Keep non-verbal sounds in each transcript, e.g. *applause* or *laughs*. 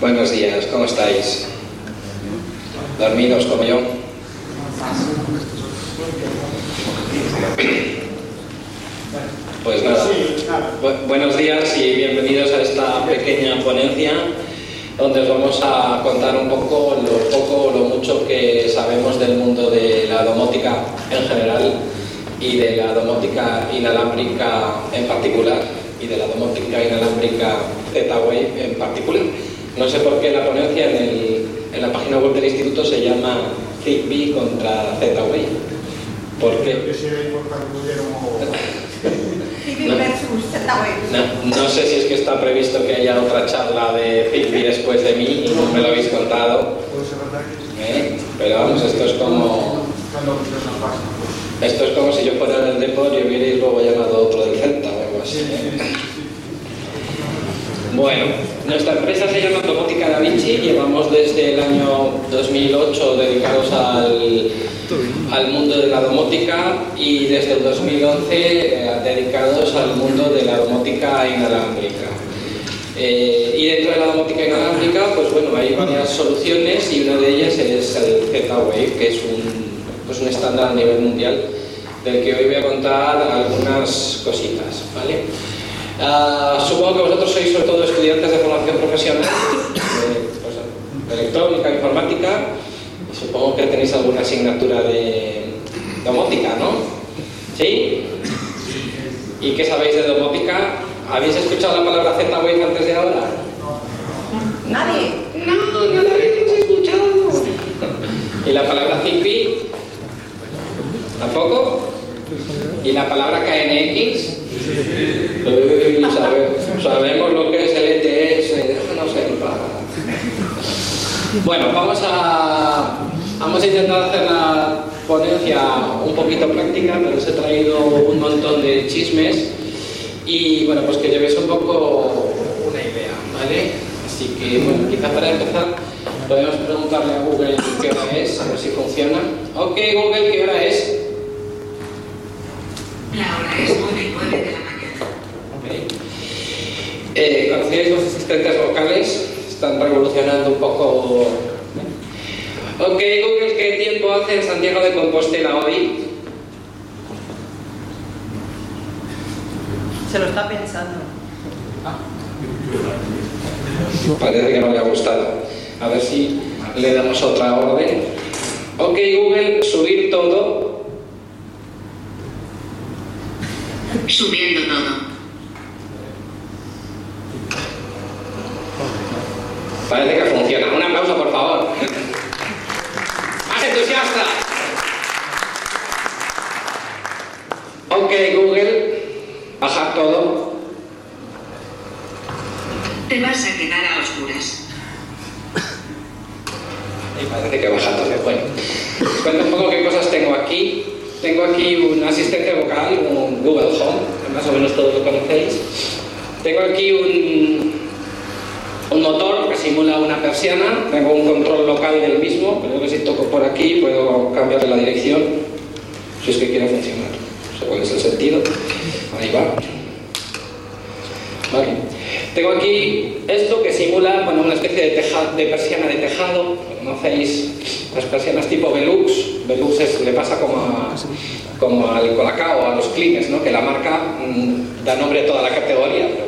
Buenos días, ¿cómo estáis? ¿Dormidos como yo? Pues nada, bu- buenos días y bienvenidos a esta pequeña ponencia donde os vamos a contar un poco lo poco o lo mucho que sabemos del mundo de la domótica en general y de la domótica inalámbrica en particular y de la domótica inalámbrica Z-Wave en particular. No sé por qué la ponencia en, el- en la página web del instituto se llama Zigbee contra Z-Wave. ¿Por qué? Hubiera. *laughs* No, no sé si es que está previsto que haya otra charla de Zigbee después de mí y no me lo habéis contado, Puede ser verdad que ¿eh? pero vamos, esto es como pues, esto es como si yo fuera del Depor y hubierais luego llamado otro del Celta Bueno, nuestra empresa se llama Domótica Da Vinci, llevamos desde el año 2008 dedicados al, al mundo de la domótica y desde el 2011 eh, dedicados al mundo de la domótica inalámbrica. Eh, y dentro de la domótica inalámbrica, pues bueno, hay varias soluciones y una de ellas es el Z-Wave, que es un, pues un estándar a nivel mundial del que hoy voy a contar algunas cositas, ¿vale? Ah, supongo que vosotros sois sobre todo estudiantes de formación profesional, de, pues, de electrónica, informática, y supongo que tenéis alguna asignatura de domótica, ¿no? ¿Sí? ¿Y qué sabéis de domótica? ¿Habéis escuchado la palabra Z-Wave antes de ahora? Nadie. No, no la habéis escuchado. ¿Y la palabra Zigbee? ¿Tampoco? ¿Y la palabra KNX? Eh, sabe- sabemos lo que es el ETS, no sé. Bueno, vamos a, vamos a intentar hacer la ponencia un poquito práctica, pero os he traído un montón de chismes y bueno, pues que llevéis un poco una idea, ¿vale? Así que bueno, quizá para empezar podemos preguntarle a Google qué hora es, a ver si funciona. Ok, Google, ¿qué hora es? La hora es 9 y 9 de la mañana. Ok. Eh, ¿Conocíais los asistentes vocales? Están revolucionando un poco. Ok, Google, ¿qué tiempo hace en Santiago de Compostela hoy? Se lo está pensando. Parece que no le ha gustado. A ver si le damos otra orden. Ok, Google, subir todo. Subiendo todo. Parece que funciona. Un aplauso, por favor. ¡Más entusiasta! Ok, Google, bajar todo. Te vas a quedar a oscuras. Y parece que baja todo. Bueno, os cuento un poco qué cosas tengo aquí. Tengo aquí un asistente vocal, un Google Home, que más o menos todos lo conocéis. Tengo aquí un, motor que simula una persiana. Tengo un control local del mismo. Creo que si toco por aquí puedo cambiarle la dirección, si es que quiere funcionar. No cuál es el sentido. Ahí va. Vale. Tengo aquí esto que simula bueno, una especie de, persiana de tejado. ¿Conocéis las persianas tipo Velux? Velux es- le pasa como, a- como al Colacao, a los clines, ¿no? que la marca mm, da nombre a toda la categoría, pero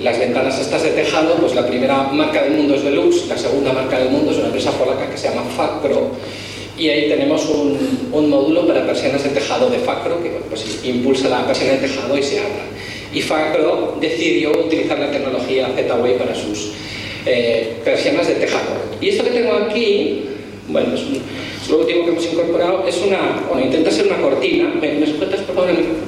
las, ventanas estas de tejado, pues la primera marca del mundo es Velux, la segunda marca del mundo es una empresa polaca que se llama Facro. Y ahí tenemos un, módulo para persianas de tejado de Facro que pues, impulsa la persiana de tejado y se abra. Y Facro decidió utilizar la tecnología Z-Wave para sus eh, persianas de tejado. Y esto que tengo aquí, bueno, es, un- es lo último que hemos incorporado, es una, bueno, intenta ser una cortina. ¿Me, me sujetas por favor el micrófono?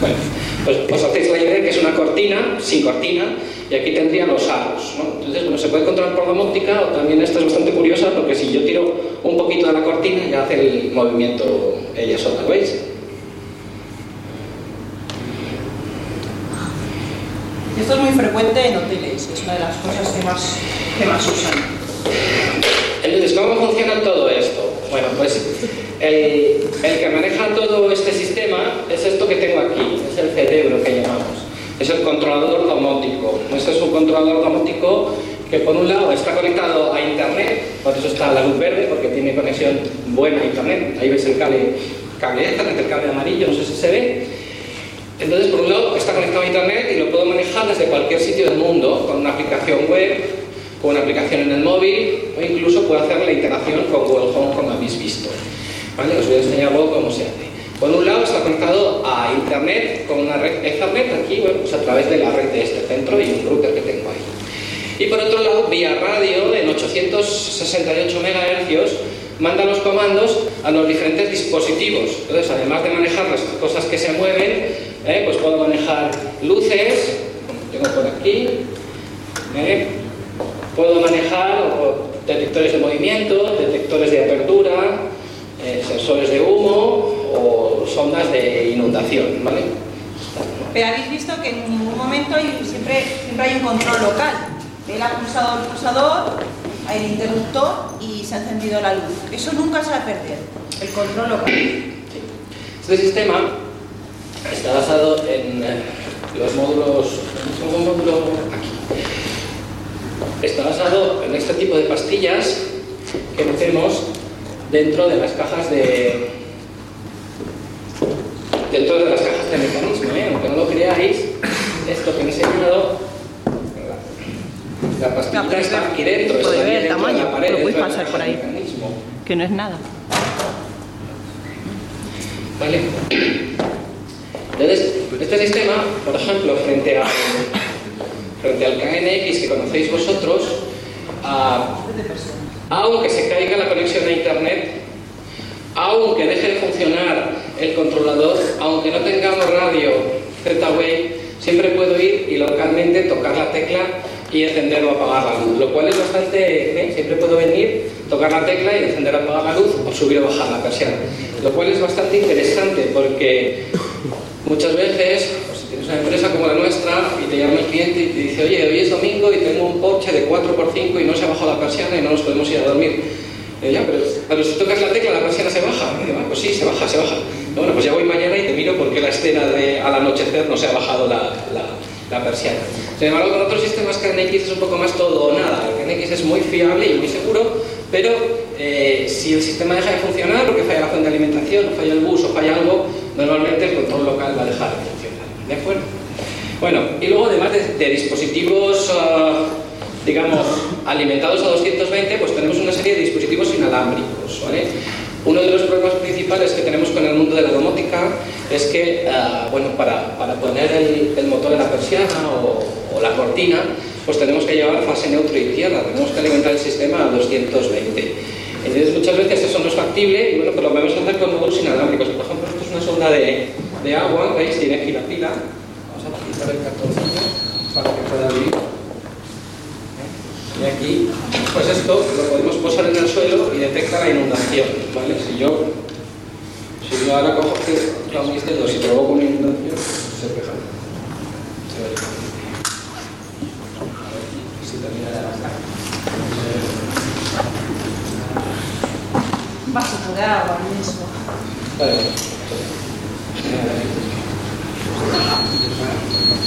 Bueno, pues os hacéis la idea de que es una cortina, sin cortina, y aquí tendría los aros, ¿no? Entonces, bueno, se puede controlar por domótica, o también esta es bastante curiosa, porque si yo tiro un poquito de la cortina, ya hace el movimiento ella sola, ¿veis? Esto es muy frecuente en hoteles, es una de las cosas que más, que más usan. Entonces, ¿cómo funciona todo esto? Bueno, pues El, que maneja todo este sistema es esto que tengo aquí, es el cerebro que llamamos. Es el controlador domótico. Este es un controlador domótico que por un lado está conectado a internet, por eso está la luz verde, porque tiene conexión buena a internet. Ahí ves el cable, cable internet, el cable amarillo, no sé si se ve. Entonces, por un lado, está conectado a internet y lo puedo manejar desde cualquier sitio del mundo, con una aplicación web, con una aplicación en el móvil, o incluso puedo hacer la integración con Google Home, como habéis visto. ¿Vale? Os voy a enseñar luego cómo se hace. Por un lado está conectado a internet con una red Ethernet aquí, bueno, pues a través de la red de este centro y un router que tengo ahí. Y por otro lado, vía radio en 868 MHz, manda los comandos a los diferentes dispositivos. Entonces, además de manejar las cosas que se mueven, eh, pues puedo manejar luces, como tengo por aquí, eh, puedo manejar detectores de movimiento, detectores de apertura, eh, sensores de humo o sondas de inundación. ¿vale? Pero habéis visto que en ningún momento hay- siempre, siempre hay un control local. Él ha pulsado el pulsador, el interruptor y se ha encendido la luz. Eso nunca se va a perder, el control local. Este sistema está basado en eh, los módulos. un módulo aquí. Está basado en este tipo de pastillas que metemos dentro de las cajas de. dentro de las cajas de mecanismo, ¿eh? aunque no lo creáis, esto que he enseñado. La pastilla No, está es aquí dentro, está aquí ver el dentro de la tamaño, pared, lo puedes pasar por ahí. mecanismo. Que no es nada. ¿Vale? Entonces, este sistema, por ejemplo, frente, al KNX que conocéis vosotros, aunque se caiga la conexión a Internet, aunque deje de funcionar el controlador, aunque no tengamos radio Z-Wave, siempre puedo ir y localmente tocar la tecla y encender o apagar la luz, lo cual es bastante, siempre puedo venir, tocar la tecla y encender o apagar la luz o subir o bajar la persiana, lo cual es bastante interesante porque muchas veces, pues, si tienes una empresa como la nuestra y te llama el cliente y te dice, oye, hoy es domingo y tengo un Porsche de 4x5 y no se ha bajado la persiana y no nos podemos ir a dormir. Ya, pero, si tocas la tecla la persiana se baja. Y "Ah, pues sí, se baja, se baja. Bueno, pues ya voy mañana y te miro porque la escena de al anochecer no se ha bajado la, la, persiana. Sin embargo, con otros sistemas KNX es un poco más todo o nada. El es muy fiable y muy seguro, pero eh, si el sistema deja de funcionar porque falla la fuente de alimentación, o falla el bus o falla algo, normalmente el control local va a dejar de funcionar. ¿De acuerdo? Bueno, y luego además de, dispositivos, ah, digamos, alimentados a 220, pues tenemos una serie de dispositivos inalámbricos, ¿vale? Uno de los problemas principales que tenemos con el mundo de la domótica es que, ah, bueno, para, para poner el, el motor en la persiana o, o la cortina, pues tenemos que llevar fase neutro y tierra, tenemos que alimentar el sistema a 220. Entonces muchas veces eso no es factible y bueno, pues lo podemos hacer con módulos inalámbricos. Por ejemplo, esto es una sonda de, de agua, ¿veis? Tiene pila pila. Vamos a quitar el cartoncillo para que pueda abrir. Y aquí, pues esto lo podemos posar en el suelo y detecta la inundación, ¿vale? Si yo, si yo ahora cojo aquí mis dedos y provoco una inundación, se fija. Se ve. A ver si termina de arrastrar. Un vasito de agua mismo.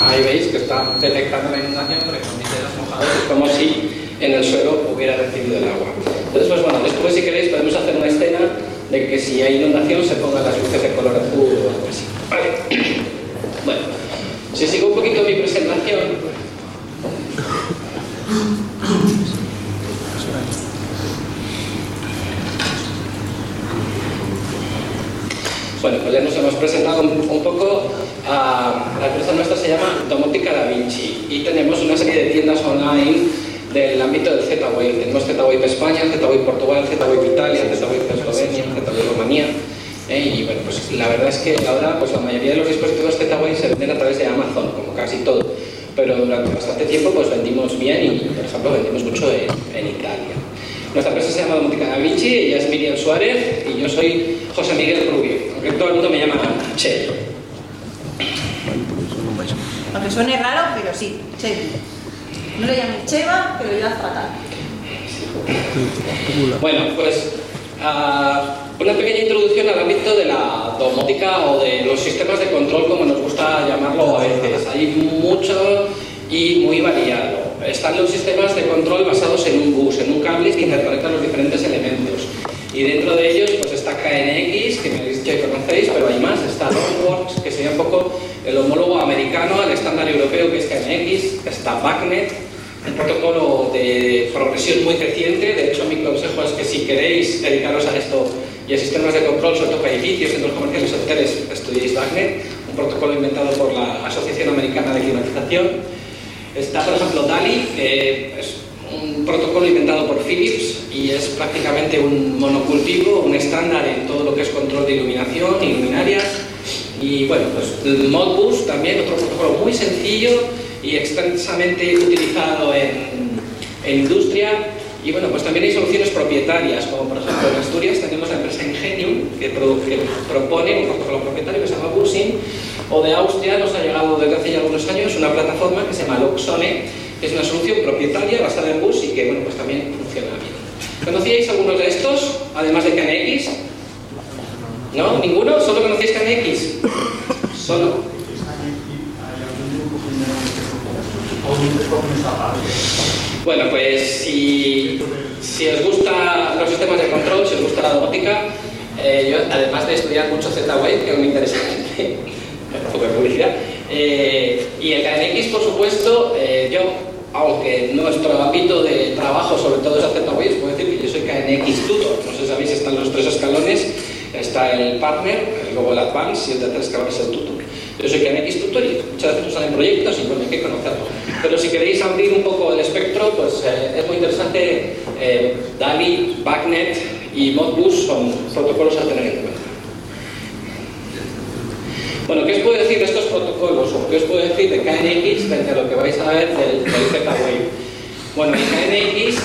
Ahí veis que está detectando la inundación porque con dedos mojados como si en el suelo hubiera recibido el agua. Entonces, pues bueno, después si queréis podemos hacer una escena de que si hay inundación se pongan las luces de color azul o algo así. *clears throat* Bueno, si sigo un poquito mi presentación, Bueno, pues ya nos hemos presentado un, un poco. a la empresa nuestra se llama Domótica Da Vinci y tenemos una serie de tiendas online del ámbito del Z-Wave. Tenemos Z-Wave España, Z-Wave Portugal, Z-Wave Italia, Z-Wave Eslovenia, Z-Wave Rumanía. ¿eh? Y bueno, pues la verdad es que ahora pues la mayoría de los dispositivos Z-Wave se venden a través de Amazon, como casi todo. Pero durante bastante tiempo pues vendimos bien y, por ejemplo, vendimos mucho en, en Italia. Nuestra empresa se llama Domótica Da Vinci, ella es Miriam Suárez y yo soy José Miguel Rubio, aunque todo el mundo me llama Che. Aunque suene raro, pero sí, Cheva. No le llamen Cheva, pero es fatal. Bueno, pues ah, Una pequeña introducción al ámbito de la domótica o de los sistemas de control, como nos gusta llamarlo a veces. Hay mucho y muy variado. Están los sistemas de control basados en un bus, en un cable que interconecta los diferentes elementos. Y dentro de ellos pues está KNX, que me que conocéis, pero hay más. Está Rockworks, que sería un poco el homólogo americano al estándar europeo que es KNX. Está BACnet, un protocolo de progresión muy creciente. De hecho, mi consejo es que si queréis dedicaros a esto y a sistemas de control, sobre todo para edificios, centros comerciales, hoteles, estudiéis BACnet, un protocolo inventado por la Asociación Americana de Climatización. Está, por ejemplo, DALI, que es un protocolo inventado por Philips y es prácticamente un monocultivo, un estándar en todo lo que es control de iluminación y luminarias. Y bueno, pues Modbus también, otro protocolo muy sencillo y extensamente utilizado en, industria. Y bueno, pues también hay soluciones propietarias, como por ejemplo en Asturias tenemos la empresa Ingenium, que, pro, que propone un protocolo propietario que se llama Busing, o de Austria nos ha llegado desde hace ya algunos años una plataforma que se llama Luxone, es una solución propietaria basada en bus y que bueno, pues también funciona bien. ¿Conocíais algunos de estos, además de KNX? ¿No? ¿Ninguno? ¿Solo conocéis KNX? ¿Solo? Bueno, pues si, si os gustan los sistemas de control, si os gusta la domótica, eh, yo además de estudiar mucho Z-Wave, que es muy interesante, *laughs* un poco de publicidad, eh, y el KNX, por supuesto, eh, yo, aunque nuestro ámbito de trabajo sobre todo es hacer Z-Wave, puedo decir que yo soy KNX tutor, no sé si sabéis, están los tres escalones, está el partner, luego el advance y el tercer escalón es el tutor. Yo soy KNX tutor y muchas veces nos salen proyectos y bueno, hay que conocerlos. Pero si queréis abrir un poco el espectro, pues eh, es muy interesante. Eh, DALI, BACnet y Modbus son protocolos a tener en cuenta. Bueno, ¿qué os puedo decir de estos protocolos? ¿O qué os puedo decir de KNX frente a lo que vais a ver del, del Z-Wave? Bueno, el KNX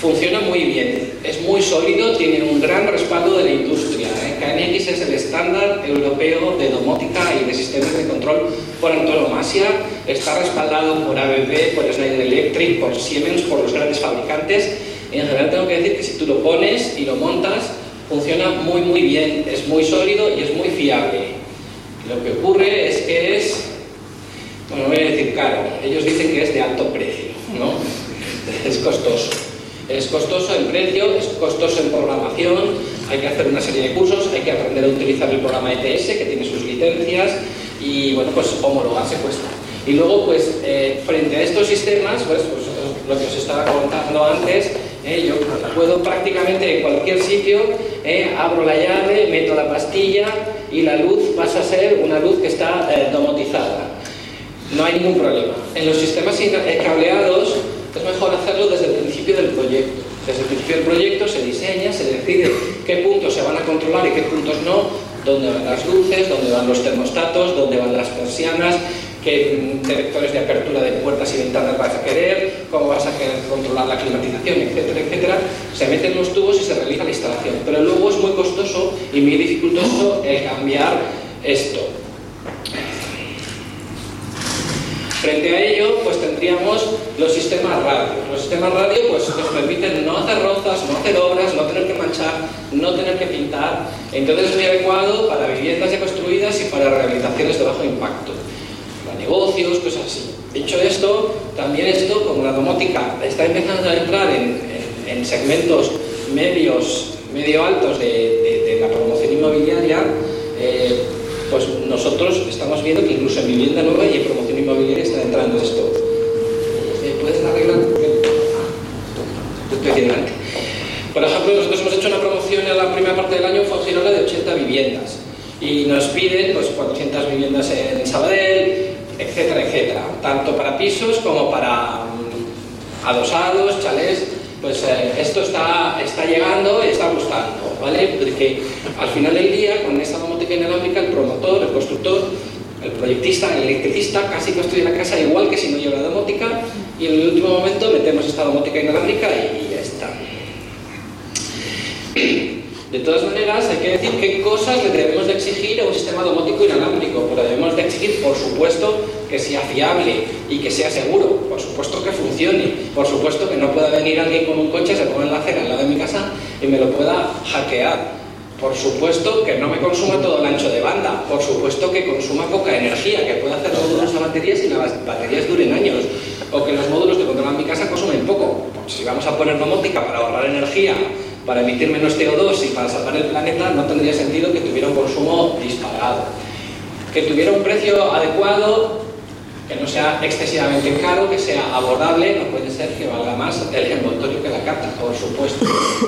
funciona muy bien, es muy sólido, tiene un gran respaldo de la industria. ¿eh? KNX es el estándar europeo de domótica y de sistemas de control por antonomasia, está respaldado por ABB, por Schneider Electric, por Siemens, por los grandes fabricantes. En general tengo que decir que si tú lo pones y lo montas, funciona muy muy bien, es muy sólido y es muy fiable. Lo que ocurre es que es, bueno, voy a decir caro, ellos dicen que es de alto precio, ¿no? Es costoso. Es costoso en precio, es costoso en programación, hay que hacer una serie de cursos, hay que aprender a utilizar el programa ETS que tiene sus licencias y bueno, pues homologarse cuesta. Y luego, pues eh, frente a estos sistemas, pues, pues, lo que os estaba contando antes, eh, yo puedo prácticamente en cualquier sitio, eh, abro la llave, meto la pastilla y la luz pasa a ser una luz que está domotizada. No hay ningún problema. En los sistemas cableados, es mejor hacerlo desde el principio del proyecto. Desde el principio del proyecto se diseña, se decide qué puntos se van a controlar y qué puntos no, dónde van las luces, dónde van los termostatos, dónde van las persianas, qué directores de apertura de puertas y ventanas vas a querer, cómo vas a querer controlar la climatización, etcétera, etcétera. Se meten los tubos y se realiza la instalación. Pero luego es muy costoso y muy dificultoso el cambiar esto. Frente a ello, pues tendríamos los sistemas radio. Los sistemas radio pues, nos permiten no hacer rozas, no hacer obras, no tener que manchar, no tener que pintar. Entonces es muy adecuado para viviendas ya construidas y para rehabilitaciones de bajo impacto, negocios, cosas así. Dicho esto, también esto, como la domótica está empezando a entrar en, en, en segmentos medios, medio altos de, la promoción inmobiliaria, eh, pues nosotros estamos viendo que incluso en vivienda nueva y en promoción inmobiliaria está entrando esto. ¿Puedes arreglar? Estoy haciendo antes. Por ejemplo, nosotros hemos hecho una promoción en la primera parte del año, fue Girola de 80 viviendas. Y nos piden pues, 400 viviendas en Sabadell, etcétera, etcétera. Tanto para pisos como para um, adosados, chalés. Pues eh, esto está, está llegando y está gustando, ¿vale? Porque al final del día, con esta domótica inalámbrica, el promotor, el constructor, el proyectista, el electricista casi construye la casa igual que si no lleva la domótica y en el último momento metemos esta domótica inalámbrica y ya está. De todas maneras, hay que decir qué cosas le debemos de exigir a un sistema domótico inalámbrico. Pero debemos de exigir, por supuesto, que sea fiable y que sea seguro. Por supuesto que funcione. Por supuesto que no pueda venir alguien con un coche, se ponga en la acera al lado de mi casa y me lo pueda hackear. Por supuesto que no me consuma todo el ancho de banda, por supuesto que consuma poca energía, que pueda hacer módulos a baterías y las baterías duren años, o que los módulos que controlan mi casa consumen poco. Porque si vamos a poner domótica para ahorrar energía, para emitir menos CO2 y para salvar el planeta, no tendría sentido que tuviera un consumo disparado. Que tuviera un precio adecuado, que no sea excesivamente caro, que sea abordable, no puede ser que valga más el envoltorio que la carta, por supuesto.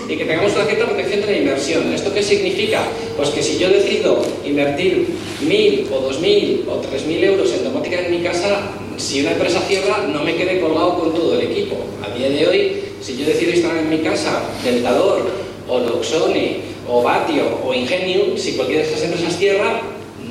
Y que tengamos una cierta protección de la inversión. ¿Esto qué significa? Pues que si yo decido invertir mil o dos mil o tres mil euros en domótica en mi casa, si una empresa cierra, no me quede colgado con todo el equipo. A día de hoy, si yo decido instalar en mi casa Deltador o Luxone o Batio o Ingenium, si cualquiera de esas empresas cierra,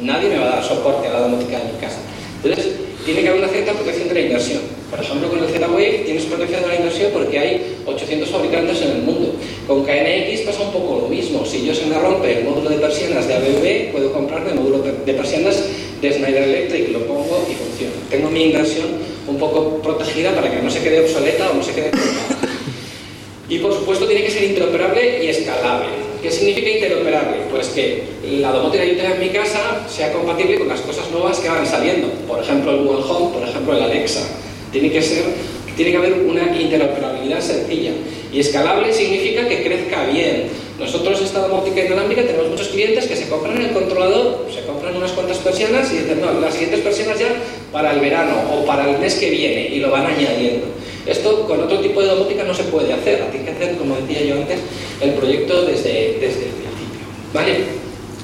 nadie me va a dar soporte a la domótica en mi casa. Entonces, tiene que haber una cierta protección de la inversión. Por ejemplo, con el Z-Wave tienes protección de la inversión porque hay 800 fabricantes en el mundo. Con KNX pasa un poco lo mismo. Si yo se me rompe el módulo de persianas de ABB, puedo comprarme el módulo de persianas de Schneider Electric, lo pongo y funciona. Tengo mi inversión un poco protegida para que no se quede obsoleta o no se quede *coughs* Y por supuesto tiene que ser interoperable y escalable. ¿Qué significa interoperable? Pues que la domótica que yo tenga en mi casa sea compatible con las cosas nuevas que van saliendo. Por ejemplo, el Google Home, por ejemplo, el Alexa. Tiene que, ser, tiene que haber una interoperabilidad sencilla. Y escalable significa que crezca bien. Nosotros, esta domótica inalámbrica, tenemos muchos clientes que se compran el controlador, se compran unas cuantas persianas y dicen, no, las siguientes persianas ya para el verano o para el mes que viene y lo van añadiendo. Esto con otro tipo de domótica no se puede hacer, tiene que hacer, como decía yo antes, el proyecto desde, desde el principio. ¿Vale?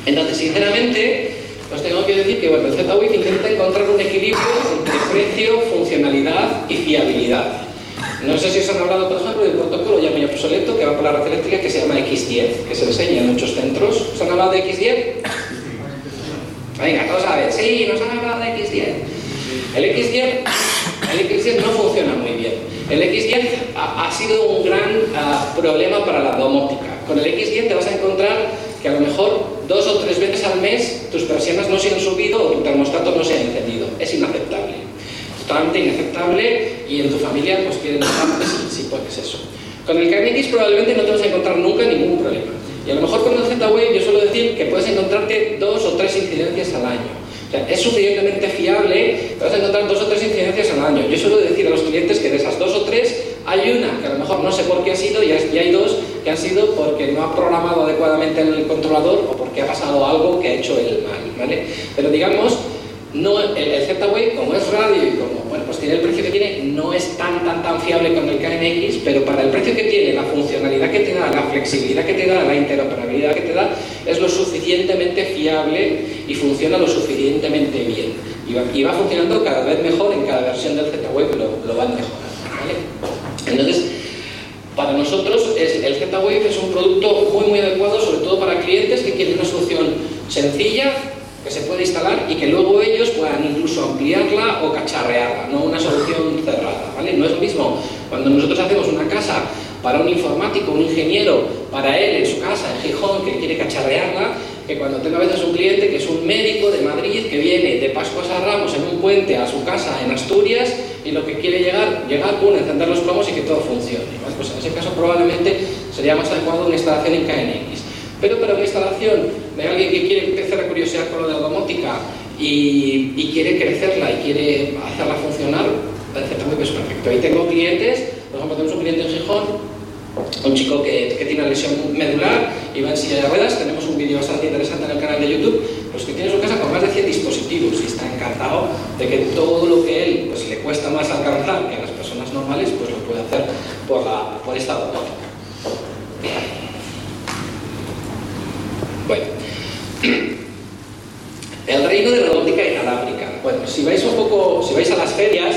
Entonces, sinceramente, os tengo que decir que bueno, el Z-Wave intenta encontrar un equilibrio entre precio, funcionalidad y fiabilidad. No sé si os han hablado, por ejemplo, del protocolo ya muy obsoleto que va por la red eléctrica que se llama X10, que se enseña en muchos centros. ¿Os han hablado de X10? Venga, todos a ver. Sí, nos han hablado de X10. El X10, el X10 no funciona muy bien. El X10 ha, sido un gran ah, problema para la domótica. Con el X10 te vas a encontrar que a lo mejor dos o tres veces al mes tus persianas no se han subido o tu termostato no se ha encendido. Es inaceptable. Totalmente inaceptable y en tu familia pues quieren saber si, si eso. Con el KNX probablemente no te vas a encontrar nunca ningún problema. Y a lo mejor con el Z-Wave yo suelo decir que puedes encontrarte dos o tres incidencias al año es suficientemente fiable, te vas a encontrar dos o tres incidencias al año. Yo suelo decir a los clientes que de esas dos o tres hay una que a lo mejor no sé por qué ha sido y hay dos que han sido porque no ha programado adecuadamente el controlador o porque ha pasado algo que ha hecho el mal. ¿vale? Pero digamos, no, el, el Z-Wave, como es radio y como bueno, pues tiene el precio que tiene, no es tan tan tan fiable con el KNX, pero para el precio que tiene, la funcionalidad que te da, la flexibilidad que te da, la interoperabilidad que te da, es lo suficientemente fiable y funciona lo suficientemente bien. Y va, funcionando cada vez mejor en cada versión del Z-Wave, lo, van mejorando. Entonces, para nosotros el Z-Wave es un producto muy muy adecuado, sobre todo para clientes que quieren una solución sencilla, que se puede instalar y que luego ellos puedan incluso ampliarla o cacharrearla, no una solución cerrada, ¿vale? No es lo mismo cuando nosotros hacemos una casa para un informático, un ingeniero, para él en su casa, en Gijón, que quiere cacharrearla, que cuando tenga a veces un cliente que es un médico de Madrid que viene de Pascuas a Ramos en un puente a su casa en Asturias y lo que quiere llegar, llegar, pum, encender los plomos y que todo funcione. Pues en ese caso probablemente sería más adecuado una instalación en KNX. Pero para una instalación de alguien que quiere empezar a curiosear con lo de la domótica y, quiere crecerla y quiere hacerla funcionar, es perfecto. Ahí tengo clientes, por ejemplo, tenemos un cliente en Gijón, un chico que, tiene una lesión medular y va en silla de ruedas, tenemos un vídeo bastante interesante en el canal de YouTube, pues que tiene su casa con más de 100 dispositivos y está encantado de que todo lo que él pues, le cuesta más alcanzar que a las personas normales, pues lo puede hacer por, la, por esta domótica. El reino de robótica inalámbrica. Bueno, si vais un poco, si vais a las ferias,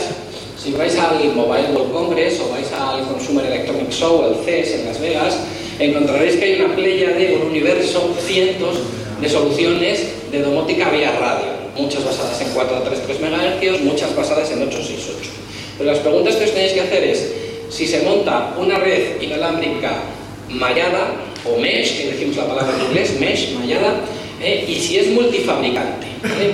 si vais al Mobile World Congress o vais al Consumer Electronic Show, al CES en Las Vegas, encontraréis que hay una playa de un universo, cientos de soluciones de domótica vía radio, muchas basadas en 433 MHz, muchas basadas en 868. Pero las preguntas que os tenéis que hacer es, si se monta una red inalámbrica mallada, o mesh, que decimos la palabra en inglés, mesh, mallada, eh, y si es multifabricante,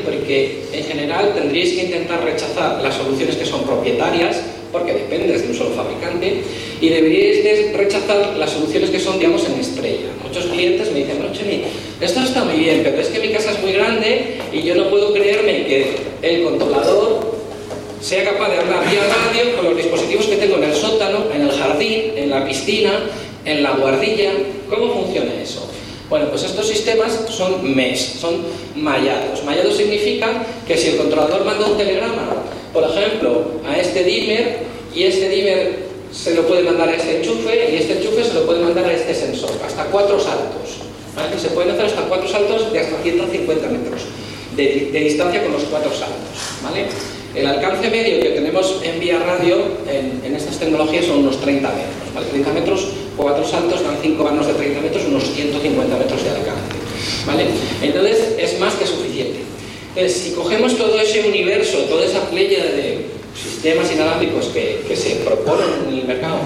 porque en general tendríais que intentar rechazar las soluciones que son propietarias, porque dependes de un solo fabricante, y deberíais de rechazar las soluciones que son, digamos, en estrella. Muchos clientes me dicen, no, Chemi, esto está muy bien, pero es que mi casa es muy grande y yo no puedo creerme que el controlador sea capaz de hablar vía radio con los dispositivos que tengo en el sótano, en el jardín, en la piscina, en la guardilla. ¿Cómo funciona eso? Bueno, pues estos sistemas son MES, son mallados. Mallado significa que si el controlador manda un telegrama, por ejemplo, a este dimmer, y este dimmer se lo puede mandar a este enchufe, y este enchufe se lo puede mandar a este sensor, hasta cuatro saltos. ¿vale? Se pueden hacer hasta cuatro saltos de hasta 150 metros de, de distancia con los cuatro saltos. ¿vale? El alcance medio que tenemos en vía radio en, en estas tecnologías son unos 30 metros. ¿vale? 30 metros, cuatro saltos dan 5 vanos de 30 metros, unos 150 metros de alcance. ¿vale? Entonces es más que suficiente. Entonces, si cogemos todo ese universo, toda esa playa de sistemas inalámbricos que, que, se proponen en el mercado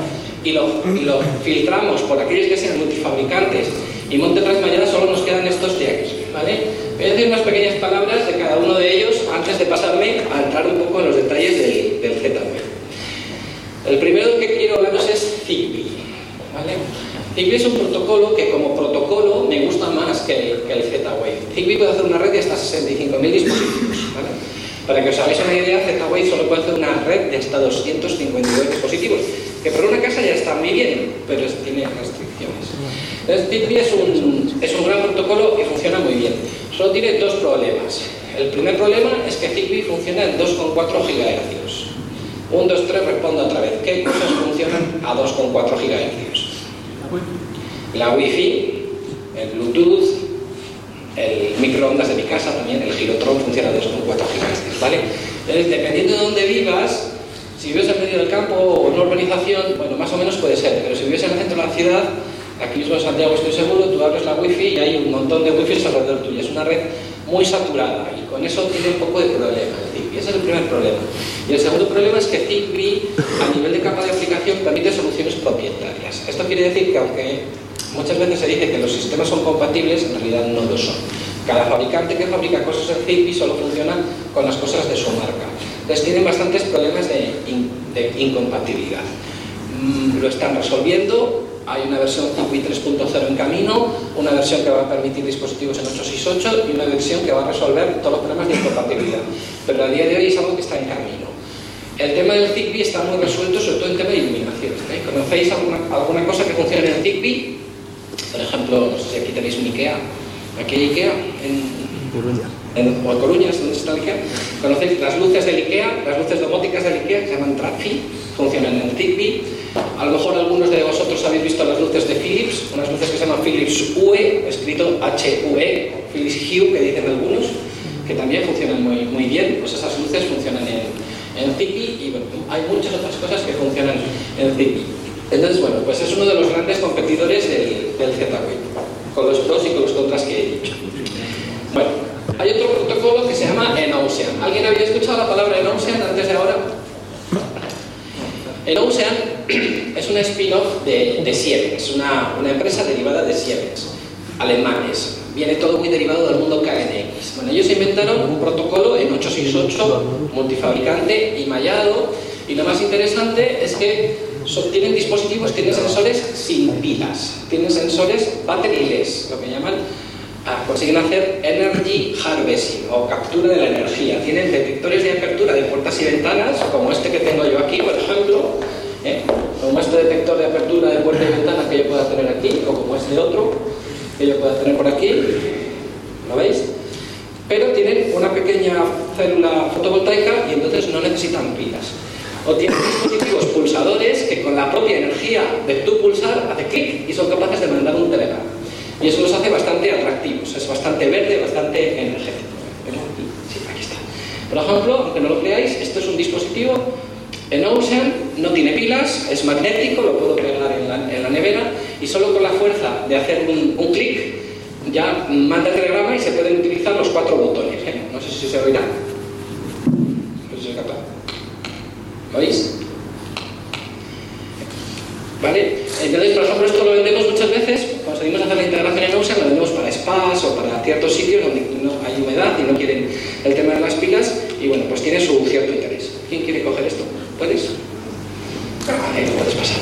y lo, y lo, filtramos por aquellos que sean multifabricantes y monte mañana solo nos quedan estos de aquí. ¿vale? Voy a decir unas pequeñas palabras de cada uno de ellos antes de pasarme a entrar un poco en los detalles del, del Z-Wave. El primero que quiero hablaros es Zigbee. ¿vale? Zigbee es un protocolo que como protocolo me gusta más que el, que el Z-Wave. Zigbee puede hacer una red de hasta 65.000 dispositivos. ¿vale? Para que os hagáis una idea, Z-Wave solo puede hacer una red de hasta 252 dispositivos, que por una casa ya está muy bien, pero tiene restricciones. Entonces, Zigbee es un, es un gran protocolo y funciona muy bien. Solo tiene dos problemas. El primer problema es que Zigbee funciona en 2,4 GHz. 1, 2, 3, respondo otra vez. ¿Qué cosas funcionan a 2,4 GHz? La Wi-Fi, el Bluetooth, el microondas de mi casa también, el girotron funciona a 2,4 GHz, ¿vale? Entonces, dependiendo de dónde vivas, si vives en medio del campo o en una urbanización, bueno, más o menos puede ser, pero si vives en el centro de la ciudad, aquí mismo en Santiago estoy seguro, tú abres la wifi y hay un montón de wifi alrededor tuyo. Es una red muy saturada y con eso tiene un poco de problema Zigbee. Ese es el primer problema. Y el segundo problema es que Zigbee, a nivel de capa de aplicación, permite soluciones propietarias. Esto quiere decir que aunque muchas veces se dice que los sistemas son compatibles, en realidad no lo son. Cada fabricante que fabrica cosas en Zigbee solo funciona con las cosas de su marca. Entonces tienen bastantes problemas de, in, de incompatibilidad. Mm, lo están resolviendo, hay una versión Zigbee 3.0 en camino, una versión que va a permitir dispositivos en 868 y una versión que va a resolver todos los problemas de incompatibilidad. Pero a día de hoy es algo que está en camino. El tema del Zigbee está muy resuelto, sobre todo en tema de iluminación. ¿eh? ¿Conocéis alguna, cosa que funcione en Zigbee? Por ejemplo, si aquí tenéis un IKEA. ¿Aquí hay IKEA? En. En, o Coruña, ¿dónde está el IKEA? ¿Conocéis las luces del IKEA? Las luces domóticas del IKEA, que se llaman Trafi, funcionan en Zigbee. A lo mejor algunos de vosotros habéis visto las luces de Philips, unas luces que se llaman Philips UE, escrito H-UE, Philips Hue, que dicen algunos, que también funcionan muy, muy bien. Pues esas luces funcionan en, en Zigbee y bueno, hay muchas otras cosas que funcionan en Zigbee. Entonces, bueno, pues es uno de los grandes competidores del, del Z-Wave, con los pros y con los contras que he dicho. Hay otro protocolo que se llama EnOcean. ¿Alguien había escuchado la palabra EnOcean antes de ahora? EnOcean *clears throat* es un spin-off de, de, Siemens, una, una, empresa derivada de Siemens, alemanes. Viene todo muy derivado del mundo KNX. Bueno, ellos inventaron un protocolo en 868, multifabricante y mallado, y lo más interesante es que son, tienen dispositivos, tienen sensores sin pilas, tienen sensores batteryless, lo que llaman consiguen hacer energy harvesting o captura de la energía. Tienen detectores de apertura de puertas y ventanas, como este que tengo yo aquí, por ejemplo, ¿eh? como este detector de apertura de puerta y ventana que yo pueda tener aquí, o como este otro que yo pueda tener por aquí. ¿Lo veis? Pero tienen una pequeña célula fotovoltaica y entonces no necesitan pilas. O tienen dispositivos pulsadores que con la propia energía de tu pulsar hace clic y son capaces de mandar un telegrama. Y eso los hace bastante atractivos, es bastante verde, bastante energético. Sí, aquí está. Por ejemplo, aunque no lo creáis, esto es un dispositivo en Ocean, no tiene pilas, es magnético, lo puedo pegar en la, nevera y solo con la fuerza de hacer un, clic ya manda el telegrama y se pueden utilizar los cuatro botones. ¿eh? No sé si se oirá. No sé si capaz. ¿Lo oís? ¿Vale? Entonces, por ejemplo, esto lo vendemos muchas veces, conseguimos hacer la integración en Ocean, lo vendemos para spas o para ciertos sitios donde no hay humedad y no quieren el tema de las pilas, y bueno, pues tiene su cierto interés. ¿Quién quiere coger esto? ¿Puedes? Vale, lo puedes pasar.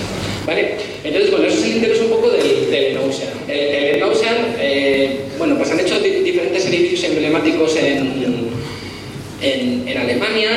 ¿Vale? Entonces, bueno, eso es el interés un poco del, del Ocean. El, el eh, bueno, pues han hecho di- diferentes edificios emblemáticos en, en, Alemania.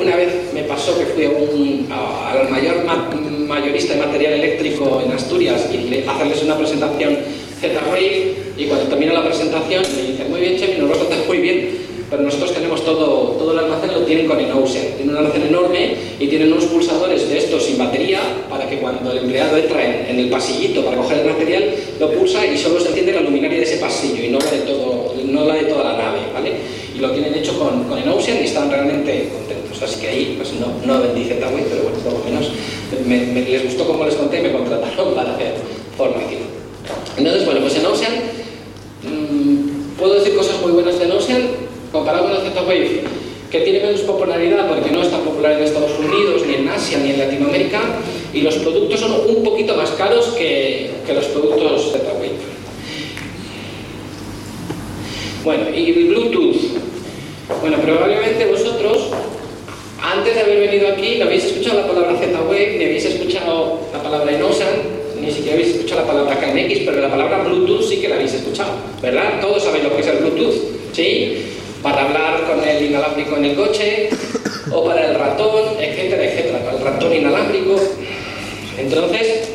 Una vez me pasó que fui a un, al mayor ma- mayorista de material eléctrico en Asturias y le, hacerles una presentación Z-Wave y cuando termina la presentación me dicen, muy bien, Chemi, nos lo tratas muy bien, pero nosotros tenemos todo, todo el almacén, lo tienen con Enoxen. Tienen un almacén enorme y tienen unos pulsadores de estos sin batería para que cuando el empleado entra en, en el pasillito para coger el material, lo pulsa y solo se enciende la luminaria de ese pasillo y no la de, todo, no la de toda la nave, ¿vale? Y lo tienen hecho con, con Enoxen y están realmente contentos. Así que ahí, pues no, no vendí Z-Wave, pero bueno, por lo menos me- me- les gustó como les conté y me contrataron para hacer formación. Entonces, bueno, pues en Ocean, mm, puedo decir cosas muy buenas de comparado con el Z-Wave, que tiene menos popularidad porque no es tan popular en Estados Unidos, ni en Asia, ni en Latinoamérica, y los productos son un poquito más caros que, que los productos Z-Wave. Bueno, y Bluetooth. Bueno, probablemente vosotros, antes de haber venido aquí, no habéis escuchado la palabra Z-Wave, ni habéis escuchado la palabra Enosan, ni siquiera habéis escuchado la palabra KNX, pero la palabra Bluetooth sí que la habéis escuchado, ¿verdad? Todos sabéis lo que es el Bluetooth, ¿sí? Para hablar con el inalámbrico en el coche, o para el ratón, etcétera, etcétera, para el ratón inalámbrico. Entonces,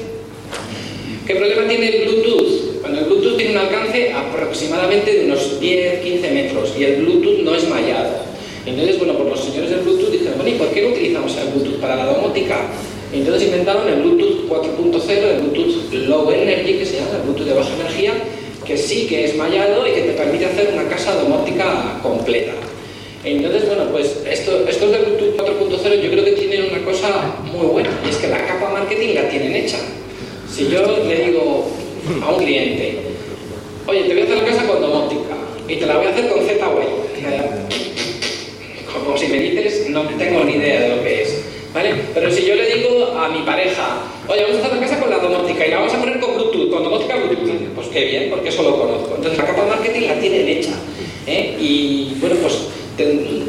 ¿Qué problema tiene el Bluetooth? Bueno, el Bluetooth tiene un alcance aproximadamente de unos 10-15 metros y el Bluetooth no es mallado. Entonces, bueno, pues los señores del Bluetooth dijeron, bueno, ¿y por qué no utilizamos el Bluetooth para la domótica? Entonces inventaron el Bluetooth 4.0, el Bluetooth Low Energy, que se llama, el Bluetooth de baja energía, que sí que es mallado y que te permite hacer una casa domótica completa. Entonces, bueno, pues esto, estos del Bluetooth 4.0 yo creo que tienen una cosa muy buena, y es que la capa marketing la tienen hecha. Si yo le digo a un cliente, oye, te voy a hacer la casa con domótica y te la voy a hacer con Z-Wave, como si me dices, no tengo ni idea de lo que es. ¿Vale? Pero si yo le digo a mi pareja, oye, vamos a hacer la casa con la domótica y la vamos a poner con Bluetooth, con domótica Bluetooth, pues qué bien, porque eso lo conozco. Entonces la capa marketing la tienen hecha. ¿eh? Y bueno, pues ten-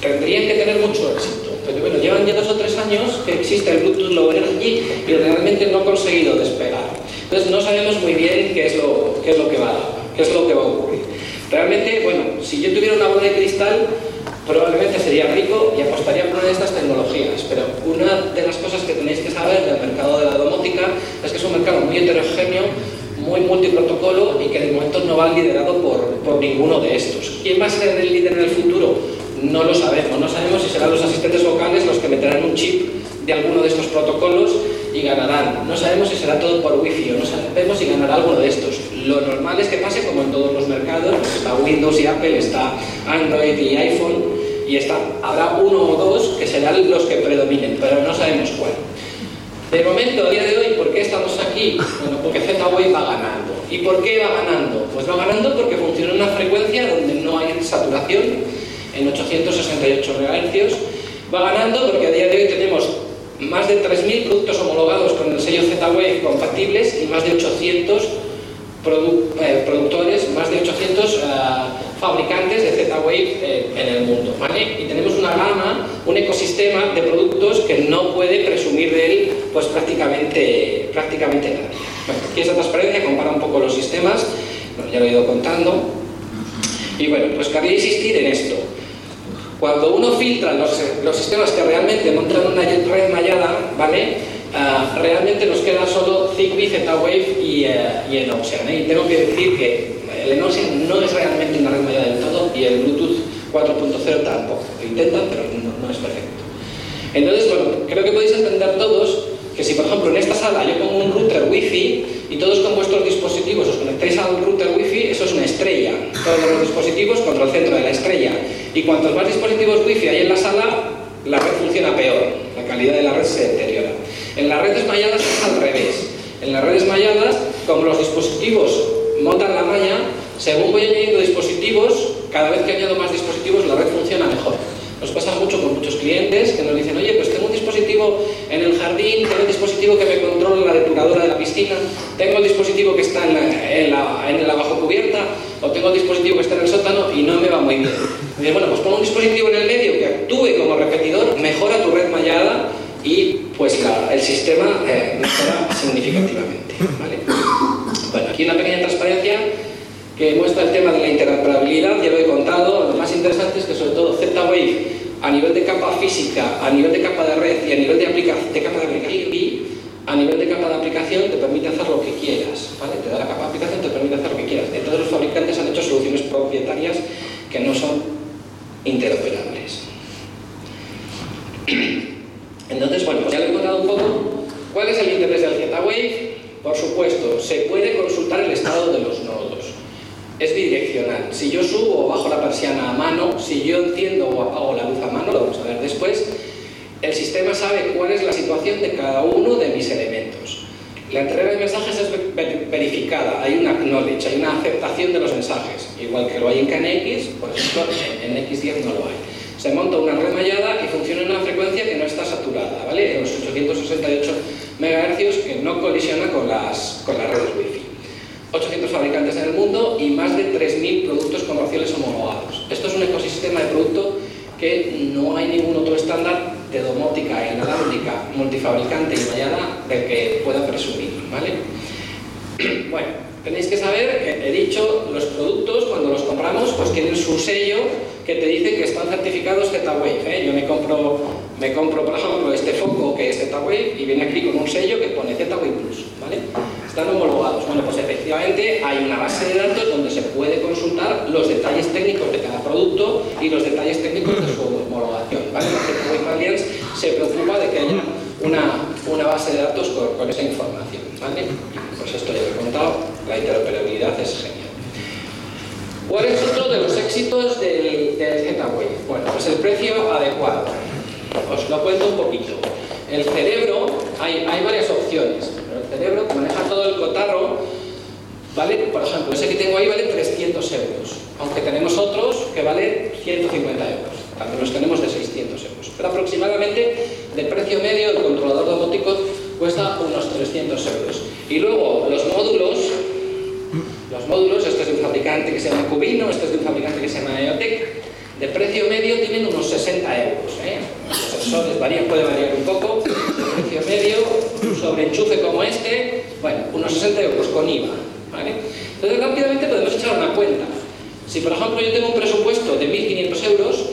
tendrían que tener mucho éxito. Pero bueno, llevan ya dos o tres años que existe el Bluetooth Low Energy y realmente no ha conseguido despegar. Entonces no sabemos muy bien qué es lo, qué es lo, que, va, qué es lo que va a ocurrir. Realmente, bueno, si yo tuviera una bola de cristal, probablemente sería rico y apostaría por una de estas tecnologías. Pero una de las cosas que tenéis que saber del mercado de la domótica es que es un mercado muy heterogéneo, muy multiprotocolo y que de momento no va liderado por, por ninguno de estos. ¿Quién va a ser el líder en el futuro? No lo sabemos. No sabemos si serán los asistentes vocales los que meterán un chip de alguno de estos protocolos y ganarán. No sabemos si será todo por wifi o no sabemos si ganará alguno de estos. Lo normal es que pase como en todos los mercados, está Windows y Apple, está Android y iPhone y está, habrá uno o dos que serán los que predominen, pero no sabemos cuál. De momento, a día de hoy, ¿por qué estamos aquí? Bueno, porque Z-Wave va ganando. ¿Y por qué va ganando? Pues va ganando porque funciona en una frecuencia donde no hay saturación, en 868 MHz. Va ganando porque a día de hoy tenemos más de 3.000 productos homologados con el sello Z-Wave compatibles y más de 800 produ- eh, productores, más de 800 ah, fabricantes de Z-Wave eh, en el mundo. ¿vale? Y tenemos una gama, un ecosistema de productos que no puede presumir de él pues prácticamente, prácticamente nadie. Bueno, aquí esa transparencia compara un poco los sistemas, bueno, ya lo he ido contando. Y bueno, pues quería insistir en esto. Cuando uno filtra los, los sistemas que realmente montan una red mallada, ¿vale? Ah, realmente nos queda solo Zigbee, Z-Wave y, eh, y. ¿eh? Y tengo que decir que el Enoxian no es realmente una red mallada del todo y el Bluetooth 4.0 tampoco. Lo intentan, pero no, no es perfecto. Entonces, bueno, creo que podéis entender todos que si, por ejemplo, en esta sala yo pongo un router Wi-Fi y todos con vuestros dispositivos os conectáis al router Wi-Fi, eso es una estrella. Todos los dispositivos contra el centro de la estrella. Y cuantos más dispositivos Wi-Fi hay en la sala, la red funciona peor. La calidad de la red se deteriora. En las redes malladas es al revés. En las redes malladas, como los dispositivos montan la malla, según voy añadiendo dispositivos, cada vez que añado más dispositivos, la red funciona mejor. Nos pasa mucho con muchos clientes que nos dicen, oye, pues tengo un dispositivo en el jardín, tengo un dispositivo que me controla la depuradora de la piscina, tengo el dispositivo que está en la, en cubierta, o tengo el dispositivo que está en el sótano y no me va muy bien. Dice, bueno, pues pon un dispositivo en el medio que actúe como repetidor, mejora tu red mallada y pues el sistema eh, mejora significativamente. ¿vale? Bueno, aquí una pequeña transparencia que muestra el tema de la interoperabilidad, ya lo he contado, lo más interesante es que sobre todo Z-Wave a nivel de capa física, a nivel de capa de red y a nivel de, aplica de capa de aplicación y a nivel de capa de aplicación te permite hacer lo que quieras, ¿vale? Te da la capa de aplicación, te permite hacer lo que quieras. Entonces los fabricantes han hecho soluciones propietarias que no son interoperables. Entonces, bueno, pues ya le he contado un poco cuál es el interés del Z-Wave. Por supuesto, se puede consultar el estado de los nodos. Es bidireccional. Si yo subo o bajo la persiana a mano, si yo enciendo o apago la luz a mano, lo vamos a ver después, el sistema sabe cuál es la situación de cada uno de mis elementos. La entrega de mensajes es ver- verificada, hay una acknowledge, hay una aceptación de los mensajes, en KNX, por ejemplo, en en X10 no lo hay. Se monta una red mallada y funciona en una frecuencia que no está saturada, ¿vale? En los 868 MHz que no colisiona con las, con las redes Wi-Fi. 800 fabricantes en el mundo y más de 3.000 productos comerciales homologados. Esto es un ecosistema de producto que no hay ningún otro estándar de domótica inalámbrica, multifabricante y mallada del que pueda presumir, ¿vale? *clears throat* Bueno, tenéis que saber, he dicho, los productos tienen su sello que te dice que están certificados Z-Wave. ¿eh? Yo me compro, me compro, por ejemplo, este foco que es Z-Wave y viene aquí con un sello que pone Z-Wave Plus, ¿vale? Están homologados. Bueno, pues efectivamente hay una base de datos donde se puede consultar los detalles técnicos de cada producto y los detalles técnicos de su homologación, ¿vale? La Z-Wave Alliance se preocupa de que haya una, una base de datos con, con esa información, ¿vale? Pues esto ya lo he contado, la interoperabilidad es genial. ¿Cuál es otro éxitos del, del Z-Wave? Bueno, pues el precio adecuado. Os lo cuento un poquito. El cerebro, hay, hay varias opciones, pero el cerebro que maneja todo el cotarro, vale, por ejemplo, ese que tengo ahí vale 300 euros, aunque tenemos otros que valen 150 euros, también los tenemos de 600 euros. Pero aproximadamente de precio medio el controlador domótico cuesta unos 300 euros. Y luego los módulos, los módulos, este es de un fabricante que se llama Cubino, este es de un fabricante que se llama EOTech, de precio medio tienen unos 60 euros. ¿eh? Los sensores varían, puede variar un poco, de precio medio, un sobreenchufe como este, bueno, unos 60 euros con IVA. ¿vale? Entonces rápidamente podemos echar una cuenta. Si por ejemplo yo tengo un presupuesto de 1.500 euros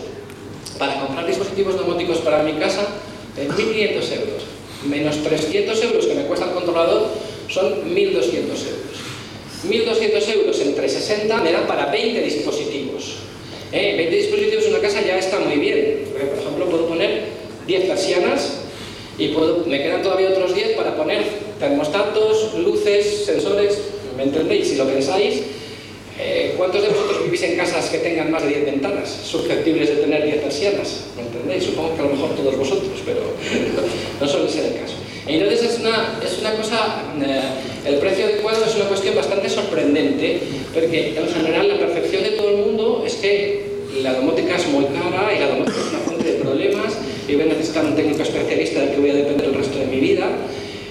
para comprar dispositivos domóticos para mi casa, de 1.500 euros, menos 300 euros que me cuesta el controlador, son 1.200 euros. 1.200 euros entre 60 me da para 20 dispositivos. ¿Eh? 20 dispositivos en una casa ya está muy bien, porque por ejemplo puedo poner 10 persianas y puedo, me quedan todavía otros 10 para poner termostatos, luces, sensores, ¿me entendéis? Si lo pensáis, eh, ¿cuántos de vosotros vivís en casas que tengan más de 10 ventanas susceptibles de tener 10 persianas? ¿Me entendéis? Supongo que a lo mejor todos vosotros, pero no suele ser el caso. Entonces es una, es una cosa, eh, el precio adecuado es una cuestión bastante sorprendente, porque en general la percepción de todo el mundo es que la domótica es muy cara y la domótica es una fuente de problemas y voy a necesitar un técnico especialista del que voy a depender el resto de mi vida.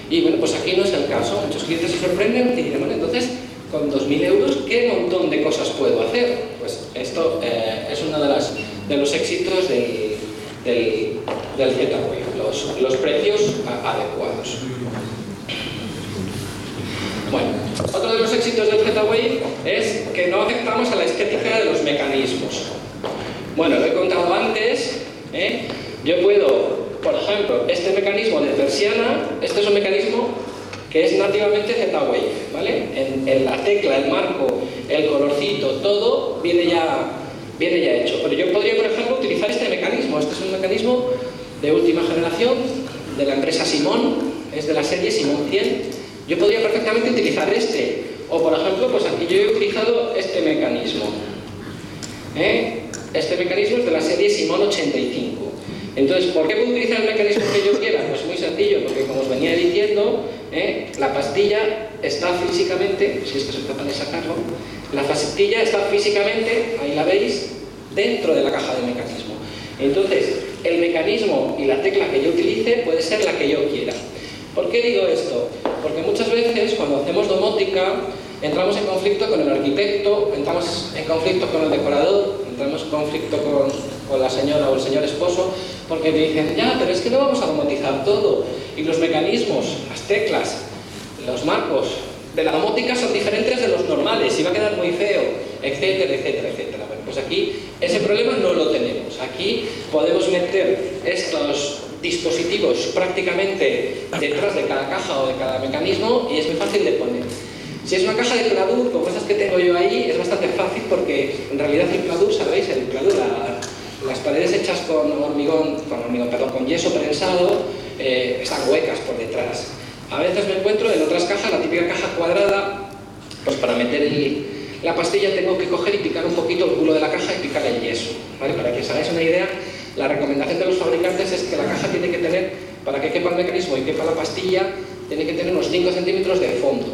Y bueno, pues aquí no es el caso. Muchos clientes se sorprenden y dicen, bueno, entonces con 2.000 euros, ¿qué montón de cosas puedo hacer? Pues esto eh, es uno de, las, de los éxitos del, del, del Z-Wave, los, los precios a- adecuados. Bueno, otro de los éxitos del Z-Wave es que no afectamos a la estética de los mecanismos. Bueno, lo he contado antes, ¿eh? yo puedo, por ejemplo, este mecanismo de persiana, este es un mecanismo que es nativamente Z-Wave, ¿vale? En, en la tecla, el marco, el colorcito, todo viene ya, viene ya hecho. Pero yo podría, por ejemplo, utilizar este mecanismo. Este es un mecanismo de última generación de la empresa Simón, es de la serie Simón 100. Yo podría perfectamente utilizar este. O, por ejemplo, pues aquí yo he utilizado este mecanismo. ¿Eh? Este mecanismo es de la serie Simón 85. Entonces, ¿por qué puedo utilizar el mecanismo que yo quiera? Pues muy sencillo, porque como os venía diciendo, ¿eh? la pastilla está físicamente, si es que soy capaz de sacarlo, la pastilla está físicamente, ahí la veis, dentro de la caja del mecanismo. Entonces, el mecanismo y la tecla que yo utilice puede ser la que yo quiera. ¿Por qué digo esto? Porque muchas veces cuando hacemos domótica entramos en conflicto con el arquitecto, entramos en conflicto con el decorador, entramos en conflicto con, la señora o el señor esposo, porque me dicen, ya, pero es que no vamos a domotizar todo. y los mecanismos, las teclas, los marcos de la domótica son diferentes de los normales y va a quedar muy feo, etcétera, etcétera, etcétera. Pues aquí ese problema no lo tenemos. Aquí podemos meter estos dispositivos prácticamente detrás de cada caja o de cada mecanismo y es muy fácil de poner. Si es una caja de pladur, como estas que tengo yo ahí, es bastante fácil porque en realidad el pladur, ¿sabéis? El pladur, las paredes hechas con hormigón, con hormigón, perdón, con yeso prensado, eh, están huecas por detrás. A veces me encuentro en otras cajas, la típica caja cuadrada, pues para meter la pastilla tengo que coger y picar un poquito el culo de la caja y picar el yeso. ¿vale? Para que os hagáis una idea, la recomendación de los fabricantes es que la caja tiene que tener, para que quepa el mecanismo y quepa la pastilla, tiene que tener unos 5 centímetros de fondo.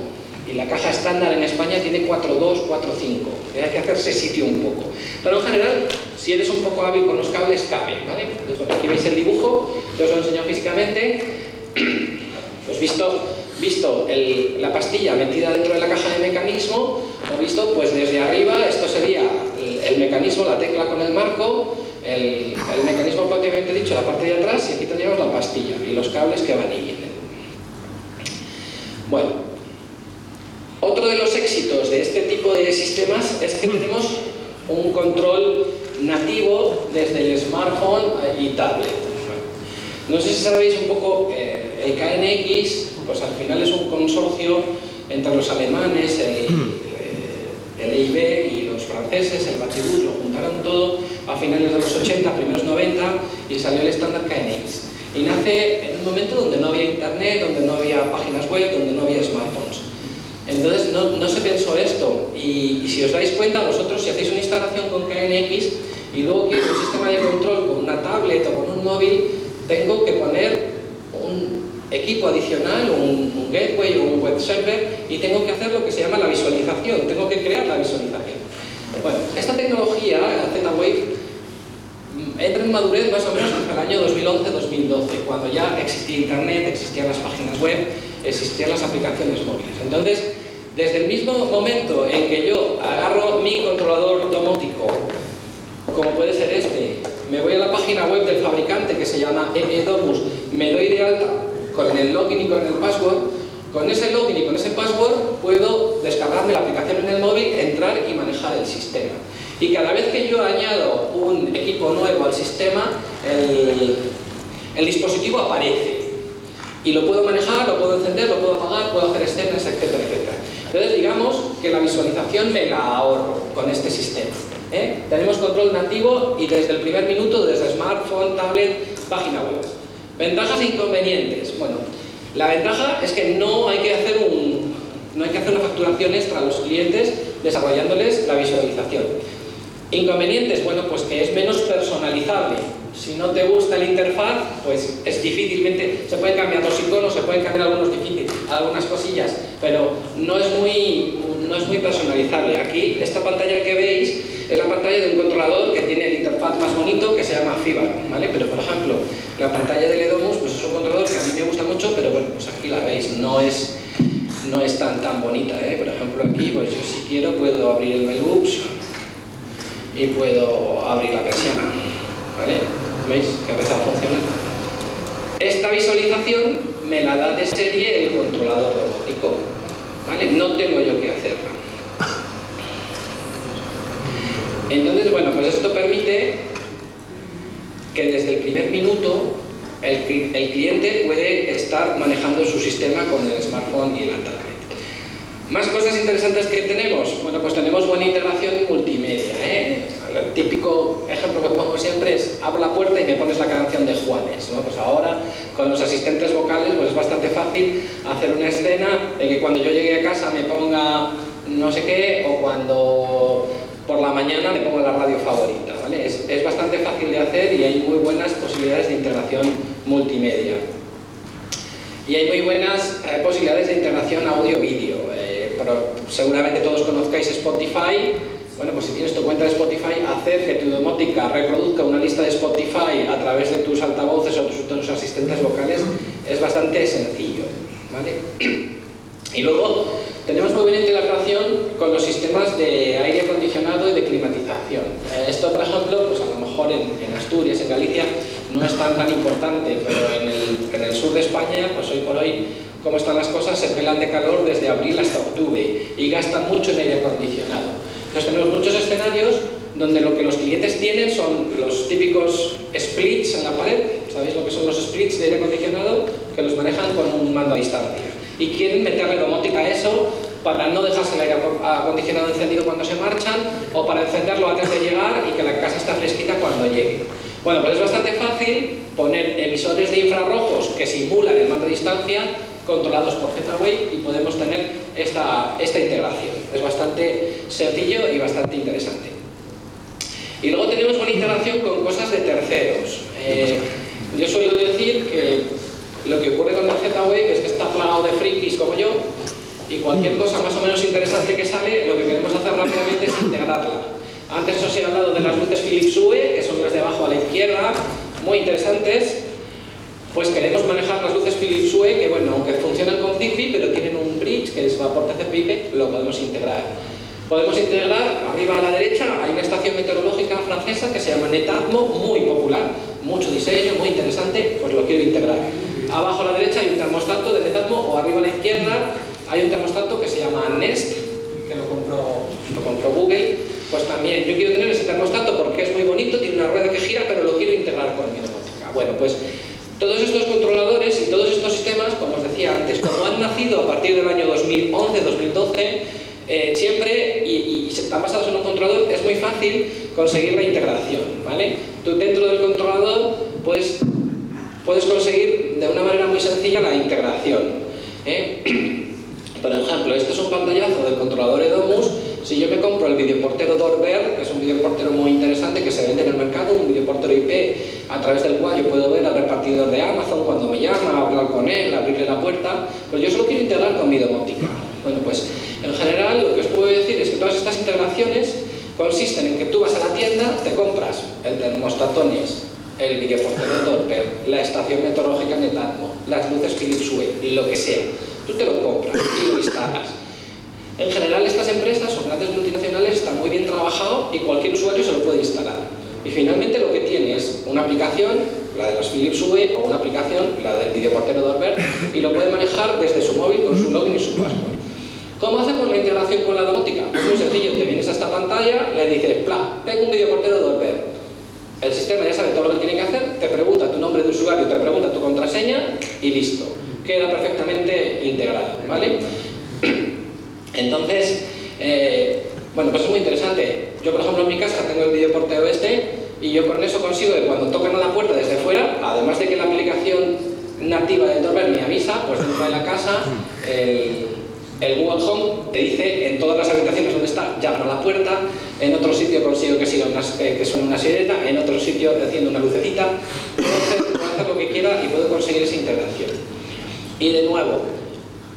Y la caja estándar en España tiene 4,2, 4,5. Hay que hacerse sitio un poco. Pero en general, si eres un poco hábil con los cables, cabe. ¿vale? aquí veis el dibujo, yo os lo enseño físicamente. *clears throat* Pues visto, visto la pastilla metida dentro de la caja de mecanismo, o visto pues desde arriba, esto sería el, mecanismo, la tecla con el marco, el, el, mecanismo propiamente dicho, la parte de atrás, y aquí tendríamos la pastilla y los cables que van y vienen. Bueno, otro de los éxitos de este tipo de sistemas es que tenemos un control nativo desde el smartphone y tablet. No sé si sabéis un poco, eh, el KNX, pues al final es un consorcio entre los alemanes, el, el EIB y los franceses, el Batibus, lo juntaron todo a finales de los 80, primeros 90 y salió el estándar KNX. Y nace en un momento donde no había internet, donde no había páginas web, donde no había smartphones. Entonces no, no se pensó esto y, y, si os dais cuenta, vosotros si hacéis una instalación con KNX y luego quieres un sistema de control con una tablet o con un móvil, tengo que poner equipo adicional, un, un gateway o un web server y tengo que hacer lo que se llama la visualización, tengo que crear la visualización. Bueno, esta tecnología, Z-Wave, entra en madurez más o menos hasta el año 2011-2012, cuando ya existía Internet, existían las páginas web, existían las aplicaciones móviles. Entonces, desde el mismo momento en que yo agarro mi controlador domótico, como puede ser este, me voy a la página web del fabricante que se llama EEDomus, me doy de alta con el login y con el password, con ese login y con ese password puedo descargarme la aplicación en el móvil, entrar y manejar el sistema. Y cada vez que yo añado un equipo nuevo al sistema, el, el dispositivo aparece. Y lo puedo manejar, lo puedo encender, lo puedo apagar, puedo hacer escenas, etcétera, etcétera. Entonces digamos que la visualización me la ahorro con este sistema. ¿eh? Tenemos control nativo y desde el primer minuto, desde smartphone, tablet, página web. Ventajas e inconvenientes. Bueno, la ventaja es que no hay que hacer no hay que hacer una facturación extra a los clientes desarrollándoles la visualización. Inconvenientes, bueno, pues que es menos personalizable. Si no te gusta la interfaz, pues es difícilmente, se pueden cambiar los iconos, se pueden cambiar algunos difíciles, algunas cosillas, pero no es muy, no es muy personalizable. Aquí, esta pantalla que veis, es la pantalla de un controlador que tiene el interfaz más bonito que se llama FIBA, ¿vale? Pero por ejemplo, la pantalla del Edomus pues es un controlador que a mí me gusta mucho, pero bueno, pues aquí la veis, no es, no es tan, tan bonita, ¿eh? Por ejemplo aquí, pues yo si quiero puedo abrir el Mailbooks y puedo abrir la persiana, ¿vale? ¿Veis que empezado a funcionar? Esta visualización me la da de serie el controlador robótico, No tengo yo que hacerla. Entonces, bueno, pues esto permite que desde el primer minuto el, el, cliente puede estar manejando su sistema con el smartphone y la tablet. Más cosas interesantes que tenemos. Bueno, pues tenemos buena integración multimedia. ¿eh? El típico ejemplo que pongo siempre es abro la puerta y me pones la canción de Juanes. ¿no? Pues ahora con los asistentes vocales pues es bastante fácil hacer una escena de que cuando yo llegue a casa me ponga no sé qué o cuando por la mañana me pongo la radio favorita. ¿vale? Es, es, bastante fácil de hacer y hay muy buenas posibilidades de integración multimedia. Y hay muy buenas eh, posibilidades de integración audio-vídeo. Eh, seguramente todos conozcáis Spotify. Bueno, pues si tienes tu cuenta de Spotify, hacer que tu domótica reproduzca una lista de Spotify a través de tus altavoces o tus, tus asistentes vocales es bastante sencillo. ¿vale? Y luego tenemos muy buena integración con los sistemas de aire acondicionado y de climatización. Eh, esto, por ejemplo, pues a lo mejor en, en, Asturias, en Galicia, no es tan tan importante, pero en el, en el sur de España, pues hoy por hoy, como están las cosas, se pelan de calor desde abril hasta octubre y gastan mucho en aire acondicionado. Entonces tenemos muchos escenarios donde lo que los clientes tienen son los típicos splits en la pared, ¿sabéis lo que son los splits de aire acondicionado? Que los manejan con un mando a distancia. Y quieren meterle domótica a eso para no dejarse el aire acondicionado encendido cuando se marchan o para encenderlo antes de llegar y que la casa esté fresquita cuando llegue. Bueno, pues es bastante fácil poner emisores de infrarrojos que simulan el mando a distancia controlados por Z-Wave y podemos tener esta, esta integración. Es bastante sencillo y bastante interesante. Y luego tenemos una integración con cosas de terceros. Eh, yo suelo decir que lo que ocurre con la Z-Wave es que está plagado de frikis como yo y cualquier cosa más o menos interesante que sale, lo que queremos hacer rápidamente es integrarla. Antes os he hablado de las luces Philips Hue, que son las de abajo a la izquierda, muy interesantes. Pues queremos manejar las luces Philips Hue, que bueno, aunque funcionan con Zigbee, pero tienen un bridge que es vapor TCP/IP, lo podemos integrar. Podemos integrar, arriba a la derecha, hay una estación meteorológica francesa que se llama Netatmo, muy popular, mucho diseño, muy interesante, pues lo quiero integrar. Abajo a la derecha hay un termostato de Netatmo, o arriba a la izquierda hay un termostato que se llama Nest, que lo compró, lo compró Google. Pues también, yo quiero tener ese termostato porque es muy bonito, tiene una rueda que gira, pero lo quiero integrar con mi domótica. Bueno, pues todos estos controladores y todos estos sistemas, como os decía antes, como han nacido a partir del año 2011-2012, eh, siempre, y, están basados en un controlador, es muy fácil conseguir la integración, ¿vale? Tú dentro del controlador puedes, puedes conseguir de una manera muy sencilla la integración. ¿eh? *clears throat* Por ejemplo, este es un pantallazo del controlador Edomus. Si yo me compro el videoportero Dorber, que es un videoportero muy interesante que se vende en el mercado, un videoportero IP a través del cual yo puedo ver al repartidor de Amazon cuando me llama, hablar con él, abrirle la puerta, pues yo solo quiero integrar con mi domótica. Bueno, pues en general lo que os puedo decir es que todas estas integraciones consisten en que tú vas a la tienda, te compras el termostatones, el videoportero Doppler, la estación meteorológica Netatmo, las luces Philips Hue, lo que sea. Tú te lo compras y lo instalas. En general estas empresas o grandes multinacionales están muy bien trabajados y cualquier usuario se lo puede instalar. Y finalmente lo que tiene es una aplicación, la de las Philips Hue, o una aplicación, la del videoportero Doppler, y lo puede manejar desde su móvil con su login y su password. ¿Cómo hacemos la integración con la domótica? Pues muy sencillo, te vienes a esta pantalla, le dices, ¡pla! Tengo un videoportero Doppler. El sistema ya sabe todo lo que tiene que hacer, te pregunta tu nombre de usuario, te pregunta tu contraseña y listo. Queda perfectamente integrado, ¿vale? Entonces, eh, bueno, pues es muy interesante. Yo, por ejemplo, en mi casa tengo el videoportero este y yo con eso consigo que cuando tocan a la puerta desde fuera, además de que la aplicación nativa de Doppler me avisa, pues dentro de la casa, el, el Google Home te dice en todas las habitaciones donde está, llama a la puerta, en otro sitio consigo que, siga una, eh, que suene una sirena, en otro sitio haciendo una lucecita, puedo hacer, lo que quiera y puedo conseguir esa integración. Y de nuevo,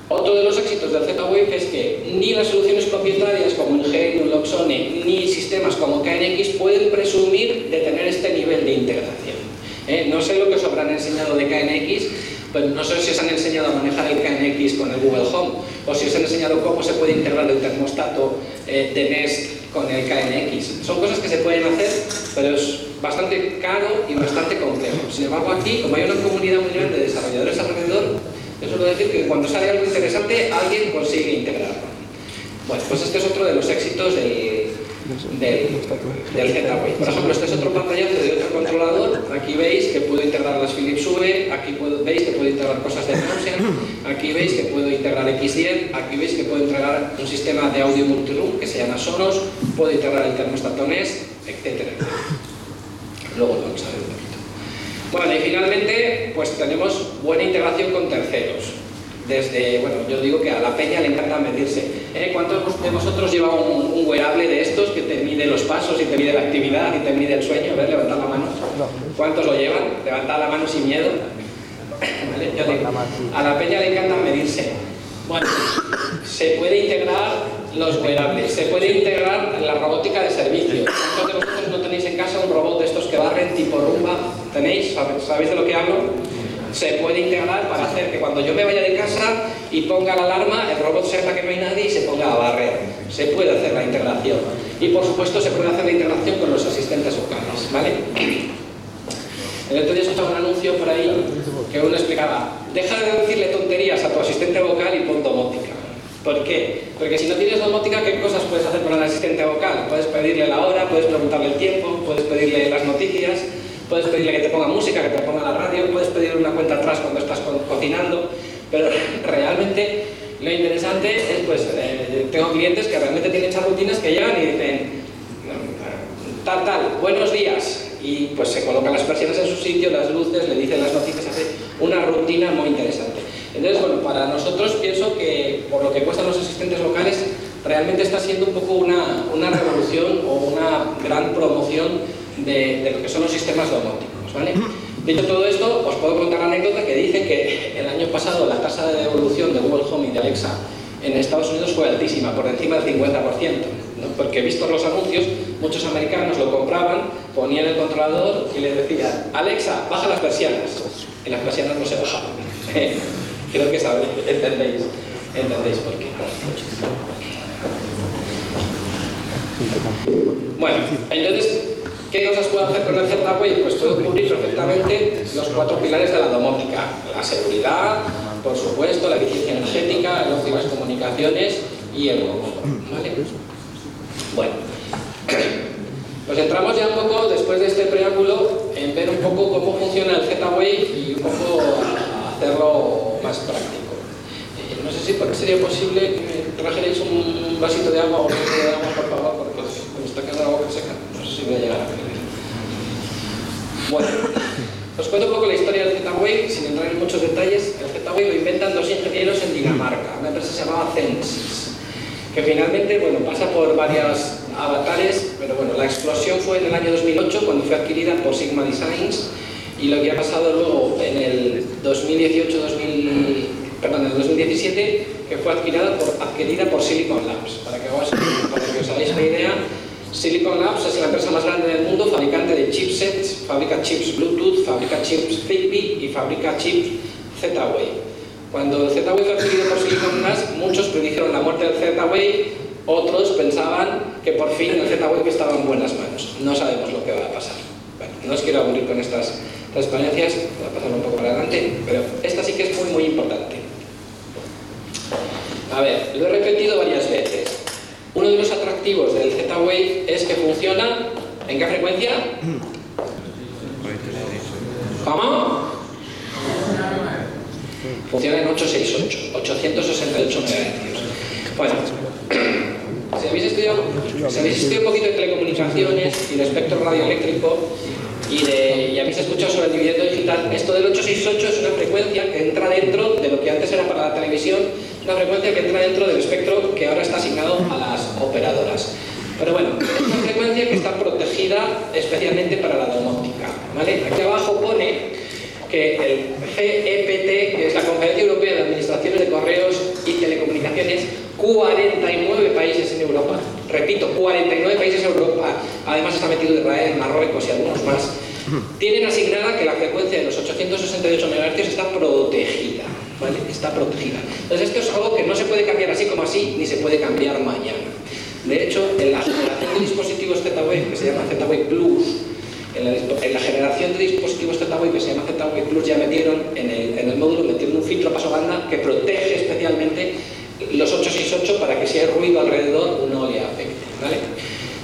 otro de los éxitos del Z-Wave es que ni las soluciones propietarias como Ingenium, Loxone, ni sistemas como KNX pueden presumir de tener este nivel de integración. ¿Eh? No sé lo que os habrán enseñado de KNX, pues no sé si os han enseñado a manejar el KNX con el Google Home o si os han enseñado cómo se puede integrar el termostato eh, de Nest con el KNX. Son cosas que se pueden hacer, pero es bastante caro y bastante complejo. Sin embargo, aquí, como hay una comunidad muy grande de desarrolladores alrededor, yo suelo decir que cuando sale algo interesante, alguien consigue integrarlo. Bueno, pues este es otro de los éxitos del, del, Z-Wave. Por ejemplo, este es otro pantallazo de otro controlador. Aquí veis que puedo integrar las Philips Hue, aquí veis que puedo integrar cosas de Gaussian, aquí veis que puedo integrar X10, aquí veis que puedo integrar un sistema de audio multiroom que se llama Sonos, puedo integrar el termostato Nest, etcétera, Luego lo vamos a ver. Bueno, y finalmente, pues tenemos buena integración con terceros desde, bueno, yo digo que a la peña le encanta medirse. ¿Eh? ¿Cuántos de vosotros lleva un, un, wearable de estos que te mide los pasos y te mide la actividad y te mide el sueño? A ver, levantad la mano. ¿Cuántos lo llevan? Levantad la mano sin miedo. *laughs* ¿Vale? Yo digo, a la peña le encanta medirse. Bueno, se puede integrar los wearables, se puede integrar la robótica de servicio. ¿Cuántos de vosotros no tenéis en casa un robot de estos que barren tipo rumba? ¿Tenéis? ¿Sabéis de lo que hablo? se puede integrar para hacer que cuando yo me vaya de casa y ponga la alarma, el robot sepa que no hay nadie y se ponga a barrer. Se puede hacer la integración. Y por supuesto se puede hacer la integración con los asistentes vocales, ¿vale? El otro día anuncio por ahí que uno explicaba, deja de decirle tonterías a tu asistente vocal y pon domótica. ¿Por qué? Porque si no tienes domótica, ¿qué cosas puedes hacer con el asistente vocal? Puedes pedirle la hora, puedes preguntarle el tiempo, puedes pedirle las noticias, puedes pedirle que te ponga música, que te ponga la radio, puedes pedirle una cuenta atrás cuando estás co- cocinando, pero *laughs* realmente lo interesante es, pues, eh, tengo clientes que realmente tienen esas rutinas que llegan y dicen, tal, tal, buenos días. Y pues se colocan las persianas en su sitio, las luces, le dicen las noticias, hace una rutina muy interesante. Entonces, bueno, para nosotros pienso que por lo que cuestan los asistentes locales, realmente está siendo un poco una, una revolución o una gran promoción de, de lo que son los sistemas domóticos, ¿vale? Dicho todo esto, os puedo contar la anécdota que dice que el año pasado la tasa de devolución de Google Home y de Alexa en Estados Unidos fue altísima, por encima del 50%, ¿no? porque vistos los anuncios, muchos americanos lo compraban, ponían el controlador y le decían, Alexa, baja las persianas, y las persianas no se bajaban. *laughs* Creo que sabéis, entendéis, entendéis por qué. Bueno, entonces, ¿qué cosas puedo hacer con el Z-Wave? Pues puedo cubrir perfectamente los cuatro pilares de la domótica. La seguridad, por supuesto, la eficiencia energética, el ocio y las comunicaciones y el confort. ¿vale? Bueno, pues entramos ya un poco, después de este preámbulo, en ver un poco cómo funciona el Z-Wave y un poco hacerlo más práctico. Eh, No sé si sería posible que me trajerais un vasito de agua o un vasito de agua, por favor, porque me está quedando la boca seca. Voy a llegar a. Bueno, os cuento un poco la historia del Z-Wave, sin entrar en muchos detalles. El Z-Wave lo inventan dos ingenieros en Dinamarca, una empresa se llamaba Censis, que finalmente, bueno, pasa por varios avatares, pero bueno, la explosión fue en el año 2008, cuando fue adquirida por Sigma Designs, y lo que ha pasado luego en el 2018, 2000, perdón, en el 2017, que fue adquirida por, adquirida por Silicon Labs. Para que, os, para que os hagáis una idea, Silicon Labs es la empresa más grande del mundo, fabricante de chipsets, fabrica chips Bluetooth, fabrica chips Zigbee y fabrica chips Z-Wave. Cuando Z-Wave fue adquirido por Silicon Labs, muchos predijeron la muerte del Z-Wave, otros pensaban que por fin el Z-Wave estaba en buenas manos. No sabemos lo que va a pasar. No os quiero aburrir con estas transparencias, voy a pasar un poco para adelante, pero esta sí que es muy, muy importante. A ver, lo he repetido varias veces. Uno de los atractivos del Z-Wave es que funciona ¿en qué frecuencia? ¿Cómo? Funciona en 868, 868 MHz. Bueno, si habéis estudiado, un poquito de telecomunicaciones y de espectro radioeléctrico y, y habéis escuchado sobre el dividendo digital, esto del 868 es una frecuencia que entra dentro de lo que antes era para la televisión, una frecuencia que entra dentro del espectro que ahora está asignado a las operadoras. Pero bueno, es una frecuencia que está protegida especialmente para la domótica. ¿vale? Aquí abajo pone que el CEPT, que es la Conferencia Europea de Administraciones de Correos y Telecomunicaciones, 49 países en Europa, repito, 49 países en Europa, además está metido Israel, Marruecos y algunos más, tienen asignada que la frecuencia de los 868 MHz está protegida, ¿vale? Está protegida. Entonces esto es algo que no se puede cambiar así como así, ni se puede cambiar mañana. De hecho, en la generación de dispositivos Z-Wave, que se llama Z-Wave Plus, en la, en la, generación de dispositivos Z-Wave que se llama Z-Wave Plus ya metieron en el, en el, módulo metieron un filtro paso banda que protege especialmente los 868 para que si hay ruido alrededor no le afecte. ¿vale?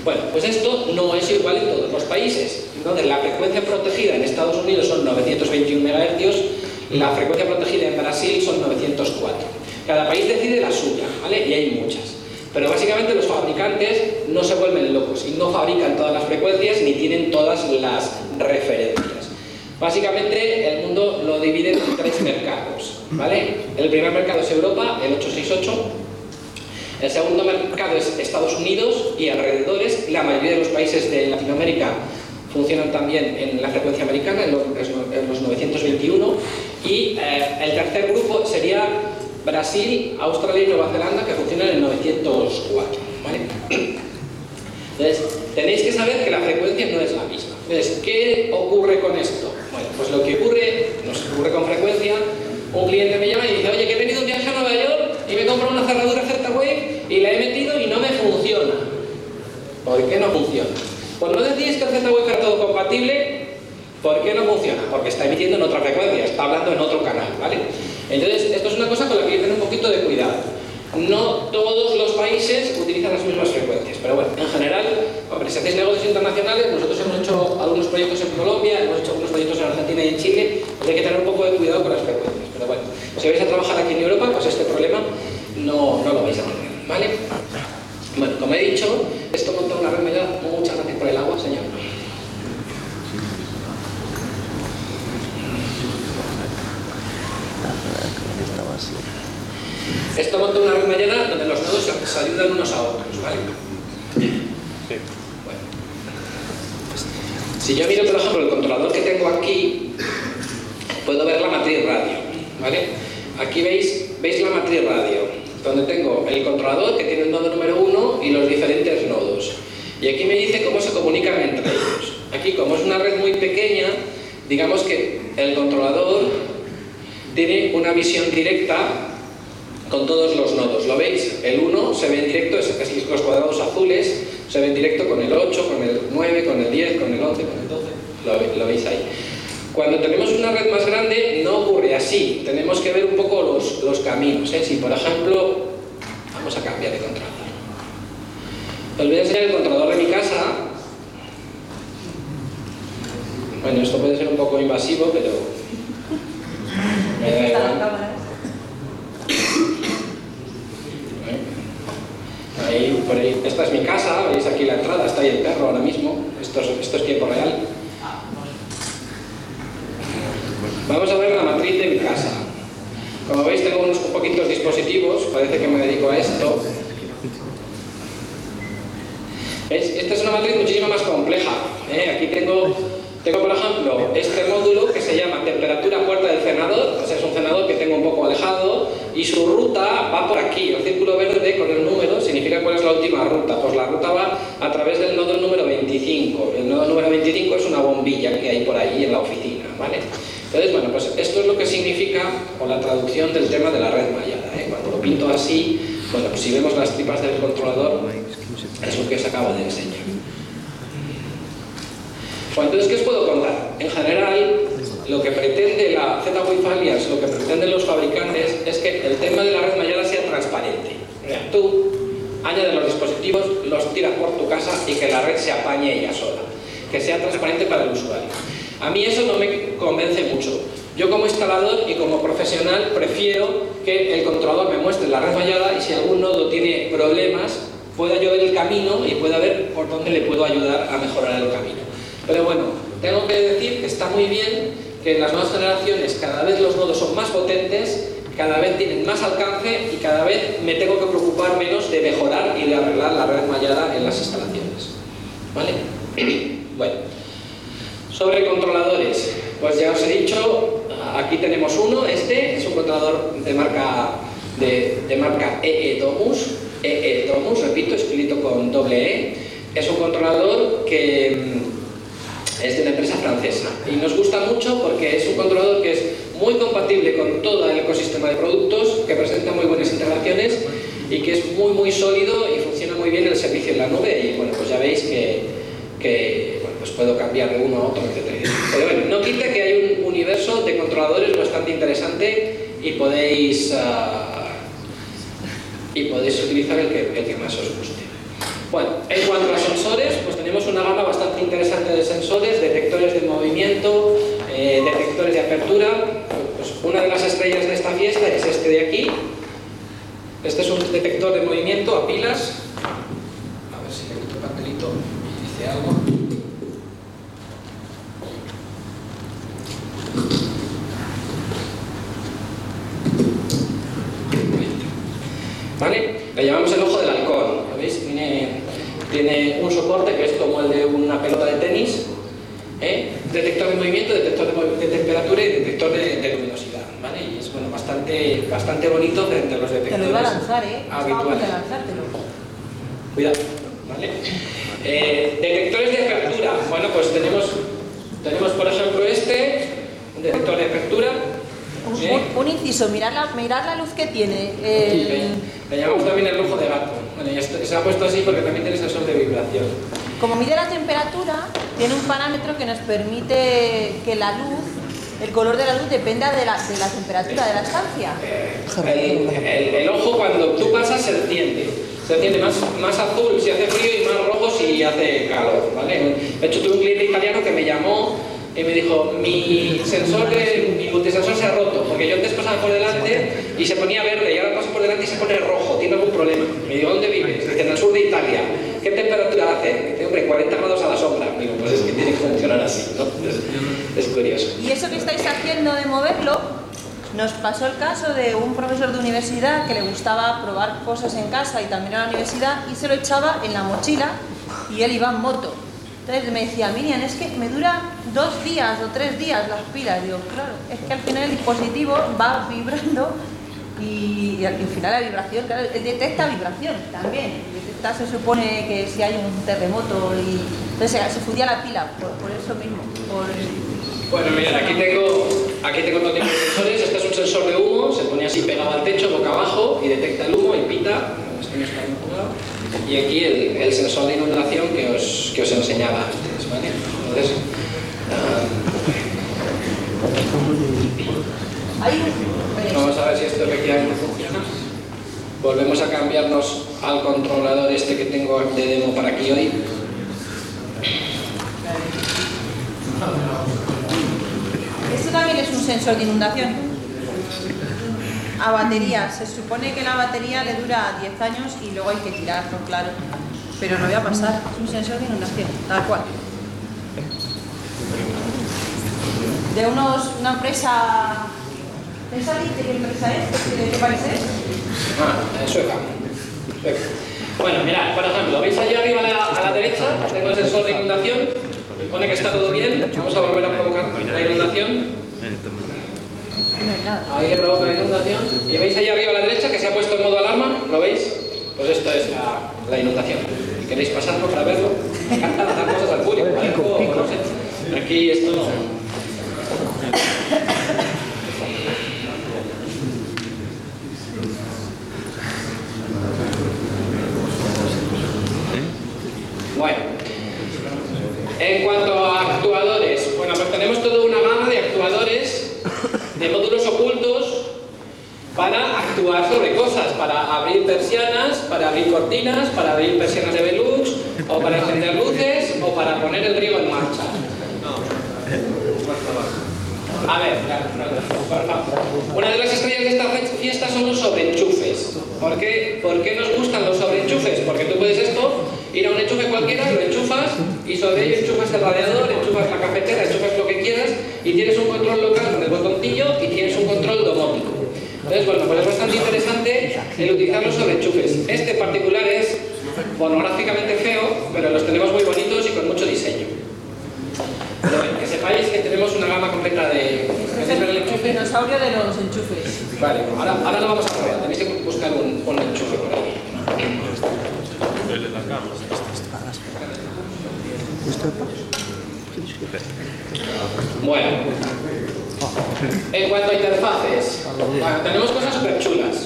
Bueno, pues esto no es igual en todos los países. Entonces, la frecuencia protegida en Estados Unidos son 921 MHz, la frecuencia protegida en Brasil son 904. Cada país decide la suya, ¿vale? Y hay muchas. Pero básicamente los fabricantes no se vuelven locos y no fabrican todas las frecuencias ni tienen todas las referencias. Básicamente el mundo lo divide en tres mercados, ¿vale? El primer mercado es Europa, el 868. El segundo mercado es Estados Unidos y alrededores. La mayoría de los países de Latinoamérica funcionan también en la frecuencia americana, en los, en los 921. Y eh, el tercer grupo sería Brasil, Australia y Nueva Zelanda, que funcionan en 904. ¿vale? Entonces, tenéis que saber que la frecuencia no es la misma. Entonces, ¿qué ocurre con esto? Bueno, pues lo que ocurre, nos ocurre con frecuencia, un cliente me llama y dice, oye, que he venido un viaje a Nueva York y me he comprado una cerradura Z-Wave y la he metido y no me funciona. ¿Por qué no funciona? Pues no decís que el Z-Wave era todo compatible, ¿por qué no funciona? Porque está emitiendo en otra frecuencia, está hablando en otro canal, ¿vale? Entonces, esto es una cosa con la que hay que tener un poquito de cuidado. No todos los países utilizan las mismas frecuencias, pero bueno, en general, hombre, si hacéis negocios internacionales, nosotros hemos hecho algunos proyectos en Colombia, hemos hecho algunos proyectos en Argentina y en Chile, pues hay que tener un poco de cuidado con las frecuencias. Pero bueno, si vais a trabajar aquí en Europa, pues este problema no, no lo vais a tener, ¿vale? Bueno, como he dicho, esto monta una red media, muchas gracias por el agua, señor. Esto monta una red mediana donde los nodos se, ayudan unos a otros, ¿vale? Bueno. Si yo miro, por ejemplo, el controlador que tengo aquí, puedo ver la matriz radio, ¿vale? Aquí veis, veis la matriz radio, donde tengo el controlador que tiene el nodo número uno y los diferentes nodos. Y aquí me dice cómo se comunican entre ellos. Aquí, como es una red muy pequeña, digamos que el controlador tiene una visión directa con todos los nodos. ¿Lo veis? El 1 se ve en directo, es, es los cuadrados azules, se ve en directo con el 8, con el 9, con el 10, con el 11, con el 12. Lo, lo veis ahí. Cuando tenemos una red más grande no ocurre así. Tenemos que ver un poco los, los caminos. ¿eh? Si por ejemplo, vamos a cambiar de controlador. Os voy a enseñar el controlador de mi casa. Bueno, esto puede ser un poco invasivo, pero me da igual. Ahí. Esta es mi casa, veis aquí la entrada, está ahí el perro ahora mismo. Esto es, esto es tiempo real. Vamos a ver la matriz de mi casa. Como veis tengo unos poquitos dispositivos, parece que me dedico a esto. Esta es una matriz muchísimo más compleja. ¿eh? Aquí tengo, tengo, por ejemplo, este módulo que se llama temperatura puerta del cenador. Sea, es un cenador que tengo un poco alejado y su ruta va por aquí. El círculo verde con el número significa cuál es la última ruta. Pues la ruta va a través del nodo número 25. El nodo número 25 es una bombilla que hay por ahí en la oficina. ¿vale? Entonces, bueno, pues esto es lo que significa o la traducción del tema de la red mallada. ¿eh? Cuando lo pinto así, bueno, pues si vemos las tripas del controlador, es lo que os acabo de enseñar. Bueno, entonces, ¿qué os puedo contar? En general, lo que pretende la Z-Wi-Fi Alliance, lo que pretenden los fabricantes, es que el tema de la red mallada sea transparente. Tú añades los dispositivos, los tiras por tu casa y que la red se apañe ella sola. Que sea transparente para el usuario. A mí eso no me convence mucho. Yo como instalador y como profesional prefiero que el controlador me muestre la red mallada y si algún nodo tiene problemas, pueda yo ver el camino y pueda ver por dónde le puedo ayudar a mejorar el camino. Pero bueno, tengo que decir que está muy bien que en las nuevas generaciones cada vez los nodos son más potentes, cada vez tienen más alcance y cada vez me tengo que preocupar menos de mejorar y de arreglar la red mallada en las instalaciones. ¿Vale? *clears throat* Bueno, sobre controladores, pues ya os he dicho, aquí tenemos uno, este es un controlador de marca de, de marca EE Domus, EE Domus, repito, escrito con doble E. Es un controlador que mm, es de una empresa francesa y nos gusta mucho porque es un controlador que es muy compatible con todo el ecosistema de productos, que presenta muy buenas integraciones y que es muy muy sólido y funciona muy bien el servicio en la nube y bueno, pues ya veis que, que bueno, pues puedo cambiar de uno a otro, etc. Pero bueno, no quita que hay un universo de controladores bastante interesante y podéis, ah, y podéis utilizar el que, el que más os guste. Bueno, en cuanto a sensores, pues tenemos una gama bastante interesante de sensores, detectores de movimiento, eh, detectores de apertura. Pues una de las estrellas de esta fiesta es este de aquí. Este es un detector de movimiento a pilas. A ver si el papelito dice algo. ¿Vale? Le llamamos el ojo del halcón. ¿Lo veis? Tiene, tiene un soporte que es como el de una pelota de tenis. ¿eh? Detector de movimiento, detector de, de temperatura y detector de, de luminosidad. ¿vale? Y es bueno, bastante, bastante bonito frente a los Te detectores lo iba a lanzar, ¿eh? A habituales. lanzártelo. Cuidado, ¿vale? Eh, detectores de apertura. Bueno, pues tenemos, tenemos por ejemplo este, un detector de apertura. Un, ¿eh? un- inciso, mirad la, mirad la luz que tiene. El- ¿veis? Le llamamos también el ojo de gato. Bueno, y esto- se ha puesto así porque también tiene sensor de vibración. como mide la temperatura, tiene un parámetro que nos permite que la luz, el color de la luz dependa de la, de la temperatura de la estancia. El, el- el ojo cuando tú pasas se enciende. Se enciende más, más azul si hace frío y más rojo si hace calor. ¿vale? De hecho, tuve un cliente italiano que me llamó y me dijo, mi sensor, de, mi multisensor se ha roto, porque yo antes pasaba por delante y se ponía verde y ahora paso por delante y se pone rojo, tiene algún problema. Me digo, ¿dónde vives? Dice, en el sur de Italia. ¿Qué temperatura hace? Dice, hombre, 40 grados a la sombra. Digo, pues es que tiene que funcionar así, ¿no? Es, es curioso. Y eso que estáis haciendo de moverlo, nos pasó el caso de un profesor de universidad que le gustaba probar cosas en casa y también en la universidad y se lo echaba en la mochila y él iba en moto. Entonces me decía, Miriam, es que me dura dos días o tres días las pilas. Digo, claro, es que al final el dispositivo va vibrando y, al final la vibración, claro, detecta vibración también. Detecta, se supone que si hay un terremoto y entonces se fundía la pila por, eso mismo. Bueno, mirad, aquí tengo, aquí tengo otro tipo de sensores. Este es un sensor de humo, se pone así pegado al techo, boca abajo, y detecta el humo y pita. Esto no está. Y aquí el, el sensor de inundación que os, que os enseñaba antes, ¿vale? Entonces, ah, vamos a ver si esto efectivamente funciona. Volvemos a cambiarnos al controlador este que tengo de demo para aquí hoy. Esto también es un sensor de inundación. A batería. Se supone que la batería le dura 10 años y luego hay que tirarlo, claro. Pero no voy a pasar. Es un sensor de inundación, tal cual. De unos, una empresa... ¿Pensáis de qué empresa es? ¿De qué país es? Ah, Sueca. Sueca. Bueno, mirad, por ejemplo, ¿veis allá arriba a la, a la derecha? Tengo el sensor de inundación. Pone que está todo bien. Vamos a volver a provocar la inundación. Ahí he provocado la inundación. ¿Y veis allá arriba a la derecha que se ha puesto en modo alarma? ¿Lo veis? Pues esto es la, la inundación. ¿Y queréis pasarlo para verlo? Me encanta dar cosas al público. Aquí esto no... Bueno, en cuanto a actuadores, bueno, pues tenemos una de actuadores, de módulos ocultos para actuar sobre cosas, para abrir persianas, para abrir cortinas, para abrir persianas de velux, o para encender luces, o para poner el río en marcha. A ver. Una de las estrellas de esta fiesta son los sobreenchufes. ¿Por qué, ¿Por qué nos gustan los sobreenchufes? Porque tú puedes esto, ir a un enchufe cualquiera, lo enchufas y sobre ello enchufas el radiador, enchufas la cafetera, enchufas lo quieras y tienes un control local con el botoncillo y tienes un control domótico. Entonces, bueno, pues es bastante interesante el utilizar los sobreenchufes. Este particular es pornográficamente feo, pero los tenemos muy bonitos y con mucho diseño. Bueno, que sepáis que tenemos una gama completa de... ¿Queréis ver el El enchufe? dinosaurio de los enchufes. Vale, ahora, ahora lo vamos a probar. Tenéis que buscar un, un enchufe por ahí. Bueno, en cuanto a interfaces, bueno, tenemos cosas súper chulas.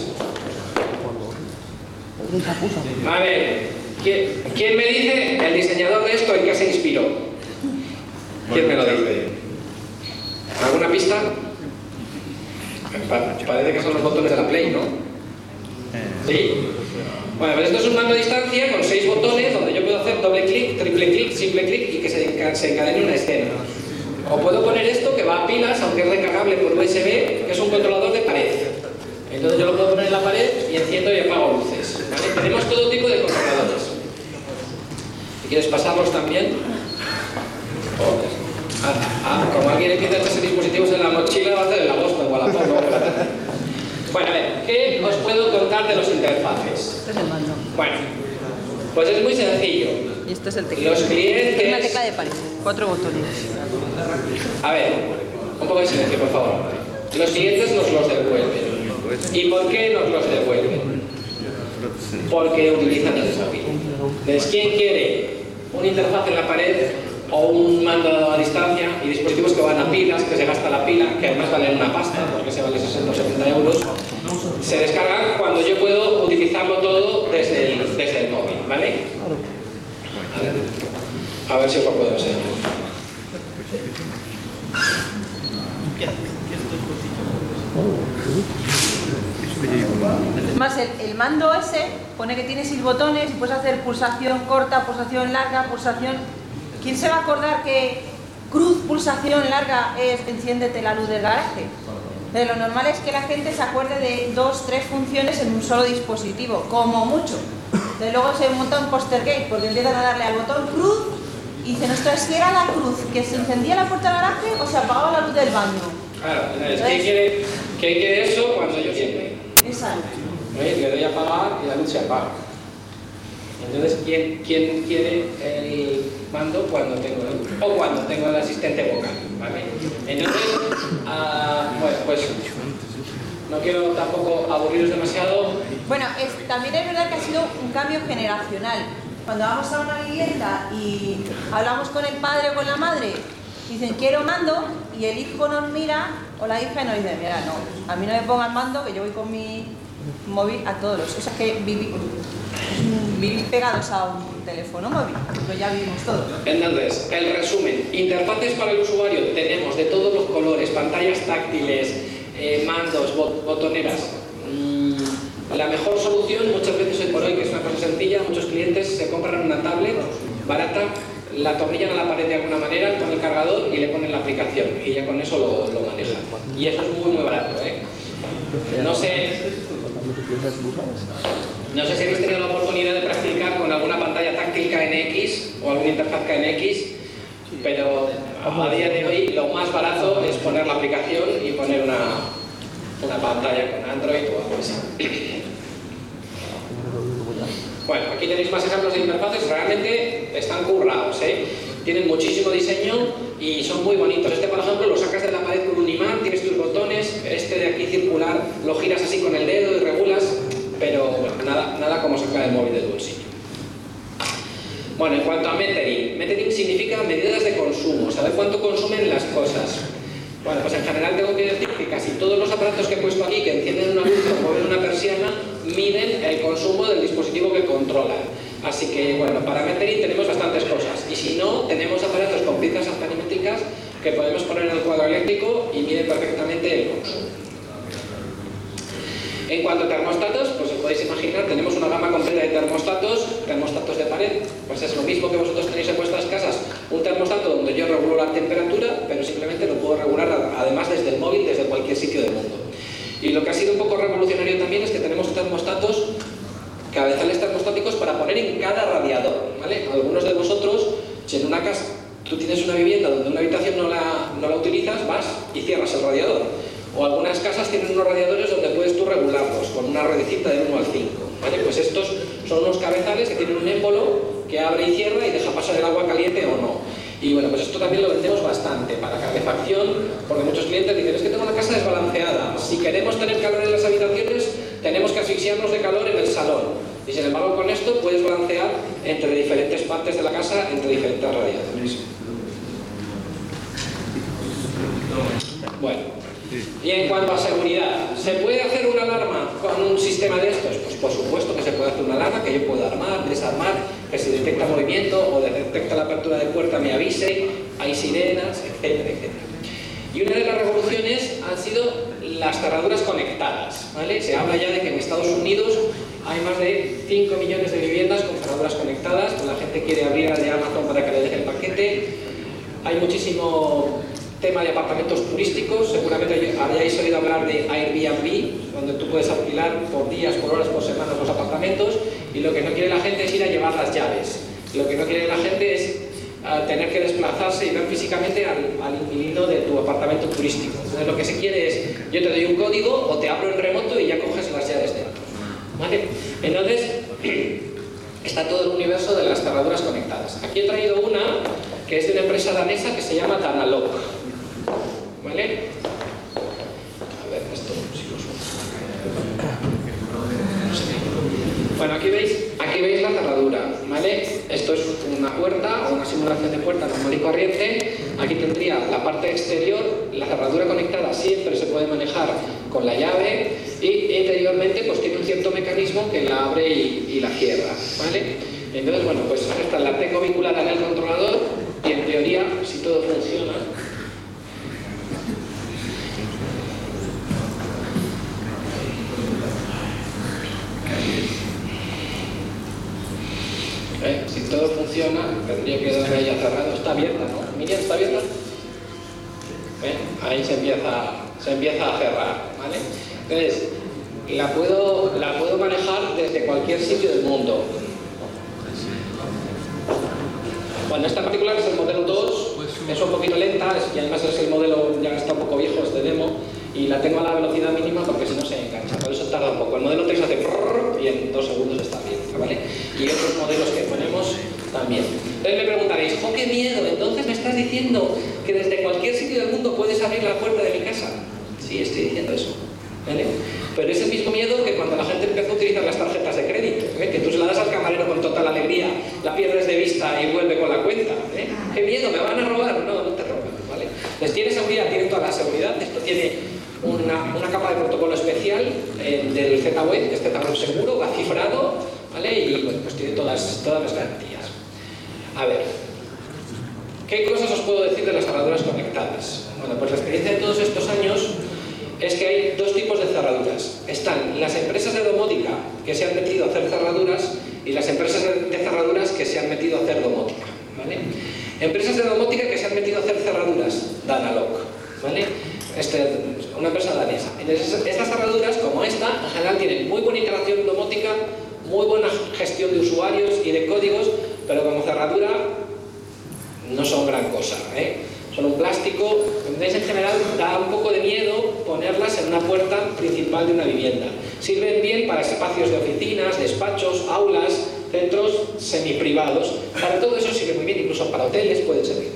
A ver, ¿quién, quién me dice el diseñador de esto en qué se inspiró? ¿Quién me lo dice? ¿Alguna pista? Pa- parece que son los botones de la Play, ¿no? ¿Sí? Bueno, pues esto es un mando a distancia con seis botones donde yo puedo hacer doble clic, triple clic, simple clic y que se, enca- se encadene una escena. O puedo poner esto que va a pilas, aunque es recargable por USB, que es un controlador de pared. Entonces yo lo puedo poner en la pared y enciendo y apago luces. Tenemos todo tipo de controladores. Si quieres pasarlos también. Ah, ah, como alguien empieza a echarse dispositivos en la mochila, va a hacer el agosto en Wallapop. ¿no? Bueno, a ver, ¿qué os puedo contar de los interfaces? Este es el mando. Bueno, pues es muy sencillo. Y este es el teclado. Los clientes- Una tecla de pared. Cuatro botones. A ver, un poco de silencio, por favor. Los clientes nos los devuelven. ¿Y por qué nos los devuelven? Porque utilizan el móvil. Entonces, ¿quién quiere una interfaz en la pared o un mando a distancia y dispositivos que van a pilas, que se gasta la pila, que además valen una pasta, porque se vale 60 o 70 euros? Se descargan cuando yo puedo utilizarlo todo desde el, desde el móvil, ¿vale? A ver. Si os lo puedo enseñar. Más el, mando ese pone que tiene seis botones y puedes hacer pulsación corta, pulsación larga, pulsación. ¿Quién se va a acordar que cruz, pulsación larga es enciéndete la luz del garaje? De lo normal es que la gente se acuerde de dos, tres funciones en un solo dispositivo, como mucho. De luego se monta un poster gate porque empiezan a darle al botón cruz y dicen, ostras, si era la cruz que se encendía la puerta del garaje o se apagaba la luz del baño. Claro, entonces, ¿quién quiere, ¿quién quiere eso cuando yo quiero? Exacto. ¿Veis? Le doy a apagar y la luz se apaga. Entonces, ¿quién, quiere el mando cuando tengo luz? O cuando tengo el asistente vocal, ¿vale? Entonces, ah, bueno, pues no quiero tampoco aburriros demasiado. Bueno, es- también es verdad que ha sido un cambio generacional. Cuando vamos a una vivienda y hablamos con el padre o con la madre, dicen quiero mando y el hijo nos mira o la hija nos dice, mira, no, a mí no me pongan mando que yo voy con mi móvil a todos los... O sea, que vivi- vivir pegados a un teléfono móvil, pues ya vivimos todos. Entonces, el resumen. Interfaces para el usuario tenemos de todos los colores, pantallas táctiles, eh, mandos, bot- botoneras. Mm, la mejor solución, muchas veces hoy por hoy, que es una cosa sencilla, muchos clientes se compran una tablet barata, la atornillan a la pared de alguna manera con el cargador y le ponen la aplicación y ya con eso lo, lo manejan. Y eso es muy, muy barato. ¿eh? No sé, no sé si habéis tenido la oportunidad de practicar con alguna pantalla táctil KNX o alguna interfaz KNX, pero a día de hoy lo más barato es poner la aplicación y poner una, una pantalla con Android o algo así. Bueno, aquí tenéis más ejemplos de interfaces, realmente están currados, ¿eh? Tienen muchísimo diseño y son muy bonitos. Este, por ejemplo, lo sacas de la pared con un imán, tienes tus botones, este de aquí circular lo giras así con el dedo y regulas, pero nada, nada como sacar el móvil del bolsillo. Bueno, en cuanto a metering, metering significa medidas de consumo, saber cuánto consumen las cosas. Bueno, pues en general tengo que decir que casi todos los aparatos que he puesto aquí, que encienden una luz o mueven una persiana, miden el consumo del dispositivo que controlan. Así que, bueno, para metering tenemos bastantes cosas. Y si no, tenemos aparatos con piezas alfanimétricas que podemos poner en el cuadro eléctrico y miden perfectamente el consumo. En cuanto a termostatos, pues os podéis imaginar, tenemos una gama completa de termostatos, termostatos de pared, pues es lo mismo que vosotros tenéis en vuestras casas, un termostato donde yo regulo la temperatura, pero simplemente lo puedo regular además desde el móvil, desde cualquier sitio del mundo. Y lo que ha sido un poco revolucionario también es que tenemos termostatos, cabezales termostáticos para poner en cada radiador, ¿vale? Algunos de vosotros, si en una casa tú tienes una vivienda donde una habitación no la, no la utilizas, vas y cierras el radiador. O algunas casas tienen unos radiadores donde puedes tú regularlos con una ruedecita del 1 al 5. ¿vale? Pues estos son unos cabezales que tienen un émbolo que abre y cierra y deja pasar el agua caliente o no. Y bueno, pues esto también lo vendemos bastante para calefacción, porque muchos clientes dicen, es que tengo la casa desbalanceada. Si queremos tener calor en las habitaciones, tenemos que asfixiarnos de calor en el salón. Y sin embargo, con esto puedes balancear entre diferentes partes de la casa, entre diferentes radiadores. Bueno, y en cuanto a seguridad, ¿se puede hacer una alarma con un sistema de estos? Pues por supuesto que se puede hacer una alarma que yo pueda armar, desarmar, que si detecta movimiento o detecta la apertura de puerta me avise, hay sirenas, etcétera, etcétera. Y una de las revoluciones han sido las cerraduras conectadas. ¿vale? Se habla ya de que en Estados Unidos hay más de 5 millones de viviendas con cerraduras conectadas, la gente quiere abrir de Amazon para que le deje el paquete. Hay muchísimo tema de apartamentos turísticos, seguramente hayáis oído hablar de Airbnb, donde tú puedes alquilar por días, por horas, por semanas los apartamentos, y lo que no quiere la gente es ir a llevar las llaves. Lo que no quiere la gente es uh, tener que desplazarse y ver físicamente al, al inquilino de tu apartamento turístico. Entonces lo que se quiere es, yo te doy un código o te abro en remoto y ya coges las llaves dentro. ¿Vale? Entonces, *clears throat* está todo el universo de las cerraduras conectadas. Aquí he traído una que es de una empresa danesa que se llama Danalog. ¿Vale? A ver, esto si lo. Bueno, aquí veis, aquí veis la cerradura, ¿vale? Esto es una puerta o una simulación de puerta normal y corriente. Aquí tendría la parte exterior, la cerradura conectada siempre se puede manejar con la llave y interiormente pues tiene un cierto mecanismo que la abre y, y la cierra, ¿vale? Entonces, bueno, pues esta la tengo vinculada en el controlador y en teoría, si todo funciona, ¿Eh? Si todo funciona, tendría que darle ya cerrado. Está abierta, ¿no? Miriam, ¿está abierta? Ahí se empieza, se empieza a cerrar, ¿vale? Entonces, la puedo, la puedo manejar desde cualquier sitio del mundo. Bueno, esta particular es el modelo 2, es un poquito lenta y además es el modelo, ya está un poco viejo este demo, y la tengo a la velocidad mínima porque si no se engancha, por eso tarda un poco. El modelo 3 hace y en dos segundos está bien, ¿vale? Y otros modelos que ponemos también. Entonces me preguntaréis, ¡oh, qué miedo! Entonces me estás diciendo que desde cualquier sitio del mundo puedes abrir la puerta de mi casa. Sí, estoy diciendo eso. ¿Vale? Pero es el mismo miedo que cuando la gente empezó a utilizar las tarjetas de crédito, ¿eh? que tú se la das al camarero con total alegría, la pierdes de vista y vuelve con la cuenta. ¿eh? ¡Qué miedo! ¿Me van a robar? No, no te roban. ¿vale? Les tiene seguridad, tiene toda la seguridad. Esto tiene una, una capa de protocolo especial eh, del Z-Web, que es Z-Web seguro, va cifrado, ¿vale? Y bueno, pues tiene todas, todas las garantías. A ver, ¿qué cosas os puedo decir de las cerraduras conectadas? Bueno, pues la experiencia de todos estos años es que hay dos tipos de cerraduras. Están las empresas de domótica que se han metido a hacer cerraduras y las empresas de cerraduras que se han metido a hacer domótica. ¿vale? Empresas de domótica que se han metido a hacer cerraduras de analog. ¿vale? Este, una empresa danesa. Entonces, estas cerraduras, como esta, en general tienen muy buena integración domótica, muy buena gestión de usuarios y de códigos, pero como cerradura no son gran cosa. ¿eh? Son un plástico, en general da un poco de miedo ponerlas en una puerta principal de una vivienda. Sirven bien para espacios de oficinas, despachos, aulas, centros semiprivados. Para todo eso sirve muy bien, incluso para hoteles pueden servir.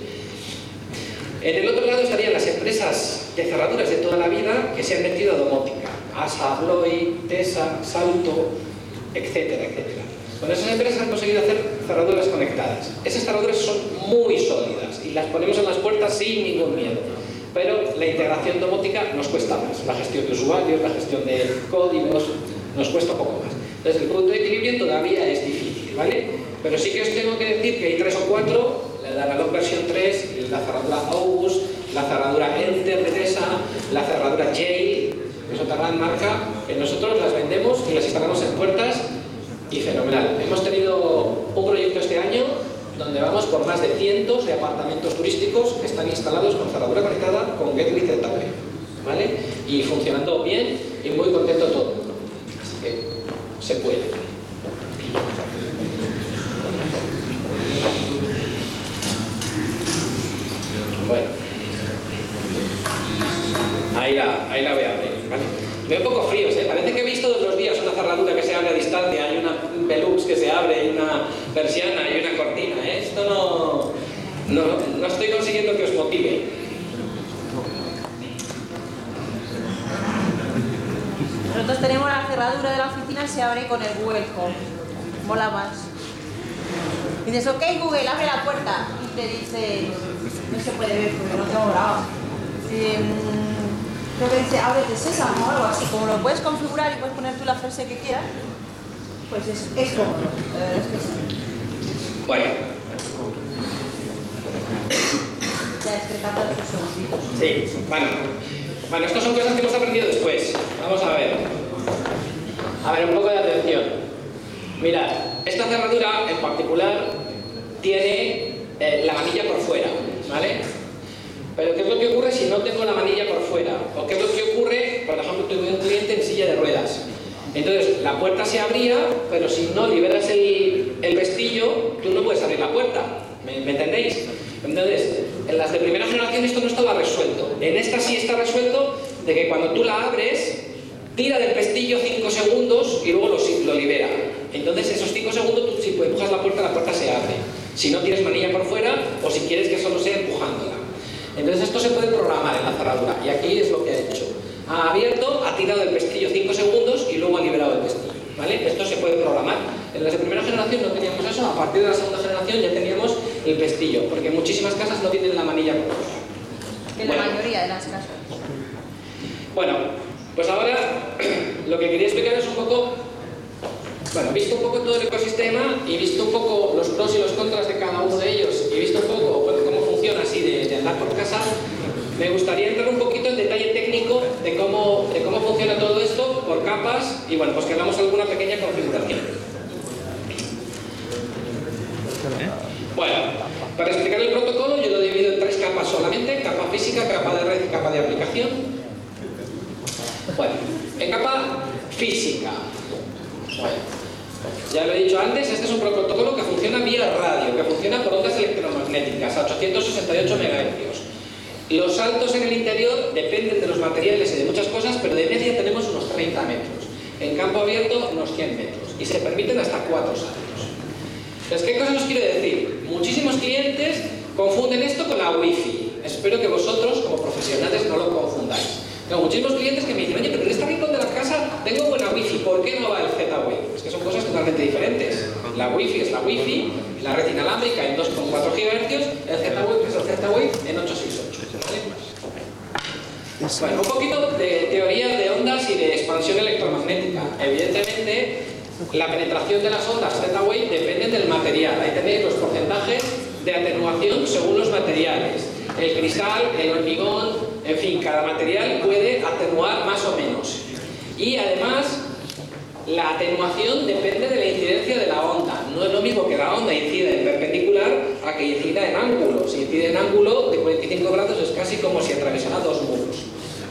En el otro lado estarían las empresas de cerraduras de toda la vida que se han metido a domótica. ASA, Bloy, TESA, Salto, etcétera, etcétera. Con esas empresas han conseguido hacer cerraduras conectadas. Esas cerraduras son muy sólidas y las ponemos en las puertas sin ningún miedo. Pero la integración domótica nos cuesta más. La gestión de usuarios, la gestión de códigos, nos cuesta un poco más. Entonces el punto de equilibrio todavía es difícil, ¿vale? Pero sí que os tengo que decir que hay tres o cuatro la versión 3, la cerradura August, la cerradura Enter de Tesa, la cerradura Jail, que es otra gran marca, que nosotros las vendemos y las instalamos en puertas y fenomenal. Hemos tenido un proyecto este año donde vamos por más de cientos de apartamentos turísticos que están instalados con cerradura conectada con Gateway ZP, ¿vale? Y funcionando bien y muy contento todo. Así que se puede. Bueno. Ahí la, ahí la voy a abrir, ¿vale? Veo un poco fríos, ¿eh? Parece que he visto todos los días una cerradura que se abre a distancia, hay una Velux que se abre, hay una persiana, hay una cortina, ¿eh? Esto no, no, no estoy consiguiendo que os motive. Nosotros tenemos la cerradura de la oficina se abre con el Google Home. Mola más. Y dices, ok Google, abre la puerta. Y te dice, no se puede ver porque no tengo grabado. Eh, creo que dice, ábrete sésamo o algo así. Como lo puedes configurar y puedes poner tú la frase que quieras, pues es, es cómodo. es que sí. Bueno. De sus. Sí, bueno. Bueno, estas son cosas que hemos aprendido después. Vamos a ver. A ver, un poco de atención. Mirad, esta cerradura en particular tiene eh, la manilla por fuera, ¿vale? Pero ¿qué es lo que ocurre si no tengo la manilla por fuera? ¿O qué es lo que ocurre, por ejemplo, tuve un cliente en silla de ruedas? Entonces, la puerta se abría, pero si no liberas la onda incida en perpendicular a que incida en ángulo. Si incide en ángulo de 45 grados es casi como si atravesara dos muros.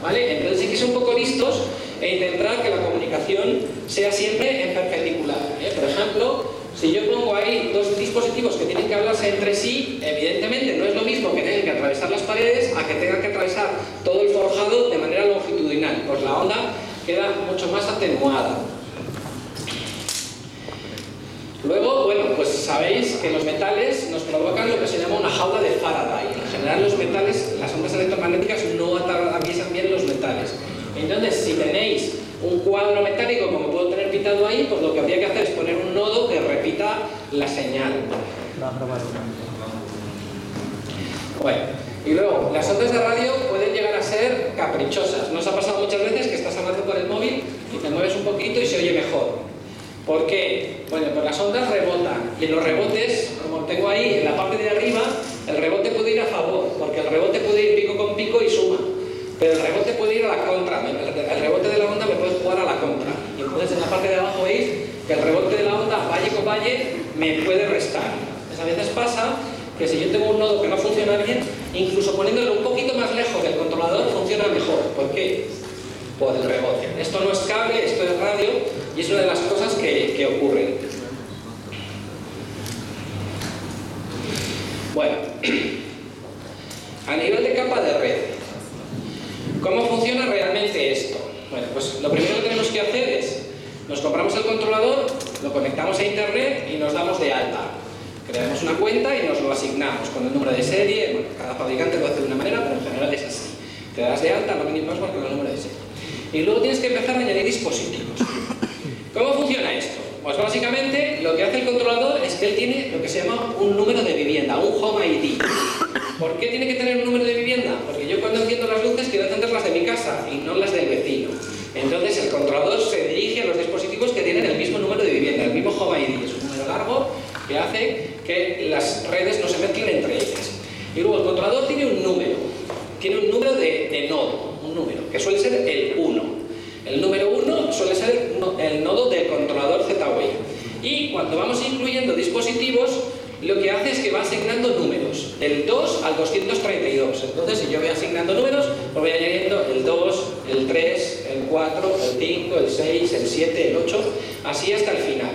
¿Vale? Entonces hay que ser un poco listos e intentar que la comunicación sea siempre en perpendicular. ¿eh? Por ejemplo, si yo pongo ahí dos dispositivos que tienen que hablarse entre sí, evidentemente no es lo mismo que tengan que atravesar las paredes a que tengan que atravesar todo el forjado de manera longitudinal, pues la onda queda mucho más atenuada. Luego, bueno, pues sabéis que los metales nos provocan lo que se llama una jaula de Faraday. En general los metales, las ondas electromagnéticas no atraviesan bien los metales. Entonces, si tenéis un cuadro metálico como puedo tener pintado ahí, pues lo que habría que hacer es poner un nodo que repita la señal. Bueno, y luego, las ondas de radio pueden llegar a ser caprichosas. Nos ha pasado muchas veces que estás hablando por el móvil y te mueves un poquito y se oye mejor. ¿Por qué? Bueno, pues las ondas rebotan y los rebotes, como tengo ahí en la parte de arriba, el rebote puede ir a favor, porque el rebote puede ir pico con pico y suma. Pero el rebote puede ir a la contra, el rebote de la onda me puede jugar a la contra. Y entonces en la parte de abajo veis que el rebote de la onda, valle con valle, me puede restar. Pues a veces pasa que si yo tengo un nodo que no funciona bien, incluso poniéndolo un poquito más lejos del controlador, funciona mejor. ¿Por qué? Por el rebote. Esto no es cable, esto es radio, y es una de las cosas que, que ocurren. Bueno, *clears throat* a nivel de capa de red, ¿cómo funciona realmente esto? Bueno, pues lo primero que tenemos que hacer es, nos compramos el controlador, lo conectamos a internet y nos damos de alta. Creamos una cuenta y nos lo asignamos con el número de serie, bueno, cada fabricante lo hace de una manera, pero en general es así. Te das de alta, login y password con el número de serie. Y luego tienes que empezar a añadir dispositivos. ¿Cómo funciona esto? Pues básicamente lo que hace el controlador es que él tiene lo que se llama un número de vivienda, un home ID. ¿Por qué tiene que tener un número de vivienda? Porque yo cuando enciendo las luces quiero encender las de mi casa y no las del vecino. Entonces el controlador se dirige a los dispositivos que tienen el mismo número de vivienda, el mismo home ID. Es un número largo que hace que las redes no se mezclen entre ellas. Y luego el controlador tiene un número, tiene un número de, nodo, un número, que suele ser el 1. El número 1 suele ser el nodo del controlador Z-Wave. Y cuando vamos incluyendo dispositivos, lo que hace es que va asignando números, del 2 al 232. Entonces, si yo voy asignando números, pues voy añadiendo el 2, el 3, el 4, el 5, el 6, el 7, el 8, así hasta el final.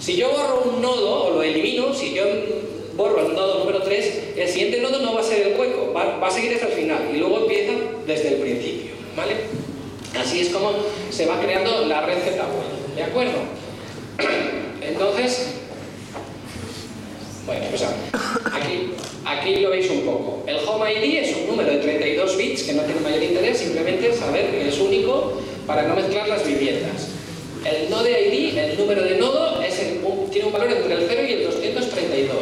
Si yo borro un nodo o lo elimino, si yo borro el nodo número 3, el siguiente nodo no va a ser el hueco, va, va a seguir hasta el final y luego empieza desde el principio. ¿Vale? Así es como se va creando la red Z-Wave, ¿de acuerdo? *clears throat* Entonces, bueno, pues aquí, lo veis un poco. El Home ID es un número de 32 bits que no tiene mayor interés, simplemente saber que es único para no mezclar las viviendas. El Node ID, el número de nodo, tiene un valor entre el 0 y el 232.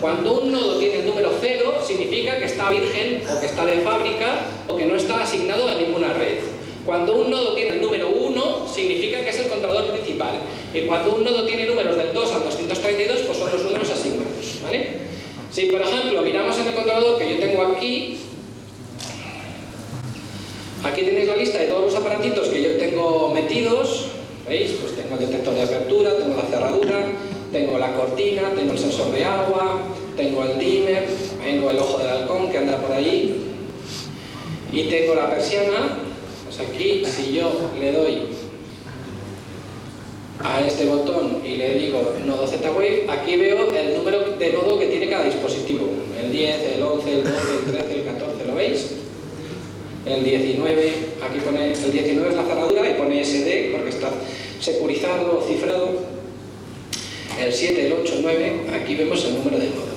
Cuando un nodo tiene el número 0, significa que está virgen o que está de fábrica o que no está asignado a ninguna red. Cuando un nodo tiene el número 1, 1 significa que es el controlador principal. Y cuando un nodo tiene números del 2 al 232, pues son los números asíncronos, ¿vale? Si, por ejemplo, miramos en el controlador que yo tengo aquí, aquí tenéis la lista de todos los aparatitos que yo tengo metidos, ¿veis? Pues tengo el detector de apertura, tengo la cerradura, tengo la cortina, tengo el sensor de agua, tengo el dimmer, tengo el ojo del halcón que anda por ahí, y tengo la persiana, aquí si yo le doy a este botón y le digo nodo Z-Wave, aquí veo el número de nodo que tiene cada dispositivo. El 10, el 11, el 12, el 13, el 14, ¿lo veis? El 19, aquí pone, el 19 es la cerradura y pone SD porque está securizado cifrado. El 7, el 8, el 9, aquí vemos el número de nodo.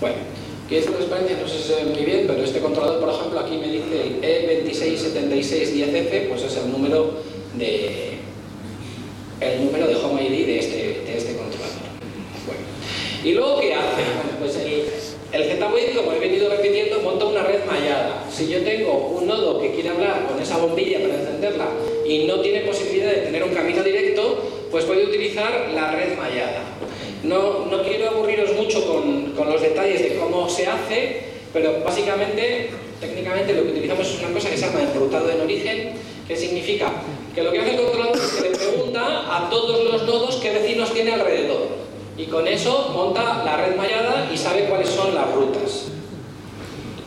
Bueno, ¿qué es transparencia? No se ve muy bien, pero este controlador, por ejemplo, aquí me dice el E267610F, pues es el número de el número de home ID de este, de este controlador. Bueno. ¿Y luego qué hace? Pues el, el Z-Wave, como he venido repitiendo, monta una red mallada. Si yo tengo un nodo que quiere hablar con esa bombilla para encenderla y no tiene posibilidad de tener un camino directo, pues puede utilizar la red mallada. No, no quiero aburriros mucho con, con, los detalles de cómo se hace, pero básicamente, técnicamente lo que utilizamos es una cosa que se llama enrutado en origen, que significa que lo que hace el controlador es que le pregunta a todos los nodos qué vecinos tiene alrededor. Y con eso monta la red mallada y sabe cuáles son las rutas.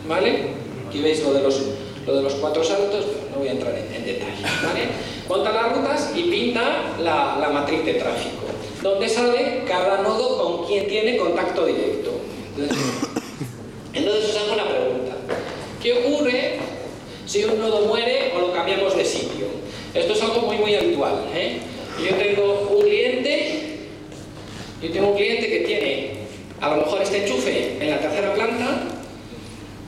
¿Vale? Aquí veis lo de los, lo de los cuatro saltos, pero no voy a entrar en, detalle. ¿vale? Monta las rutas y pinta la, la matriz de tráfico donde sabe cada nodo con quién tiene contacto directo. Entonces, os hago una pregunta. ¿Qué ocurre si un nodo muere o lo cambiamos de sitio? Esto es algo muy muy habitual. ¿eh? Yo tengo un cliente, yo tengo un cliente que tiene a lo mejor este enchufe en la tercera planta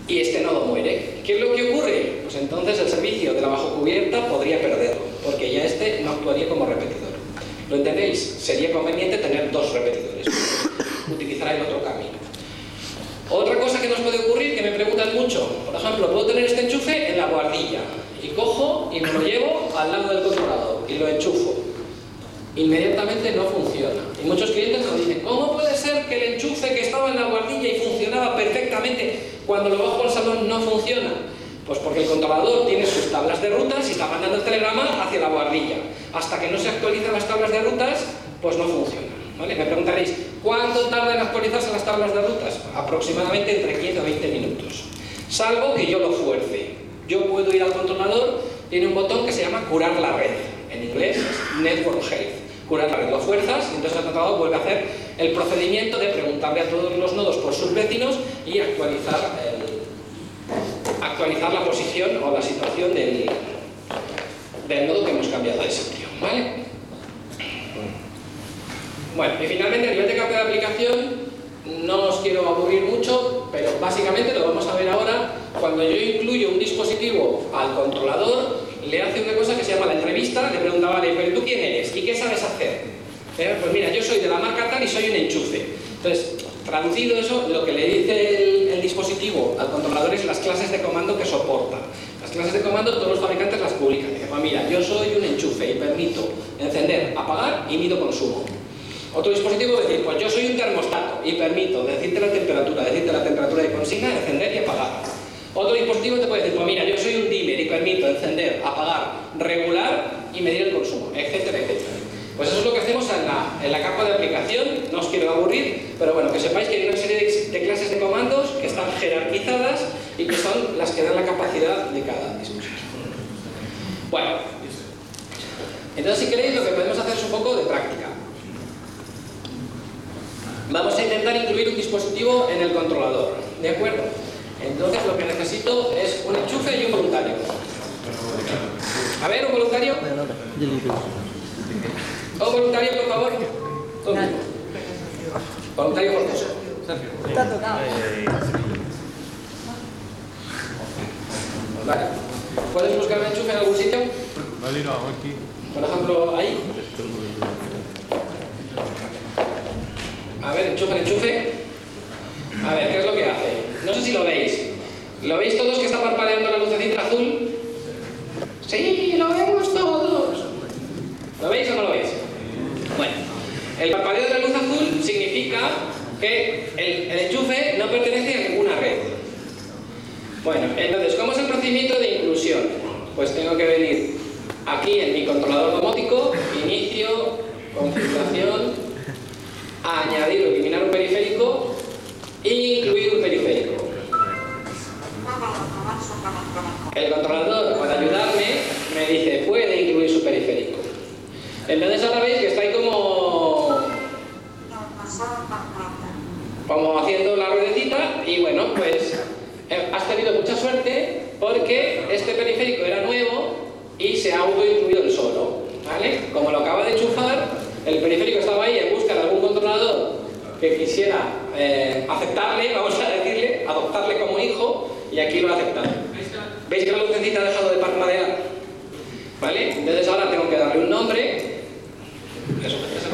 y este nodo muere. ¿Qué es lo que ocurre? Pues entonces el servicio de la bajo cubierta podría perderlo, porque ya este no actuaría como repetidor. ¿Lo entendéis? Sería conveniente tener dos repetidores. Utilizar el otro camino. Otra cosa que nos puede ocurrir, que me preguntan mucho, por ejemplo, puedo tener este enchufe en la guardilla y cojo y me lo llevo al lado del controlador y lo enchufo. Inmediatamente no funciona. Y muchos clientes nos dicen, ¿cómo puede ser que el enchufe que estaba en la guardilla y funcionaba perfectamente cuando lo bajo al salón no funciona? Pues porque el controlador tiene sus tablas de rutas y está mandando el telegrama hacia la guardilla. Hasta que no se actualizan las tablas de rutas, pues no funciona. ¿vale? Me preguntaréis, ¿cuánto tarda en actualizarse las tablas de rutas? Aproximadamente entre 15 o 20 minutos. Salvo que yo lo fuerce. Yo puedo ir al controlador, tiene un botón que se llama curar la red. En inglés Network Health. Curar la red, lo fuerzas y entonces el controlador vuelve a hacer el procedimiento de preguntarle a todos los nodos por sus vecinos y actualizar el, actualizar la posición o la situación del, del nodo que hemos cambiado de sitio. ¿vale? Bueno, y finalmente a nivel de capa de aplicación no os quiero aburrir mucho, pero básicamente lo vamos a ver ahora. Cuando yo incluyo un dispositivo al controlador, le hace una cosa que se llama la entrevista, le pregunta, vale, pero tú quién eres y qué sabes hacer. ¿Eh? Pues mira, yo soy de la marca tal y soy un enchufe. Entonces, traducido eso, lo que le dice el, el dispositivo al controlador es las clases de comando que soporta. Las clases de comando todos los fabricantes las publican. Dice, pues mira, yo soy un enchufe y permito encender, apagar y mido consumo. Otro dispositivo decir, pues yo soy un termostato y permito decirte la temperatura, decirte la temperatura de consigna, encender y apagar. Otro dispositivo te puede decir, pues mira, yo soy un dimmer y permito encender, apagar, regular y medir el consumo, etcétera, etcétera. Pues eso es lo en la, capa de aplicación, no os quiero aburrir, pero bueno, que sepáis que hay una serie de, de clases de comandos que están jerarquizadas y que son las que dan la capacidad de cada dispositivo. Bueno, entonces si queréis lo que podemos hacer es un poco de práctica. Vamos a intentar incluir un dispositivo en el controlador, ¿de acuerdo? Entonces lo que necesito es un enchufe y un voluntario. A ver, un voluntario. Un voluntario, por favor. Conmigo. Voluntario forzoso. Está tocado. Vale. ¿Puedes buscar un enchufe en algún sitio? Vale, no, aquí. Por ejemplo, ahí. A ver, enchufe, enchufe. A ver, ¿qué es lo que hace? No sé si lo veis. ¿Lo veis todos que está parpadeando la lucecita azul? Sí, lo vemos todos. ¿Lo veis o no lo veis? El parpadeo de la luz azul significa que el, el enchufe no pertenece a ninguna red. Bueno, entonces, ¿cómo es el procedimiento de inclusión? Pues tengo que venir aquí en mi controlador domótico, inicio, configuración, añadir o eliminar un periférico incluir un periférico. El controlador, para ayudarme, me dice, puede incluir su periférico. Entonces ahora veis que está como haciendo la ruedecita y bueno, pues eh, has tenido mucha suerte porque este periférico era nuevo y se ha autoincluido el solo, ¿vale? Como lo acaba de enchufar, el periférico estaba ahí en busca de algún controlador que quisiera eh, aceptarle, vamos a decirle, adoptarle como hijo y aquí lo ha aceptado. ¿Veis que la lucecita ha dejado de parpadear? ¿Vale? Entonces ahora tengo que darle un nombre. Eso, eso,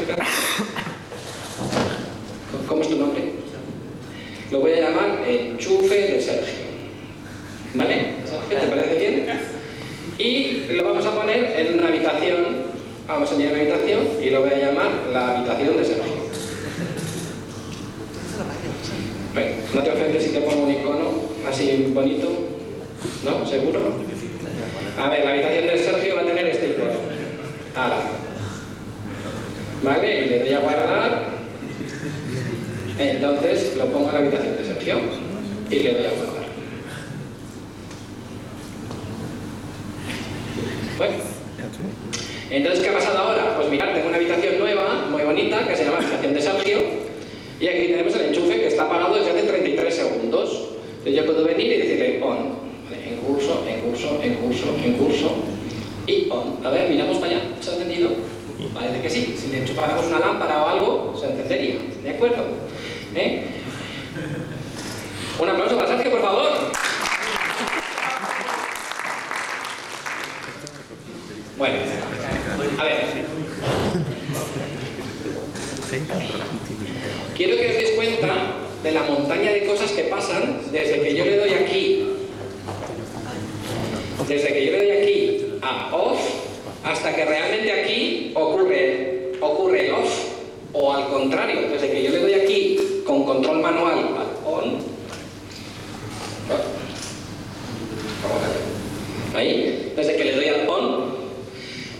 ¿Cómo es tu nombre? Lo voy a llamar enchufe de Sergio. ¿Vale? ¿Te parece bien? Y lo vamos a poner en una habitación. Vamos a añadir una habitación y lo voy a llamar la habitación de Sergio. Bueno, no te ofendes si te pongo un icono así bonito. ¿No? ¿Seguro? A ver, la habitación de Sergio va a tener este icono. Ahora. ¿Vale? Y le doy a guardar. Entonces lo pongo en la habitación de Sergio y le doy a guardar. Bueno. Entonces, ¿qué ha pasado ahora? Pues mirad, tengo una habitación nueva, muy bonita, que se llama habitación de Sergio. Y aquí tenemos el enchufe que está apagado desde hace 33 segundos. Entonces yo puedo venir y decirle on. En curso, en curso, en curso, en curso. Y on. A ver, miramos para allá. ¿Se ha entendido? Parece que sí. Si le enchufáramos una lámpara o algo, se encendería. ¿De acuerdo? ¿Eh? Un aplauso para Sergio, por favor. Bueno, a ver. Quiero que os deis cuenta de la montaña de cosas que pasan desde que yo le doy aquí, desde que yo le doy aquí a off, hasta que realmente aquí ocurre, ocurre off, o al contrario, desde que yo le doy aquí con control manual al on, ahí, desde que le doy al on,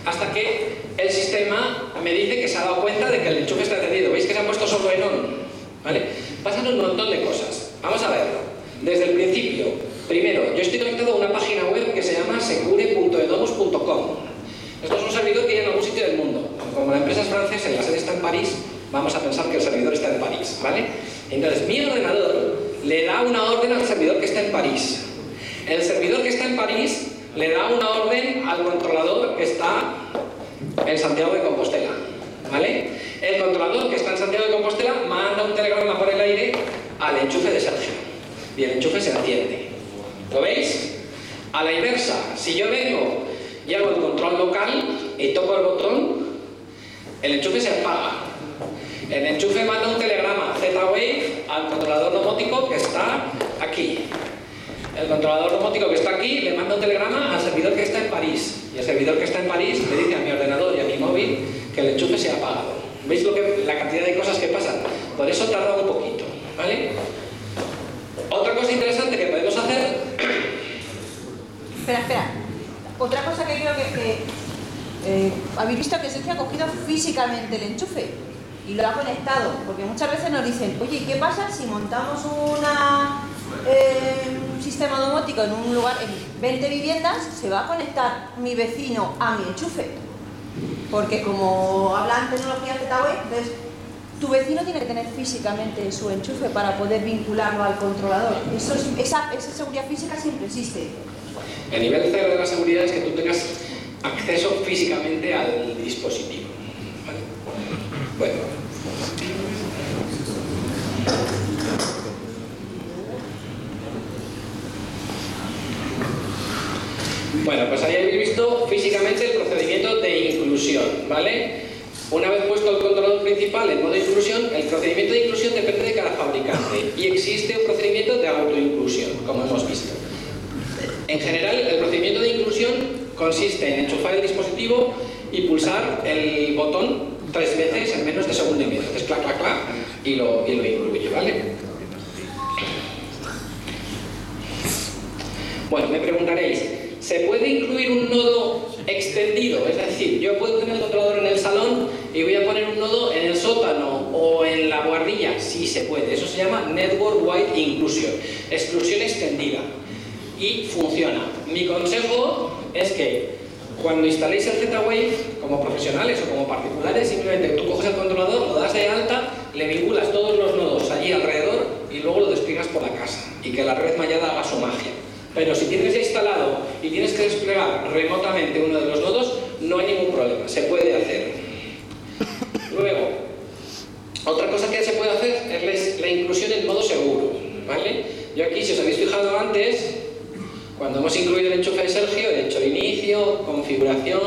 hasta que el sistema me dice que se ha dado cuenta de que el enchufe está encendido. ¿Veis que se ha puesto solo en on? ¿Vale? Pasan un montón de cosas. Vamos a verlo. Desde el principio, primero, yo estoy conectado a una página web que se llama secure.edomus.com. Esto es un servidor que hay en algún sitio del mundo. Como la empresa es francesa y la sede está en París, vamos a pensar que el servidor está en París, ¿vale? Entonces, mi ordenador le da una orden al servidor que está París. El servidor que está en París le da una orden al controlador que está en Santiago de Compostela. ¿Vale? El controlador que está en Santiago de Compostela manda un telegrama por el aire al enchufe de Sergio. Y el enchufe se enciende. ¿Lo veis? A la inversa, si yo vengo y hago el control local y toco el botón, el enchufe se apaga. El enchufe manda un telegrama Z-Wave al controlador domótico que está aquí. El controlador domótico que está aquí le manda un telegrama al servidor que está en París. Y el servidor que está en París le dice a mi ordenador y a mi móvil que el enchufe se ha apagado. ¿Veis lo que, la cantidad de cosas que pasan? Por eso tarda un poquito. ¿Vale? Otra cosa interesante que podemos hacer... Espera, espera. Otra cosa que creo que... que eh, habéis visto que Sergio ha cogido físicamente el enchufe y lo ha conectado, porque muchas veces nos dicen, oye, ¿qué pasa eh, un sistema domótico en un lugar, en 20 viviendas, se va a conectar mi vecino a mi enchufe? Porque como hablan tecnología Z-Wave, entonces tu vecino tiene que tener físicamente su enchufe para poder vincularlo al controlador. Eso es- esa, esa seguridad física siempre existe. El nivel cero de la seguridad es que tú tengas acceso físicamente al dispositivo. ¿Vale? Bueno. Bueno, pues ahí habéis visto físicamente el procedimiento de inclusión, ¿vale? Una vez puesto el controlador principal en modo inclusión, el procedimiento de inclusión depende de cada fabricante y existe un procedimiento de autoinclusión. como hemos visto. En general, el procedimiento de inclusión consiste en enchufar el dispositivo y pulsar el botón tres veces en menos de segundo y medio. Entonces, clac, clac, clac, y lo, y lo incluye, ¿vale? Bueno, me preguntaréis, ¿se puede incluir un nodo extendido? Es decir, yo puedo tener el controlador en el salón y voy a poner un nodo en el sótano o en la guardilla. Sí puede. Eso se llama Network Wide Inclusion, exclusión extendida. Y funciona. Mi consejo es que cuando instaléis el Z-Wave, como profesionales o como particulares, simplemente tú coges el controlador, lo das de alta, le vinculas todos los nodos allí alrededor y luego lo despliegas por la casa y que la red mallada haga su magia. Pero si tienes ya instalado y tienes que desplegar remotamente uno de los nodos, no hay ningún problema, se puede hacer. Luego, otra cosa que se puede hacer es la inclusión en modo seguro. ¿vale? Yo aquí, si os habéis fijado antes, cuando hemos incluido el enchufe de Sergio, he hecho inicio, configuración,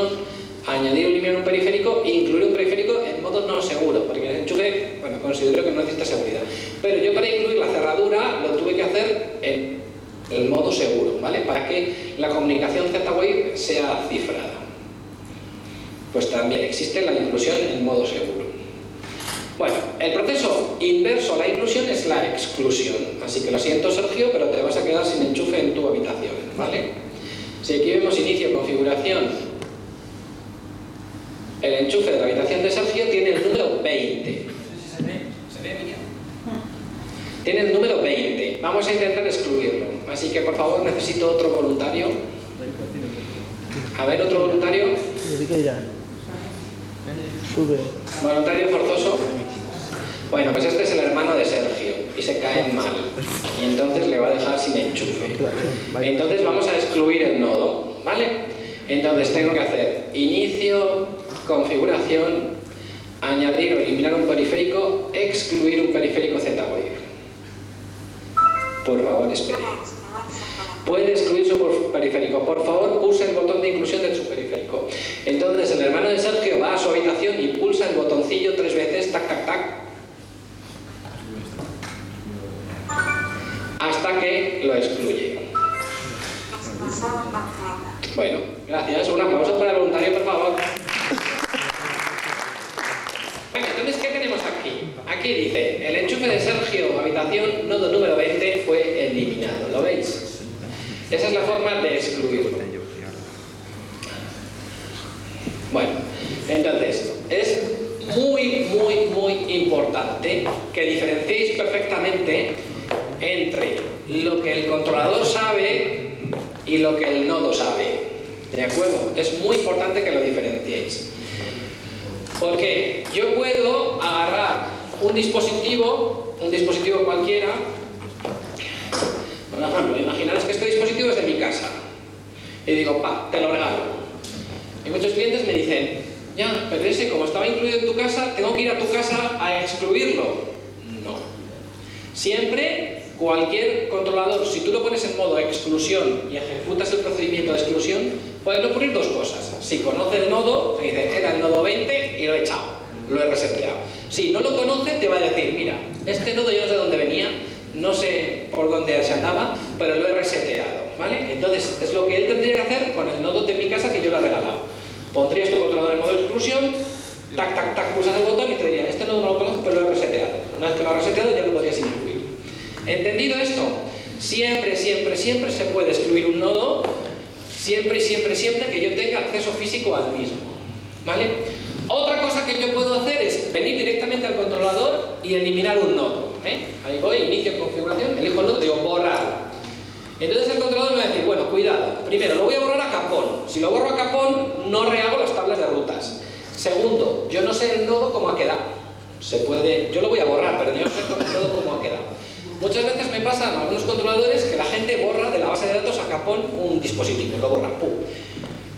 añadir o eliminar un periférico e incluir un periférico en modo no seguro, porque el enchufe, bueno, considero que no necesita seguridad. Pero yo para incluir la cerradura lo tuve que hacer en el modo seguro, ¿vale? Para que la comunicación Z-Wave sea cifrada. Pues también existe la inclusión en modo seguro. Bueno, el proceso inverso a la inclusión es la exclusión. Así que lo siento, Sergio, pero te vas a quedar sin enchufe en tu habitación, ¿vale? Si aquí vemos inicio, configuración, el enchufe de la habitación de Sergio tiene el número 20. ¿Se ve, Miriam? Tiene el número 20. Vamos a intentar excluirlo. Así que, por favor, necesito otro voluntario. A ver, otro voluntario. Sube. Voluntario forzoso. Bueno, pues este es el hermano de Sergio y se cae mal. Y entonces le va a dejar sin enchufe. Entonces vamos a excluir el nodo, ¿vale? Entonces tengo que hacer inicio, configuración, añadir o eliminar un periférico, excluir un periférico Z-Wave. Por favor, espere. Puede excluir su periférico. Por favor, pulse el botón de inclusión de su periférico. Entonces el hermano de Sergio va a su habitación y pulsa el botoncillo tres veces, tac, tac, tac, lo excluye. Bueno, gracias. Un aplauso para el voluntario, por favor. Venga, entonces, ¿qué tenemos aquí? Aquí dice, el enchufe de Sergio, habitación, nodo número 20, fue eliminado. ¿Lo veis? Esa es la forma de excluirlo. Bueno, entonces, es muy, muy, muy importante que diferenciéis perfectamente entre lo que el controlador sabe y lo que el nodo sabe. ¿De acuerdo? Es muy importante que lo diferenciéis. Porque yo puedo agarrar un dispositivo, un dispositivo cualquiera, por ejemplo, imaginaros que este dispositivo es de mi casa. Y digo, pa, te lo regalo. Y muchos clientes me dicen, ya, pero ese como estaba incluido en tu casa, tengo que ir a tu casa a excluirlo. No. Siempre cualquier controlador, si tú lo pones en modo exclusión y ejecutas el procedimiento de exclusión, pueden ocurrir dos cosas. Si conoce el nodo, te dice, era el nodo 20 y lo he echado, lo he reseteado. Si no lo conoce, te va a decir, mira, este nodo yo no sé de dónde venía, no sé por dónde se andaba, pero lo he reseteado, ¿vale? Entonces, es lo que él tendría que hacer con el nodo de mi casa que yo le he regalado. Pondrías tu controlador en modo exclusión, tac, tac, tac, pulsas el botón y te diría, este nodo no lo conozco, pero lo he reseteado. Una vez que lo has reseteado, ya lo podrías incluir. ¿Entendido esto? Siempre, siempre, siempre se puede excluir un nodo, siempre siempre, siempre que yo tenga acceso físico al mismo. ¿Vale? Otra cosa que yo puedo hacer es venir directamente al controlador y eliminar un nodo. ¿eh? Ahí voy, inicio configuración, elijo el nodo, digo borrar. Entonces el controlador me va a decir, bueno, cuidado, primero lo voy a borrar a capón. Si lo borro a capón, no rehago las tablas de rutas. Segundo, yo no sé el nodo cómo ha quedado. Se puede, yo lo voy a borrar, pero yo no sé el nodo cómo ha quedado. Muchas veces me pasa en algunos controladores que la gente borra de la base de datos a capón un dispositivo, lo borra, ¡pum!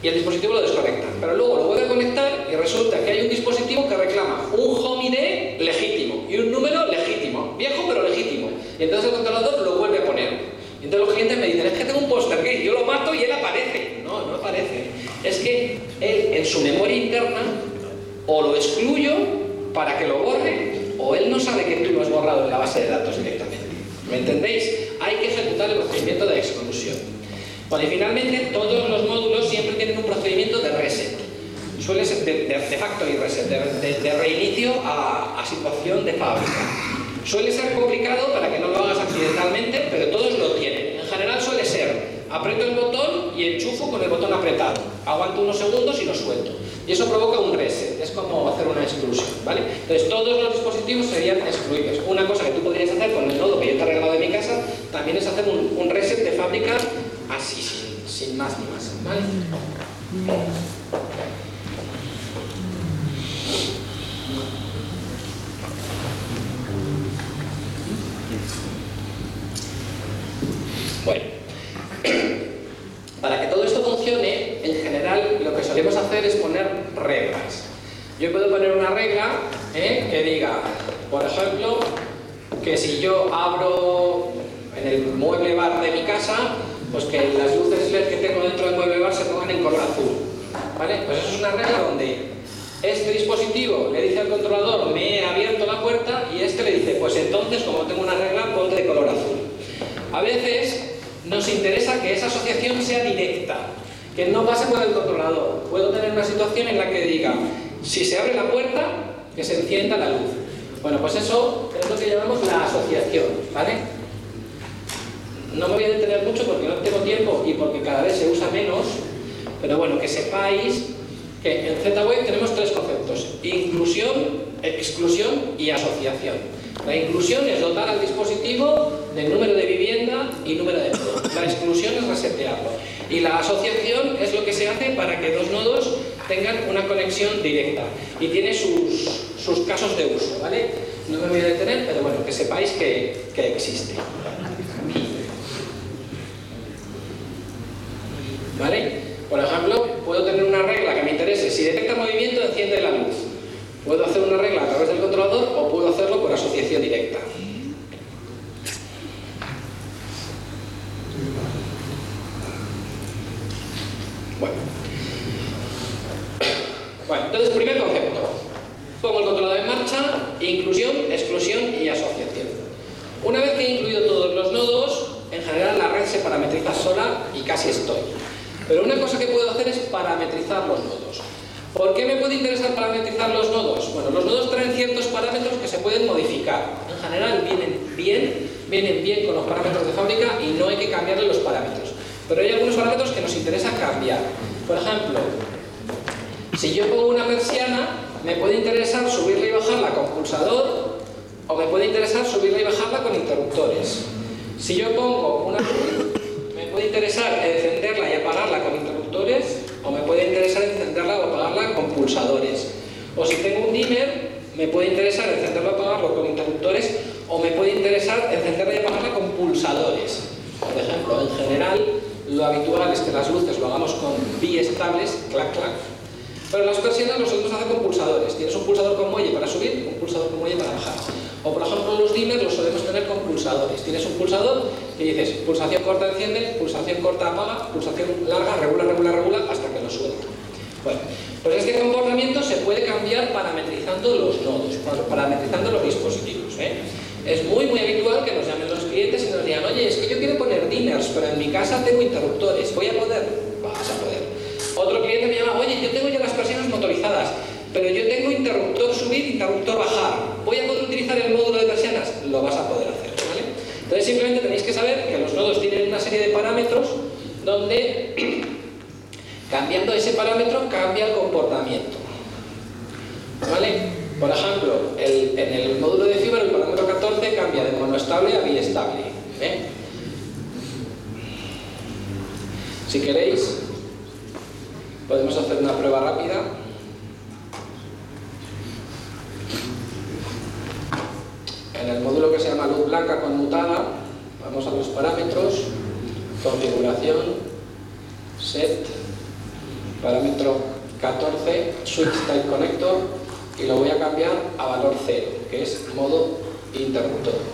Y el dispositivo lo desconecta. Pero luego lo vuelve a conectar y resulta que hay un dispositivo que reclama un home ID legítimo y un número legítimo, viejo pero legítimo. Y entonces el controlador lo vuelve a poner. Y entonces los clientes me dicen, es que tengo un póster que yo lo mato y él aparece. No, no aparece. Es que él en su memoria interna o lo excluyo para que lo borre o él no sabe que tú lo has borrado en la base de datos directamente. ¿Me entendéis? Hay que ejecutar el procedimiento de exclusión. Bueno, y finalmente, todos los módulos siempre tienen un procedimiento de reset. Suele ser de, de, de reset, de, reinicio a, a situación de fábrica. Suele ser complicado para que no lo hagas accidentalmente, pero todos lo tienen. En general suele ser, aprieto el botón y enchufo con el botón apretado. Aguanto unos segundos y lo suelto. Y eso provoca un reset, es como hacer una exclusión, ¿vale? Entonces todos los dispositivos serían excluidos. Una cosa que también es hacer un, reset de fábrica así, sin, más ni más. en el módulo de fibra el parámetro 14 cambia de monoestable a biestable. ¿eh? Si queréis, podemos hacer una prueba rápida. modo interruptor.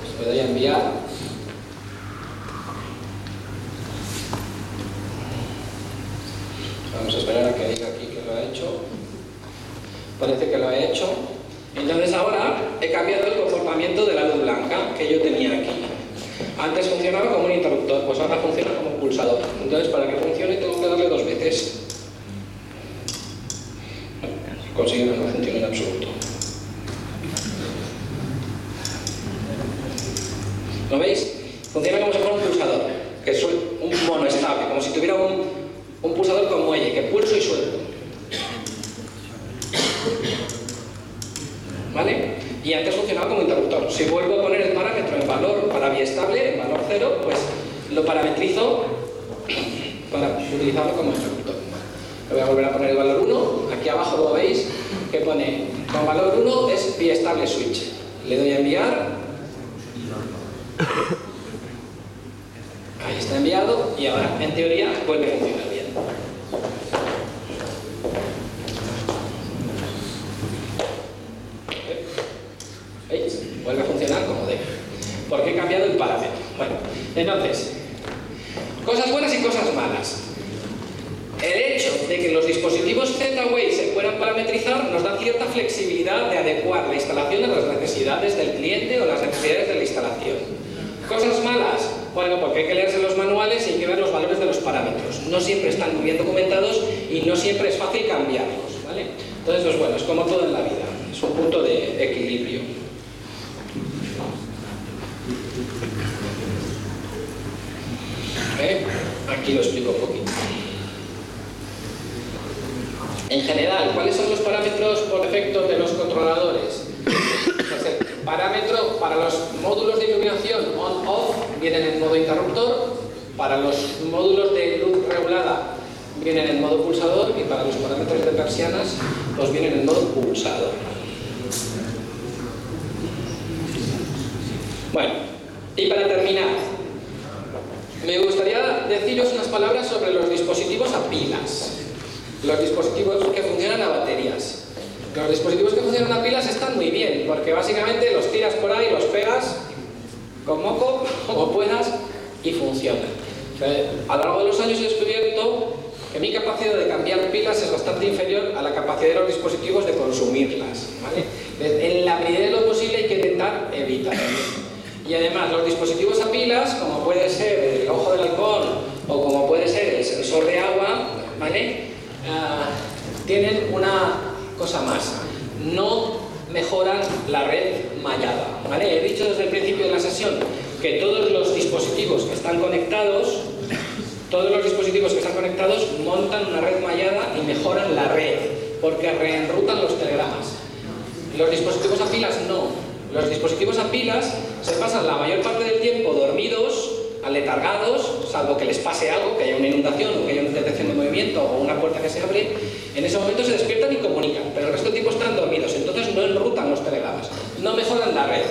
Los dispositivos a pilas se pasan la mayor parte del tiempo dormidos, aletargados, salvo que les pase algo, que haya una inundación o que haya una detección de movimiento o una puerta que se abre, en ese momento se despiertan y comunican, pero el resto del tiempo están dormidos, entonces no enrutan los telegramas, no mejoran la red.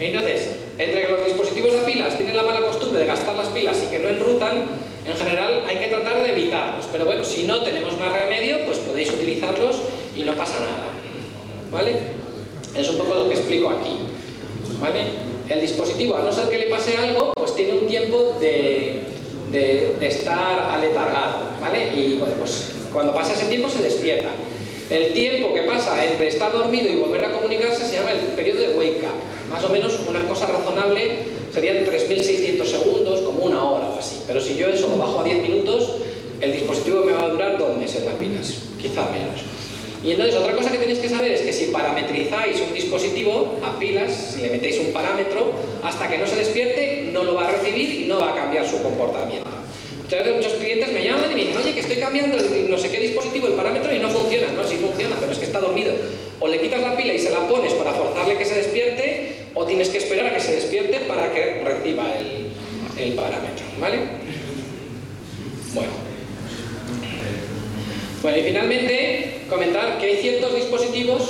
Entonces, entre que los dispositivos a pilas tienen la mala costumbre de gastar las pilas y que no enrutan, en general hay que tratar de evitarlos, pero bueno, si no tenemos más remedio, pues podéis utilizarlos y no pasa nada. ¿Vale? Es un poco lo que explico aquí. ¿Vale? El dispositivo, a no ser que le pase algo, pues tiene un tiempo de, de, estar aletargado, ¿vale? Y pues cuando pasa ese tiempo se despierta. El tiempo que pasa entre estar dormido y volver a comunicarse se llama el periodo de wake up. Más o menos una cosa razonable serían 3.600 segundos, como una hora o así. Pero si yo eso lo bajo a 10 minutos, el dispositivo me va a durar dos meses las pilas, quizá menos. Y entonces otra cosa que tenéis que saber es que si parametrizáis un dispositivo a pilas, si le metéis un parámetro, hasta que no se despierte no lo va a recibir y no va a cambiar su comportamiento. Entonces muchos clientes me llaman y me dicen, oye, que estoy cambiando no sé qué dispositivo, el parámetro y no funciona. No, sí funciona, pero es que está dormido. O le quitas la pila y se la pones para forzarle que se despierte, o tienes que esperar a que se despierte para que reciba el, el parámetro, ¿vale? Bueno. Bueno, y finalmente comentar que hay ciertos dispositivos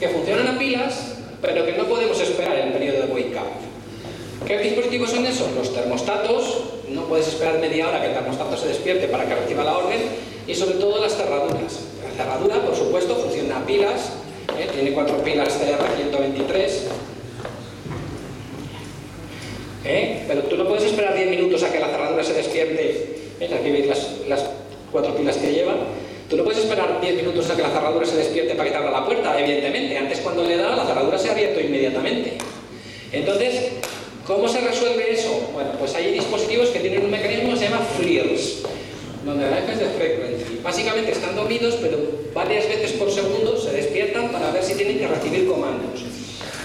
que funcionan a pilas, pero que no podemos esperar el periodo de wake up. ¿Qué dispositivos son esos? Los termostatos, no puedes esperar media hora que el termostato se despierte para que reciba la orden, y sobre todo las cerraduras. La cerradura, por supuesto, funciona a pilas, ¿eh? tiene cuatro pilas CR123, ¿eh? pero tú no puedes esperar 10 minutos a que la cerradura se despierte. ¿eh? Aquí veis las, las cuatro pilas que lleva. Tú no puedes esperar 10 minutos a que la cerradura se despierte para que te abra la puerta, evidentemente. Antes cuando le da, la cerradura se ha abierto inmediatamente. Entonces, ¿cómo se resuelve eso? Bueno, pues hay dispositivos que tienen un mecanismo que se llama FLIRS, donde es de frequency. Básicamente están dormidos, pero varias veces por segundo se despiertan para ver si tienen que recibir comandos.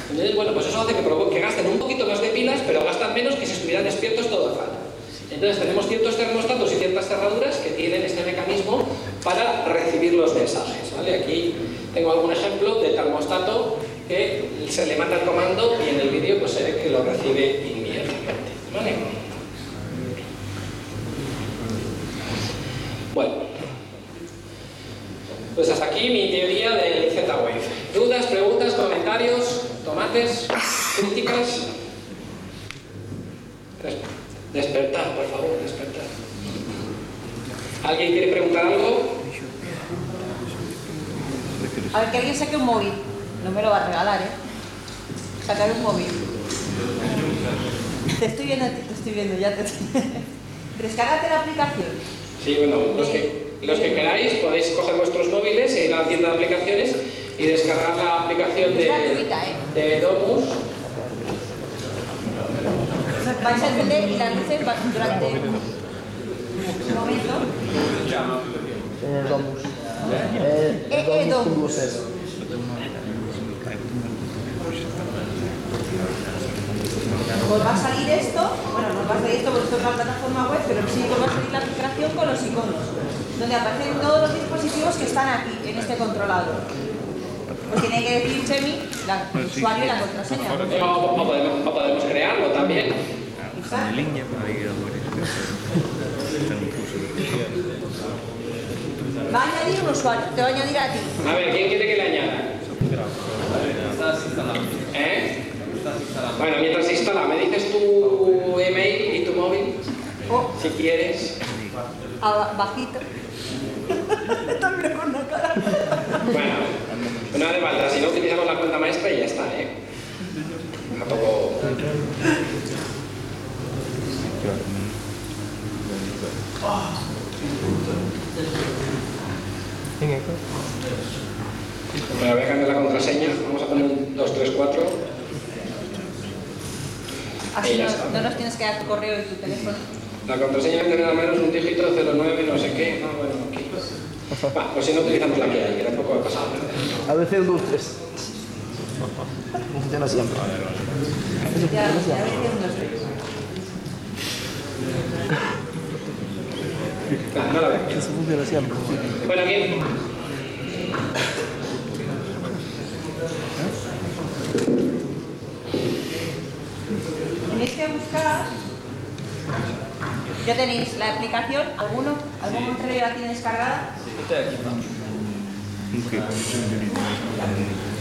Entonces, bueno, pues eso hace que, que gasten un poquito más de pilas, pero gastan menos que si estuvieran despiertos todo el rato. Entonces tenemos ciertos termostatos y ciertas cerraduras que tienen este mecanismo para recibir los mensajes. Aquí tengo algún ejemplo de termostato que se le manda el comando y en el vídeo pues se ve que lo recibe inmediatamente. Bueno, pues hasta aquí mi teoría del Z-Wave. ¿Dudas, preguntas, comentarios, tomates, críticas? Despertar, por favor, despertar. ¿Alguien quiere preguntar algo? A ver, que alguien saque un móvil. No me lo va a regalar, ¿eh? Sacar un móvil. Te estoy viendo, te estoy viendo, ya te estoy Descárgate la aplicación. Sí, bueno, los que, los que queráis podéis coger vuestros móviles e ir a la tienda de aplicaciones y descargar la aplicación de, ¿eh? de Domus. Vais a encender y las luces durante un momento. En el Domus. Eh, Eh, eh, Domus. Pues va a salir esto, bueno, no va a salir esto porque esto es una plataforma web, pero sí que va a salir la aplicación con los iconos, donde aparecen todos los dispositivos que están aquí, en este controlador. Pues tiene que decir Chemi, la, el usuario y la contraseña. O, o podemos, o podemos crearlo también. Exacto. línea para navegadores. Está en un curso de Va a añadir un usuario, te va a añadir a ti. A ver, ¿quién quiere que le añada? ¿Eh? Bueno, mientras se instala, me dices tu email y tu móvil, O si quieres. a- bajito. También con una cara. Bueno, no hace falta, si no utilizamos la cuenta maestra y ya está, ¿eh? Tampoco... Bueno, voy a cambiar la contraseña, vamos a poner un 2, 3, 4. Así ya no, no nos tienes que dar tu correo y tu teléfono. La contraseña debe tener al menos un dígito 09, no sé qué. Ah, bueno, aquí. Va, pues si no utilizamos la que hay, que tampoco va a pasar nada. A veces un, dos, tres. No funciona siempre. Ya, funciona ya siempre. ves unos tres. Va, no la veo. Eso funciona siempre. Bueno, ¿quién? Tenéis que buscar. Ya tenéis la aplicación, ¿alguno? ¿Algún contrario la tiene descargada?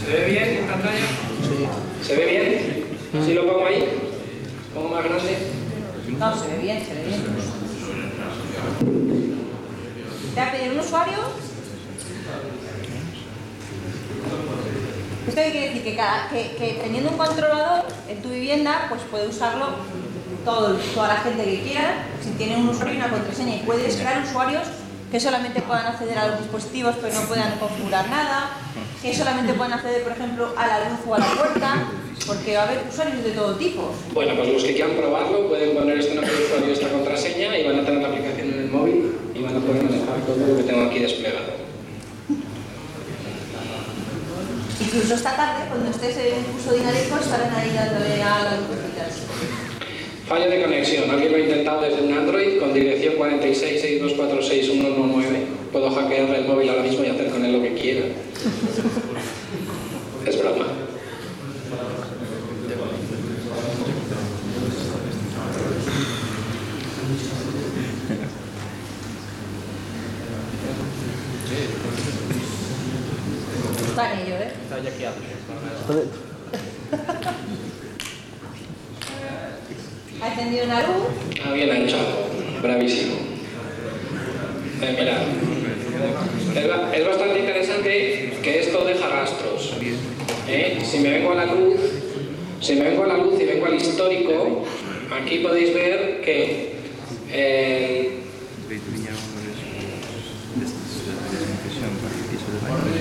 ¿Se ve bien en pantalla? Sí. ¿Se ve bien? ¿Si lo pongo ahí? ¿Pongo más grande? No, se ve bien, se ve bien. Te va a pedir un usuario. Esto quiere decir que, teniendo un controlador en tu vivienda, pues puede usarlo todo, toda la gente que quiera, si tiene un usuario y una contraseña. Y puedes crear usuarios que solamente puedan acceder a los dispositivos pero no puedan configurar nada, que solamente puedan acceder, por ejemplo, a la luz o a la puerta, porque va a haber usuarios de todo tipo. Bueno, pues los que quieran probarlo pueden poner este nombre de usuario esta contraseña y van a tener la aplicación en el móvil y van a poder manejar todo lo que tengo aquí desplegado. Incluso esta tarde, cuando estés en curso dinámico, estarán ahí dándole a las lucecitas. Fallo de conexión. Alguien lo ha intentado desde un Android con dirección 4662461119. Puedo hackearle el móvil ahora mismo y hacer con él lo que quiera. Es broma. Está en ello, ¿eh? Está dentro. Ha encendido una luz. Ah, bien hecho. Bravísimo. Eh, mira. Es bastante interesante que esto deja rastros. ¿eh? Si me vengo a la luz, si me vengo a la luz y vengo al histórico, aquí podéis ver que eh, desinfección para el piso de baño.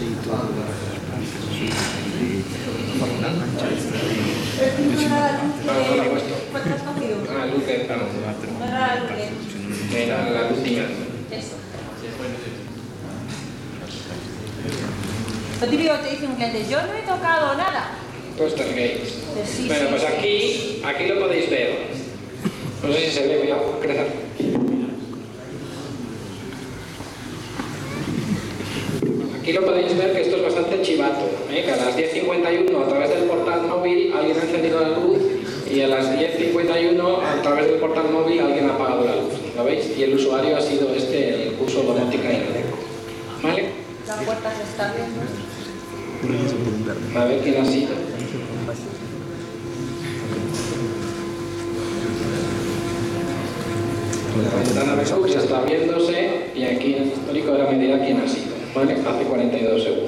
Y todo, y las plantas, y la mancha esta de- No, no la he puesto. ¿Cuál te has cogido? Ah, luz de plano. No era la luz de- Era la. Eso. Lo típico que te dice un cliente, yo no he tocado nada. Poster Gates. Pues sí, bueno, sí, pues sí. aquí, aquí lo podéis ver. No sé si se ve, cuidado, crecer. Aquí lo podéis ver que esto es bastante chivato. ¿eh? Que a las 10.51 a través del portal móvil alguien ha encendido la luz y a las 10.51 a través del portal móvil alguien ha apagado la luz. ¿Lo veis? Y el usuario ha sido este, el curso domótica y. ¿Vale? La puerta se está abriendo. A ver quién ha sido. La ventana de ya está abriéndose y aquí en el histórico ahora me dirá quién ha sido. ¿Vale? Hace 42 segundos.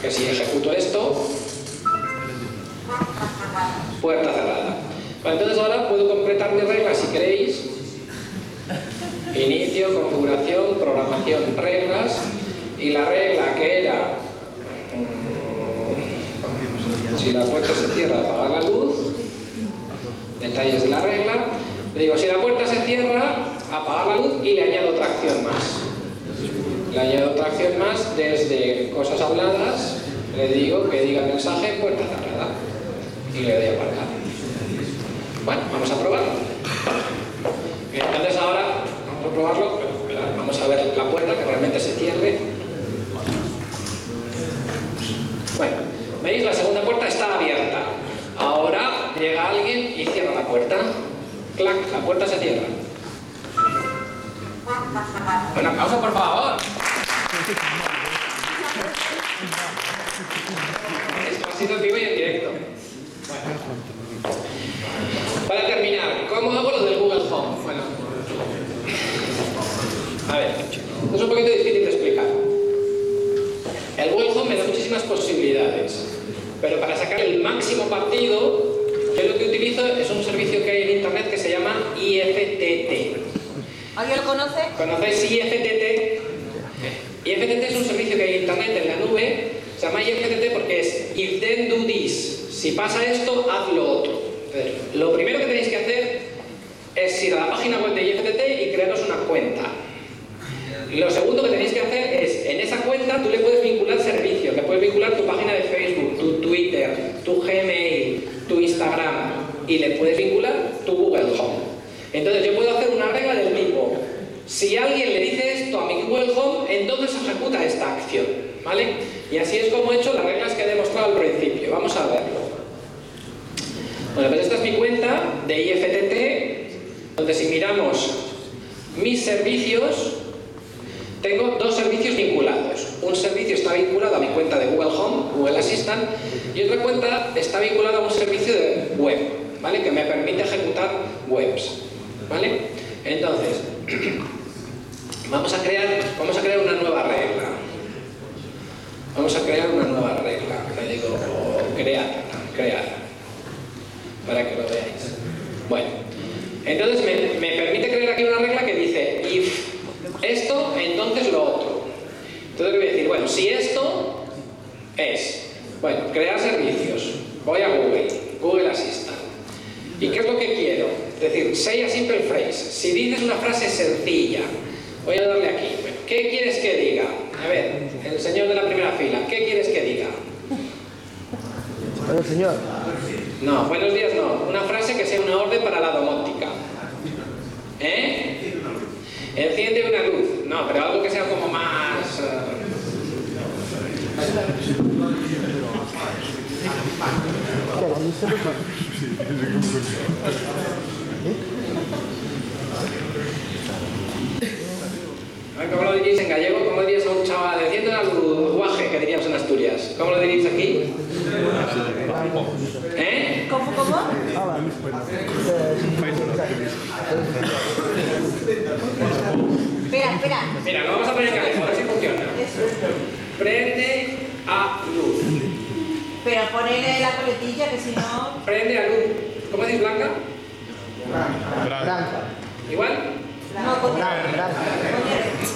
Que si ejecuto esto, puerta cerrada. Entonces ahora puedo completar mi regla si queréis. Inicio, configuración, programación, reglas. Y la regla que era, mm, si la puerta se cierra, apagar la luz. Detalles de la regla. Le digo, si la puerta se cierra, apagar la luz y le añado otra acción más. Le añado otra acción más desde cosas habladas. Le digo que diga mensaje puerta cerrada. Y le doy a guardar. Bueno, vamos a probarlo. Entonces ahora vamos a probarlo, vamos a ver la puerta que realmente se cierre. Bueno, veis la segunda puerta está abierta. puerta. Clac, la puerta se cierra. Un aplauso, por favor. Sido en vivo y en directo. Bueno. Para terminar, ¿cómo hago lo del Google Home? Bueno, a ver, es un poquito difícil de explicar. El Google Home me da muchísimas posibilidades, pero para sacar el máximo partido, yo lo que utilizo es un servicio que hay en internet que se llama IFTT. ¿Alguien lo conoce? ¿Conocéis IFTT? IFTT es un servicio que hay en internet en la nube, se llama IFTT porque es if then do this. Si pasa esto, haz lo otro. Lo primero que tenéis que hacer es ir a la página web de IFTT y crearos una cuenta. Lo segundo que tenéis que hacer es, en esa cuenta tú le puedes vincular servicios, le puedes vincular tu página de Facebook, tu Twitter, tu Gmail, tu Instagram y le puedes vincular tu Google Home. Entonces yo puedo hacer una regla del si alguien le dice esto a mi Google Home, entonces ejecuta esta acción, ¿vale? Y así es como he hecho las reglas que he demostrado al principio. Vamos a verlo. Bueno, pues esta es mi cuenta de IFTT, donde si miramos mis servicios, tengo dos servicios vinculados. Un servicio está vinculado a mi cuenta de Google Home, Google Assistant, y otra cuenta está vinculada a un servicio de web, ¿vale? Que me permite ejecutar webs, ¿vale? Entonces, *clears throat* vamos a crear, vamos a crear una nueva regla. Vamos a crear una nueva regla. Le digo, crear, crear, para que lo veáis. Bueno, entonces me, permite crear aquí una regla que dice, if esto, entonces lo otro. Entonces voy a decir, bueno, si esto es, bueno, crear servicios, voy a Google, Google Assistant. ¿Y qué es lo que quiero? Es decir, say a simple phrase. Si dices una frase sencilla, voy a darle aquí. Bueno, ¿Qué quieres que diga? A ver, el señor de la primera fila, ¿qué quieres que diga? Bueno, señor. No, buenos días no. Una frase que sea una orden para la domótica. ¿Eh? Enciende una luz. No, pero algo que sea como más... eh, ¿Qué era? ¿Dice lo que- a ver, ¿Cómo lo diréis en gallego? ¿Cómo diríais a un chaval? Enciende una luz, guaje, que diríamos en Asturias. ¿Cómo lo diréis aquí? ¿Eh? ¿Cómo, cómo? Espera, espera. Mira, lo vamos a poner en gallego, a ver si funciona. Prende a luz. Pero ponele la coletilla que si no... Prende a luz. ¿Cómo decís blanca? Branca. ¿Igual? No, con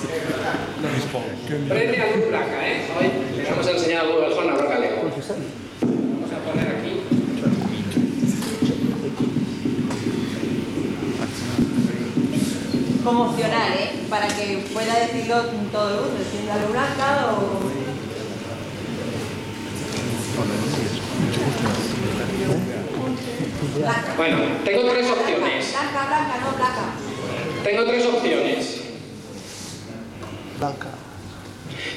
Branca. Prende a luz blanca, ¿eh? Hoy les vamos a enseñar a Home a hablar galego. Vamos a poner aquí. como opcional, ¿eh? Para que pueda decirlo todo el mundo, si es la luz blanca o... Bueno, tengo tres opciones. Blanca, blanca, no blanca. Tengo tres opciones. Blanca.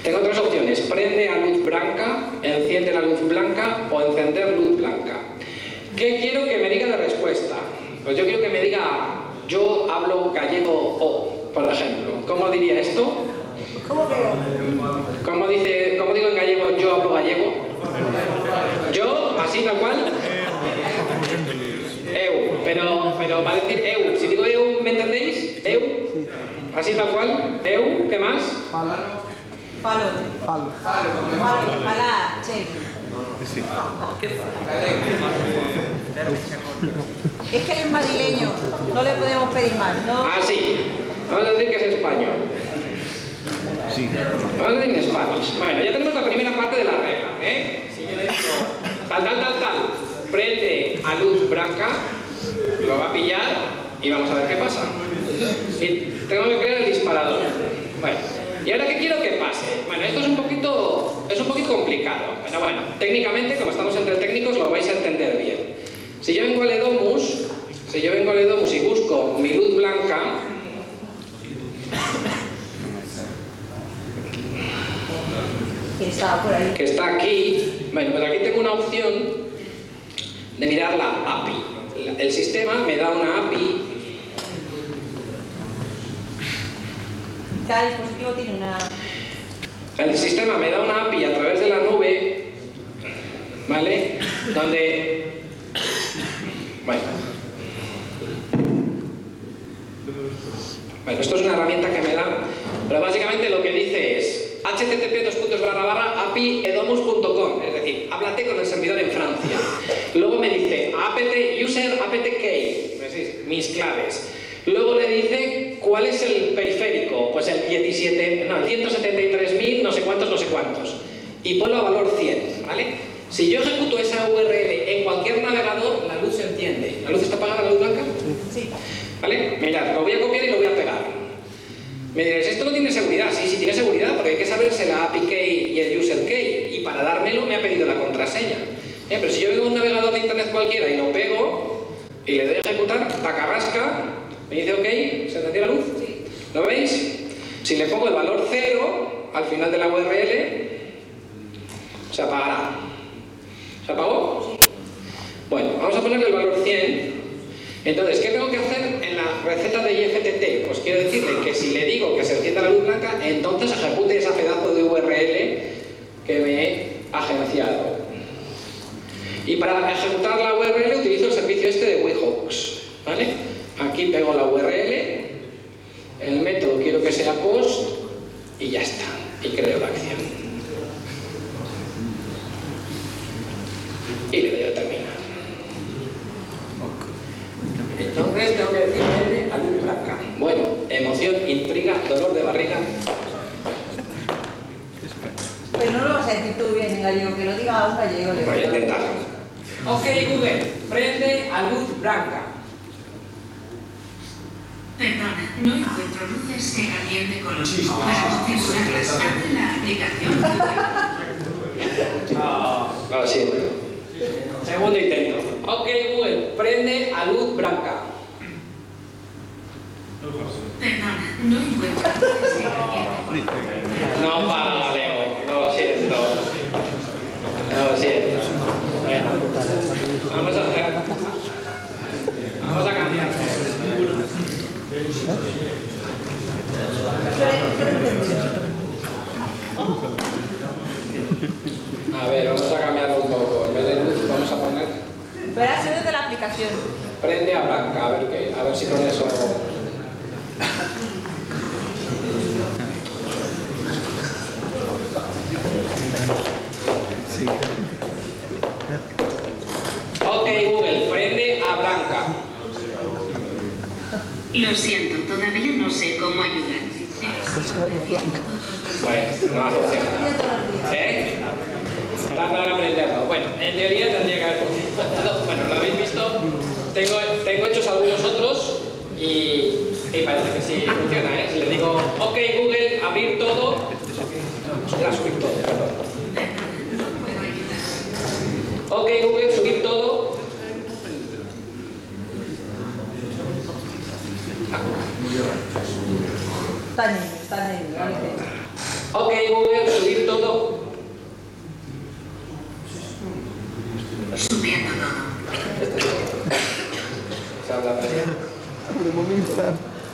Tengo tres opciones. Prende a luz blanca, enciende la luz blanca o encender luz blanca. ¿Qué quiero que me diga de respuesta? Pues yo quiero que me diga, yo hablo gallego o, por ejemplo. ¿Cómo diría esto? ¿Cómo que? ¿Cómo, dice, ¿Cómo digo en gallego yo hablo gallego? Yo, así tal cual. Eu, pero, pero va a decir eu. Si digo eu, ¿me entendéis? Eu. Así tal cual. Eu, ¿qué más? Palo. Palo. Palo. Palo. Palá, che. Es que él es madrileño, no le podemos pedir más, ¿no? Ah, sí. Vamos a decir que es español. Vamos a decir en español. Bueno, ya tenemos la primera parte de la regla, ¿eh? Si yo le digo tal, tal, tal, tal, prende a luz blanca, lo va a pillar y vamos a ver qué pasa. Y tengo que crear el disparador. Bueno, ¿y ahora qué quiero que pase? Bueno, esto es un poquito, es un poquito complicado. Pero bueno, técnicamente, como estamos entre técnicos, lo vais a entender bien. Si yo vengo al Edomus, si yo vengo al Edomus y busco mi luz blanca, Que estaba por ahí. que está aquí, bueno, pues aquí tengo una opción de mirar la API. el sistema me da una API Cada dispositivo tiene una... El sistema me da una API a través de la nube, ¿vale? Donde... Bueno. Bueno, esto es una herramienta que me da, pero básicamente lo que dice es http dos puntos barra barra api edomus.com, es decir, háblate con el servidor en Francia. Luego me dice apt user apt key, es decir, mis claves. Luego le dice cuál es el periférico, pues el 17, no, el 173.000, no sé cuántos, no sé cuántos. Y ponlo a valor 100, ¿vale? Si yo ejecuto esa URL en cualquier navegador, la luz se enciende. ¿La luz está apagada, la luz blanca? Sí. ¿Vale? Mirad, lo voy a copiar y lo voy a pegar. Me diréis, esto no tiene seguridad. Sí, sí tiene seguridad, porque hay que saberse la API key y el user key. Y para dármelo me ha pedido la contraseña. Eh, pero si yo vengo a un navegador de internet cualquiera y lo pego y le doy a ejecutar, tacarrasca, me dice ok, ¿se encendió la luz? ¿Lo veis? Si le pongo el valor 0 al final de la URL, se apagará. ¿Se apagó? Bueno, vamos a ponerle el valor 100. Entonces, ¿qué tengo que hacer en la receta de IFTT? Pues quiero decirle que si le digo que se encienda la luz blanca, entonces ejecute ese pedazo de URL que me he agenciado. Y para ejecutar la URL utilizo el servicio este de Webhooks. ¿Vale? Aquí pego la URL, el método quiero que sea post y ya está. Y creo la acción. Y le doy a terminar. Entonces tengo que decirle a luz blanca. Bueno, emoción, intriga, dolor de barriga. Pero no lo vas a decir tú bien en gallego, que lo diga un gallego. le Voy a digo. intentar. Ok, Google, prende a luz blanca. Perdona, no encuentro luces que caliente con los Para configurarlas, abre la aplicación. Lo siento. Segundo intento. Ok, Google, prende a luz blanca. Perdona, no encuentro luces que caliente No para, Leo. Lo siento. Lo siento. Bueno, vamos a hacer. Vamos a cambiar. A ver, vamos a cambiarlo un poco. En vez de luz, vamos a poner Pero ha sido de la aplicación. prende a blanca. A ver qué, a ver si con eso. Ok, Google, prende a blanca. Lo siento, todavía no sé cómo ayudar. Bueno, no hace opción. ¿Eh? Tarda en aprenderlo. Bueno, en teoría tendría que haber funcionado. Bueno, lo habéis visto. Tengo, tengo hechos algunos otros y, y parece que sí funciona. ¿eh? Si le digo, ok Google, abrir todo. Ostras, subir todo, perdón. Ok Google, subir todo. En Ok Google, subir todo. Subiendo todo.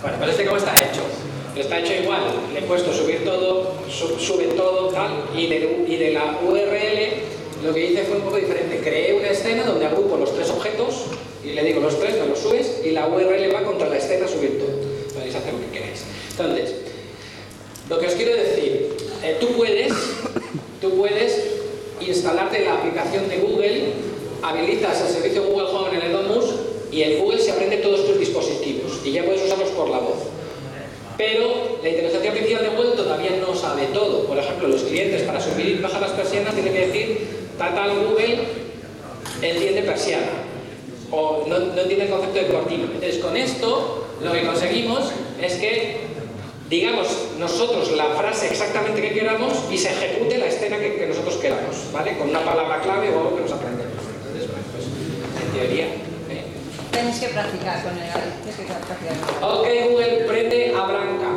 Bueno, pues este cómo está hecho. Está hecho igual. Le he puesto subir todo, su- sube todo, tal, y de, y de la URL lo que hice fue un poco diferente. Creé una escena donde agrupo los tres objetos y le digo los tres, me los subes y la URL va contra la escena subir todo. Podéis hacer lo que queráis. Entonces, lo que os quiero decir, eh, tú puedes, tú puedes instalarte la aplicación de Google, habilitas el servicio Google Home en el Edomus y el Google se aprende todos tus dispositivos y ya puedes usarlos por la voz. Pero la inteligencia artificial de Google todavía no sabe todo. Por ejemplo, los clientes para subir y bajar las persianas tienen que decir, tal Google entiende persiana o no, no el concepto de cortina. Entonces, con esto lo que conseguimos es que digamos nosotros la frase exactamente que queramos y se ejecute la escena que, que nosotros queramos, ¿vale? Con una palabra clave o algo que nos aprendemos. Entonces, bueno, pues en teoría. ¿eh? Tienes que practicar con el tienes que practicar. Ok, Google, prende a Blanca.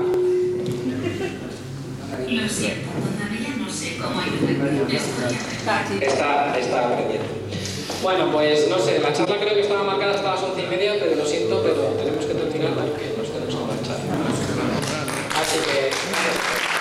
Lo siento, todavía no sé cómo ayudar. Está, está aprendiendo. Bueno, pues no sé, la charla creo que estaba marcada hasta las once y media, pero lo siento, pero tenemos que terminar porque nos tenemos que marchar. Así que...